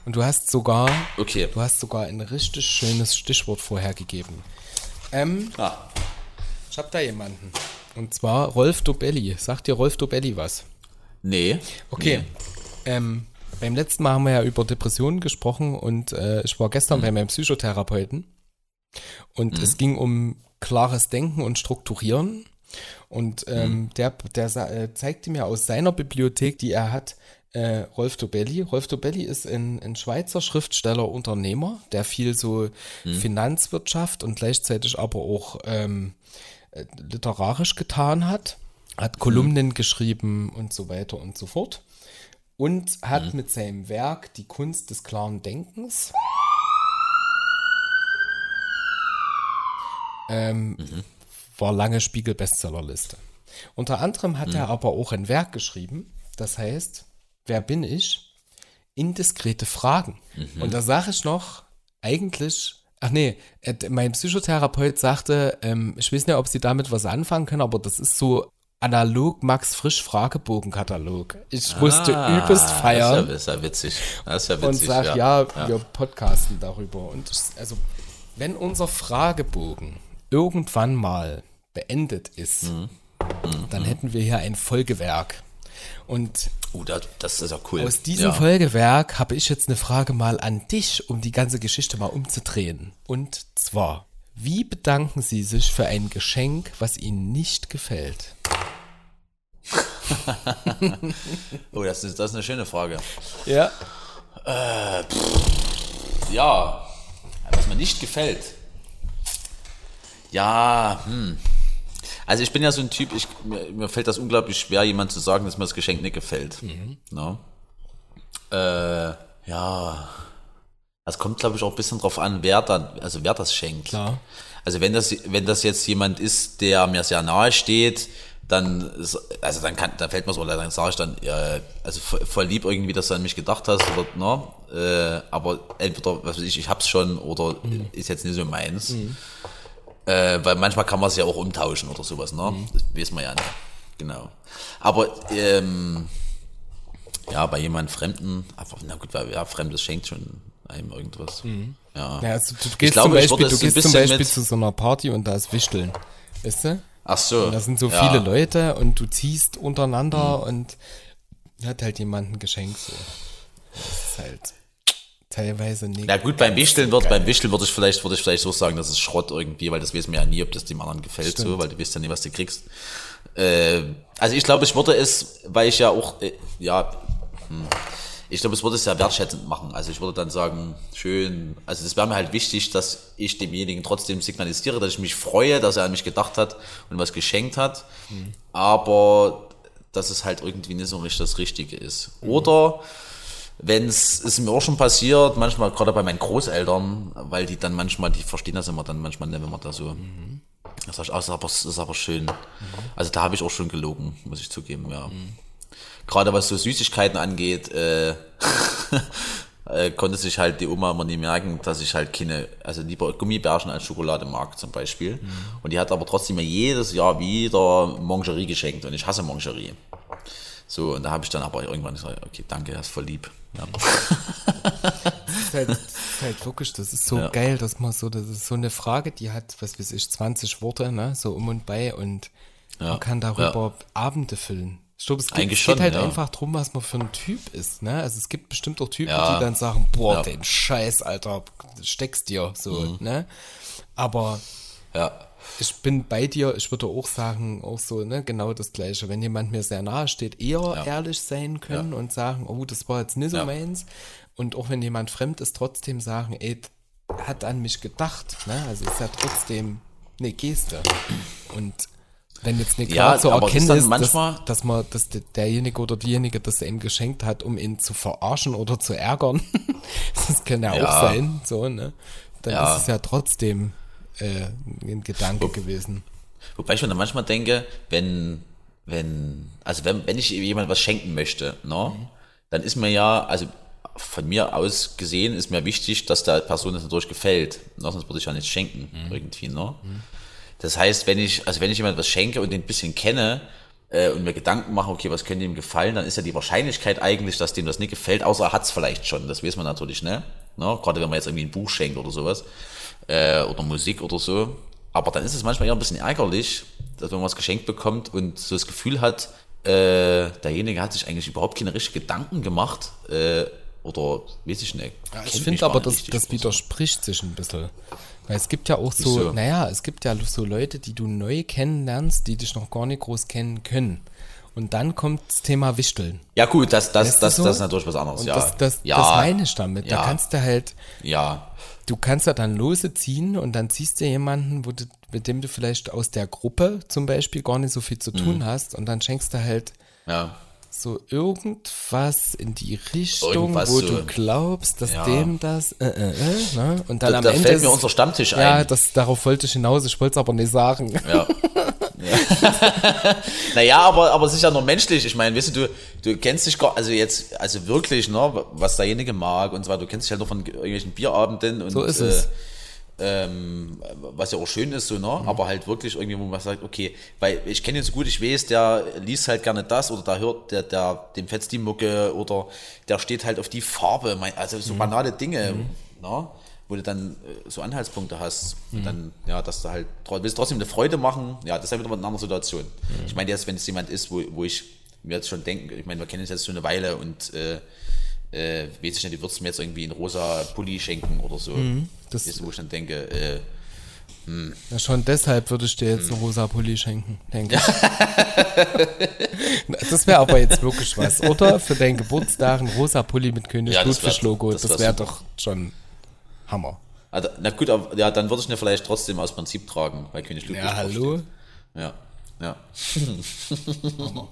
Und du hast sogar, Okay. du hast sogar ein richtig schönes Stichwort vorhergegeben. Ähm, Ah, ich hab da jemanden. Und zwar Rolf Dobelli. Sagt dir Rolf Dobelli was? nee. Okay. Nee. Ähm, beim letzten Mal haben wir ja über Depressionen gesprochen und äh, ich war gestern Mhm. bei meinem Psychotherapeuten und es ging um klares Denken und Strukturieren. Und ähm, Mhm. der, der äh, zeigte mir aus seiner Bibliothek, die er hat, äh, Rolf Dobelli. Rolf Dobelli ist ein, ein Schweizer Schriftsteller, Unternehmer, der viel so Mhm. Finanzwirtschaft und gleichzeitig aber auch ähm, äh, literarisch getan hat, hat Kolumnen geschrieben und so weiter und so fort. Und hat mit seinem Werk die Kunst des klaren Denkens ähm, war lange Spiegel-Bestsellerliste. Unter anderem hat er aber auch ein Werk geschrieben, das heißt, wer bin ich? Indiskrete Fragen. Und da sage ich noch, eigentlich, ach nee, äh, mein Psychotherapeut sagte, ähm, ich weiß nicht, ob sie damit was anfangen können, aber das ist so analog Max Frisch Fragebogenkatalog. Ich musste übelst feiern Das ist ja, ja witzig. Das ist ja und witzig. sag, ja, wir podcasten darüber. Und also, wenn unser Fragebogen irgendwann mal beendet ist, Mhm. dann hätten wir hier ein Folgewerk. Und Uh, das, das ist ja cool. aus diesem ja. Folgewerk habe ich jetzt eine Frage mal an dich, um die ganze Geschichte mal umzudrehen. Und zwar, wie bedanken Sie sich für ein Geschenk, was Ihnen nicht gefällt? (laughs) Oh, das ist, das ist eine schöne Frage. Ja. Ja, was mir nicht gefällt. Ja, hm. Also ich bin ja so ein Typ, ich, mir, mir fällt das unglaublich schwer, jemand zu sagen, dass mir das Geschenk nicht gefällt. Ne? Äh, ja. Das kommt, glaube ich, auch ein bisschen drauf an, wer dann, also wer das schenkt. Klar. Also wenn das, wenn das jetzt jemand ist, der mir sehr nahe steht, dann, ist- also dann kann, dann fällt mir so, dann sage ich dann, ja, also voll, lieb irgendwie, dass du an mich gedacht hast, oder, ne, äh, aber entweder, was weiß ich, ich hab's schon, oder ist jetzt nicht so meins. Äh, weil manchmal kann man es ja auch umtauschen oder sowas, ne? Das weiß man ja nicht. Genau. Aber, ähm, ja, bei jemand Fremden, einfach, na gut, weil ja, Fremdes schenkt schon einem irgendwas. Ja. Ja, also du gehst glaube, zum Beispiel, du gehst zum Beispiel zu so einer Party und da ist Wichteln. Weißt du? Ach so. Und da sind so ja. viele Leute und du ziehst untereinander und hat halt jemand ein Geschenk so. Das ist halt teilweise nicht. Ja gut, beim Wichteln wird, beim Wichteln würde ich vielleicht, würde ich vielleicht so sagen, das ist Schrott irgendwie, weil das weiß man ja nie, ob das dem anderen gefällt, so, weil du weißt ja nie, was du kriegst. Äh, also ich glaube, ich würde es, weil ich ja auch, äh, ja, hm, ich glaube, es würde es ja wertschätzend machen. Also ich würde dann sagen, schön, also das wäre mir halt wichtig, dass ich demjenigen trotzdem signalisiere, dass ich mich freue, dass er an mich gedacht hat und was geschenkt hat, aber dass es halt irgendwie nicht so richtig das Richtige ist. Oder wenn es ist mir auch schon passiert, manchmal gerade bei meinen Großeltern, weil die dann manchmal, die verstehen das immer dann manchmal nicht, wenn man da so. Ah, das ist aber, das ist aber schön. Also da habe ich auch schon gelogen, muss ich zugeben, ja. Gerade was so Süßigkeiten angeht, äh, (laughs) äh, konnte sich halt die Oma immer nie merken, dass ich halt keine, also lieber Gummibärchen als Schokolade mag zum Beispiel. Und die hat aber trotzdem mir jedes Jahr wieder Mangerie geschenkt und ich hasse Mangerie. So, und da habe ich dann aber irgendwann gesagt, okay, danke, das ist voll lieb. Ja. Das ist halt, (laughs) das ist halt wirklich, das ist so Ja. geil, dass man so, das ist so eine Frage, die hat, was weiß ich, 20 Worte, ne, so um und bei und man kann darüber Abende füllen. Ich glaube, es geht, Eigentlich es geht schon, halt ja. einfach drum, was man für ein Typ ist, ne? Also es gibt bestimmt auch Typen, Ja. die dann sagen, boah, Ja. den Scheiß, Alter, steckst dir, so, Mhm. ne? Aber ja. Ich bin bei dir, ich würde auch sagen, auch so, ne, genau das Gleiche. Wenn jemand mir sehr nahe steht, eher ehrlich sein können und sagen, oh, das war jetzt nicht so Ja. meins. Und auch wenn jemand fremd ist, trotzdem sagen, ey, hat an mich gedacht, ne? Also ist ja trotzdem eine Geste. Und wenn jetzt nicht Ja, klar zu erkennen ist, manchmal- dass, dass man, dass der- derjenige oder diejenige das ihm geschenkt hat, um ihn zu verarschen oder zu ärgern, (laughs) das kann ja, auch Ja. sein, so, ne? Dann Ja. ist es ja trotzdem äh, ein Gedanke gewesen. Wobei ich mir dann manchmal denke, wenn, wenn, also wenn, wenn ich jemand was schenken möchte, ne, dann ist mir ja, also von mir aus gesehen ist mir wichtig, dass der Person das natürlich gefällt. Ne, sonst würde ich ja nicht schenken, irgendwie, ne? Das heißt, wenn ich, also wenn ich jemand was schenke und den ein bisschen kenne, äh, und mir Gedanken mache, okay, was könnte ihm gefallen, dann ist ja die Wahrscheinlichkeit eigentlich, dass dem das nicht gefällt, außer er hat es vielleicht schon. Das weiß man natürlich, ne? ne? Gerade wenn man jetzt irgendwie ein Buch schenkt oder sowas. Äh, oder Musik oder so. Aber dann ist es manchmal eher ein bisschen ärgerlich, dass man was geschenkt bekommt und so das Gefühl hat, äh, derjenige hat sich eigentlich überhaupt keine richtigen Gedanken gemacht. Äh, oder weiß ich nicht. Ja, ich finde aber, das, das so. widerspricht sich ein bisschen. Weil es gibt ja auch so, Wieso? naja, es gibt ja so Leute, die du neu kennenlernst, die dich noch gar nicht groß kennen können. Und dann kommt das Thema Wichteln. Ja gut, das, das, Weißt das, so? das ist natürlich was anderes. Und ja. das, das, ja, das meine ich damit. Da Ja. kannst du halt, ja, du kannst ja dann lose ziehen und dann ziehst du jemanden, wo du, mit dem du vielleicht aus der Gruppe zum Beispiel gar nicht so viel zu Mhm. tun hast und dann schenkst du halt ja. so irgendwas in die Richtung, Irgendwas wo so- du glaubst, dass Ja. dem das, äh, äh, äh, ne? Und dann Da, am da Ende fällt mir unser Stammtisch ja, ein. das, darauf wollte ich hinaus, ich wollte es aber nicht sagen. Ja. (laughs) (laughs) naja, aber, aber es ist ja nur menschlich. Ich meine, weißt du, du, du kennst dich gar, also jetzt, also wirklich, ne, was derjenige mag und weiter. Du kennst dich halt nur von irgendwelchen Bierabenden und So ist es. Äh, ähm, was ja auch schön ist, so, ne? Mhm. Aber halt wirklich irgendwie, wo man sagt, okay, weil ich kenne ihn so gut, ich weiß, der liest halt gerne das oder der hört, der, der, dem fetzt die Mucke oder der steht halt auf die Farbe, mein, also Mhm. so banale Dinge, ne? Wo du dann äh, so Anhaltspunkte hast, Mhm. und dann, ja, dass du halt willst trotzdem eine Freude machen, ja, das ist ja wieder mal eine andere Situation. Mhm. Ich meine, jetzt, wenn es jemand ist, wo, wo ich mir jetzt schon denke, ich meine, wir kennen uns jetzt schon eine Weile und äh, äh, weiß ich nicht, du würdest mir jetzt irgendwie einen rosa Pulli schenken oder so. Mhm. das- ist, wo ich dann denke, äh, Ja, schon deshalb würde ich dir jetzt einen rosa Pulli schenken, denke ich. (laughs) das wäre aber jetzt wirklich was, oder? Für deinen Geburtstag ein rosa Pulli mit König Ja, wär- Ludwig-Logo, das das wär wäre super. doch schon Hammer. also, na gut, aber, ja, dann würde ich ihn vielleicht trotzdem aus Prinzip tragen, weil König Ludwig Ja, hallo? Ja, ja. (laughs)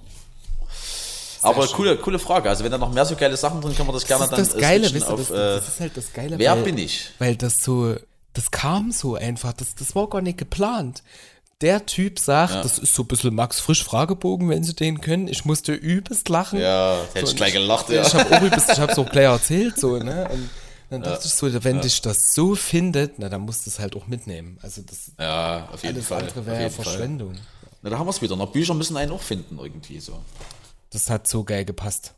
Aber coole, coole Frage. Also wenn da noch mehr so geile Sachen drin, können wir das gerne Das dann das Geile, switchen weißt du, auf, das, äh, das ist halt das Geile. wer weil, bin ich? Weil das so, das kam so einfach, das, das war gar nicht geplant. Der Typ sagt, das ist so ein bisschen Max Frisch Fragebogen, wenn sie den können. Ich musste übelst lachen. Ja, hätte ich gleich gelacht, ja. Ich habe auch übelst, ich habe so (laughs) gleich erzählt, so, ne? Und dann dachte ich so, wenn dich das so findet, na, dann musst du es halt auch mitnehmen. Also das Ja, auf jeden alles Fall. andere wäre ja jeden Fall. Verschwendung. Na, da haben wir es wieder. Noch Bücher müssen einen auch finden irgendwie so. Das hat so geil gepasst.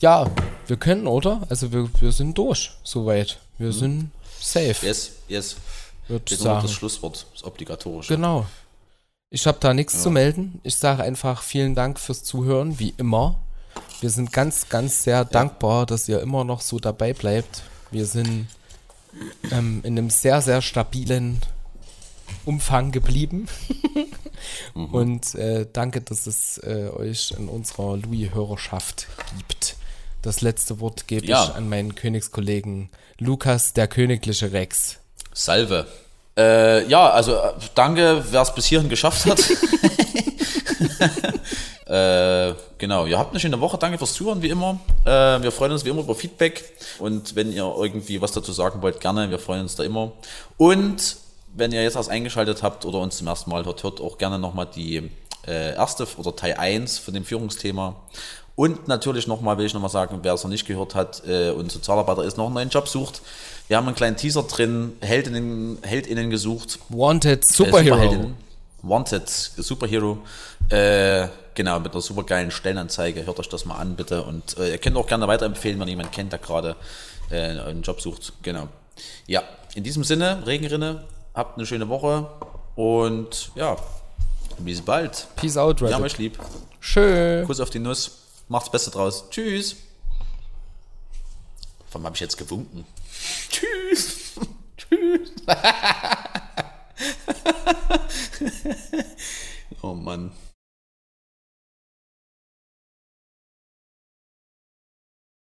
Ja, wir können, oder? Also wir, wir sind durch, soweit. Wir sind safe, Yes, yes. ich Jetzt sagen. das Schlusswort, das obligatorische. Genau. Ich habe da nichts zu melden. Ich sage einfach vielen Dank fürs Zuhören, wie immer. Wir sind ganz, ganz sehr dankbar, dass ihr immer noch so dabei bleibt. Wir sind ähm, in einem sehr, sehr stabilen Umfang geblieben. (laughs) Und äh, danke, dass es äh, euch in unserer Louis-Hörerschaft gibt. Das letzte Wort gebe Ja. ich an meinen Königskollegen Lukas, der königliche Rex. Salve. Äh, ja, also äh, danke, wer es bis hierhin geschafft hat. (laughs) (laughs) äh, genau, ihr habt eine schöne Woche. Danke fürs Zuhören, wie immer. Äh, wir freuen uns wie immer über Feedback. Und wenn ihr irgendwie was dazu sagen wollt, gerne. Wir freuen uns da immer. Und wenn ihr jetzt erst eingeschaltet habt oder uns zum ersten Mal hört, hört auch gerne nochmal die äh, erste oder Teil 1 von dem Führungsthema. Und natürlich nochmal, will ich nochmal sagen, wer es noch nicht gehört hat äh, und Sozialarbeiter ist, noch einen neuen Job sucht. Wir haben einen kleinen Teaser drin, Heldinnen, Heldinnen gesucht. Wanted Äh, Superhero. Superheldinnen. Wanted Superhero. Äh, genau, mit einer supergeilen Stellenanzeige. Hört euch das mal an, bitte. Und äh, ihr könnt auch gerne weiterempfehlen, wenn jemand kennt, der gerade äh, einen Job sucht. Genau. Ja, in diesem Sinne, Regenrinne, habt eine schöne Woche und ja, bis bald. Peace out, Wir haben euch lieb. Schön. Kuss auf die Nuss. Macht's Beste draus. Tschüss. Warum habe ich jetzt gewunken? (laughs) Tschüss. Tschüss. (laughs) (laughs) oh Mann.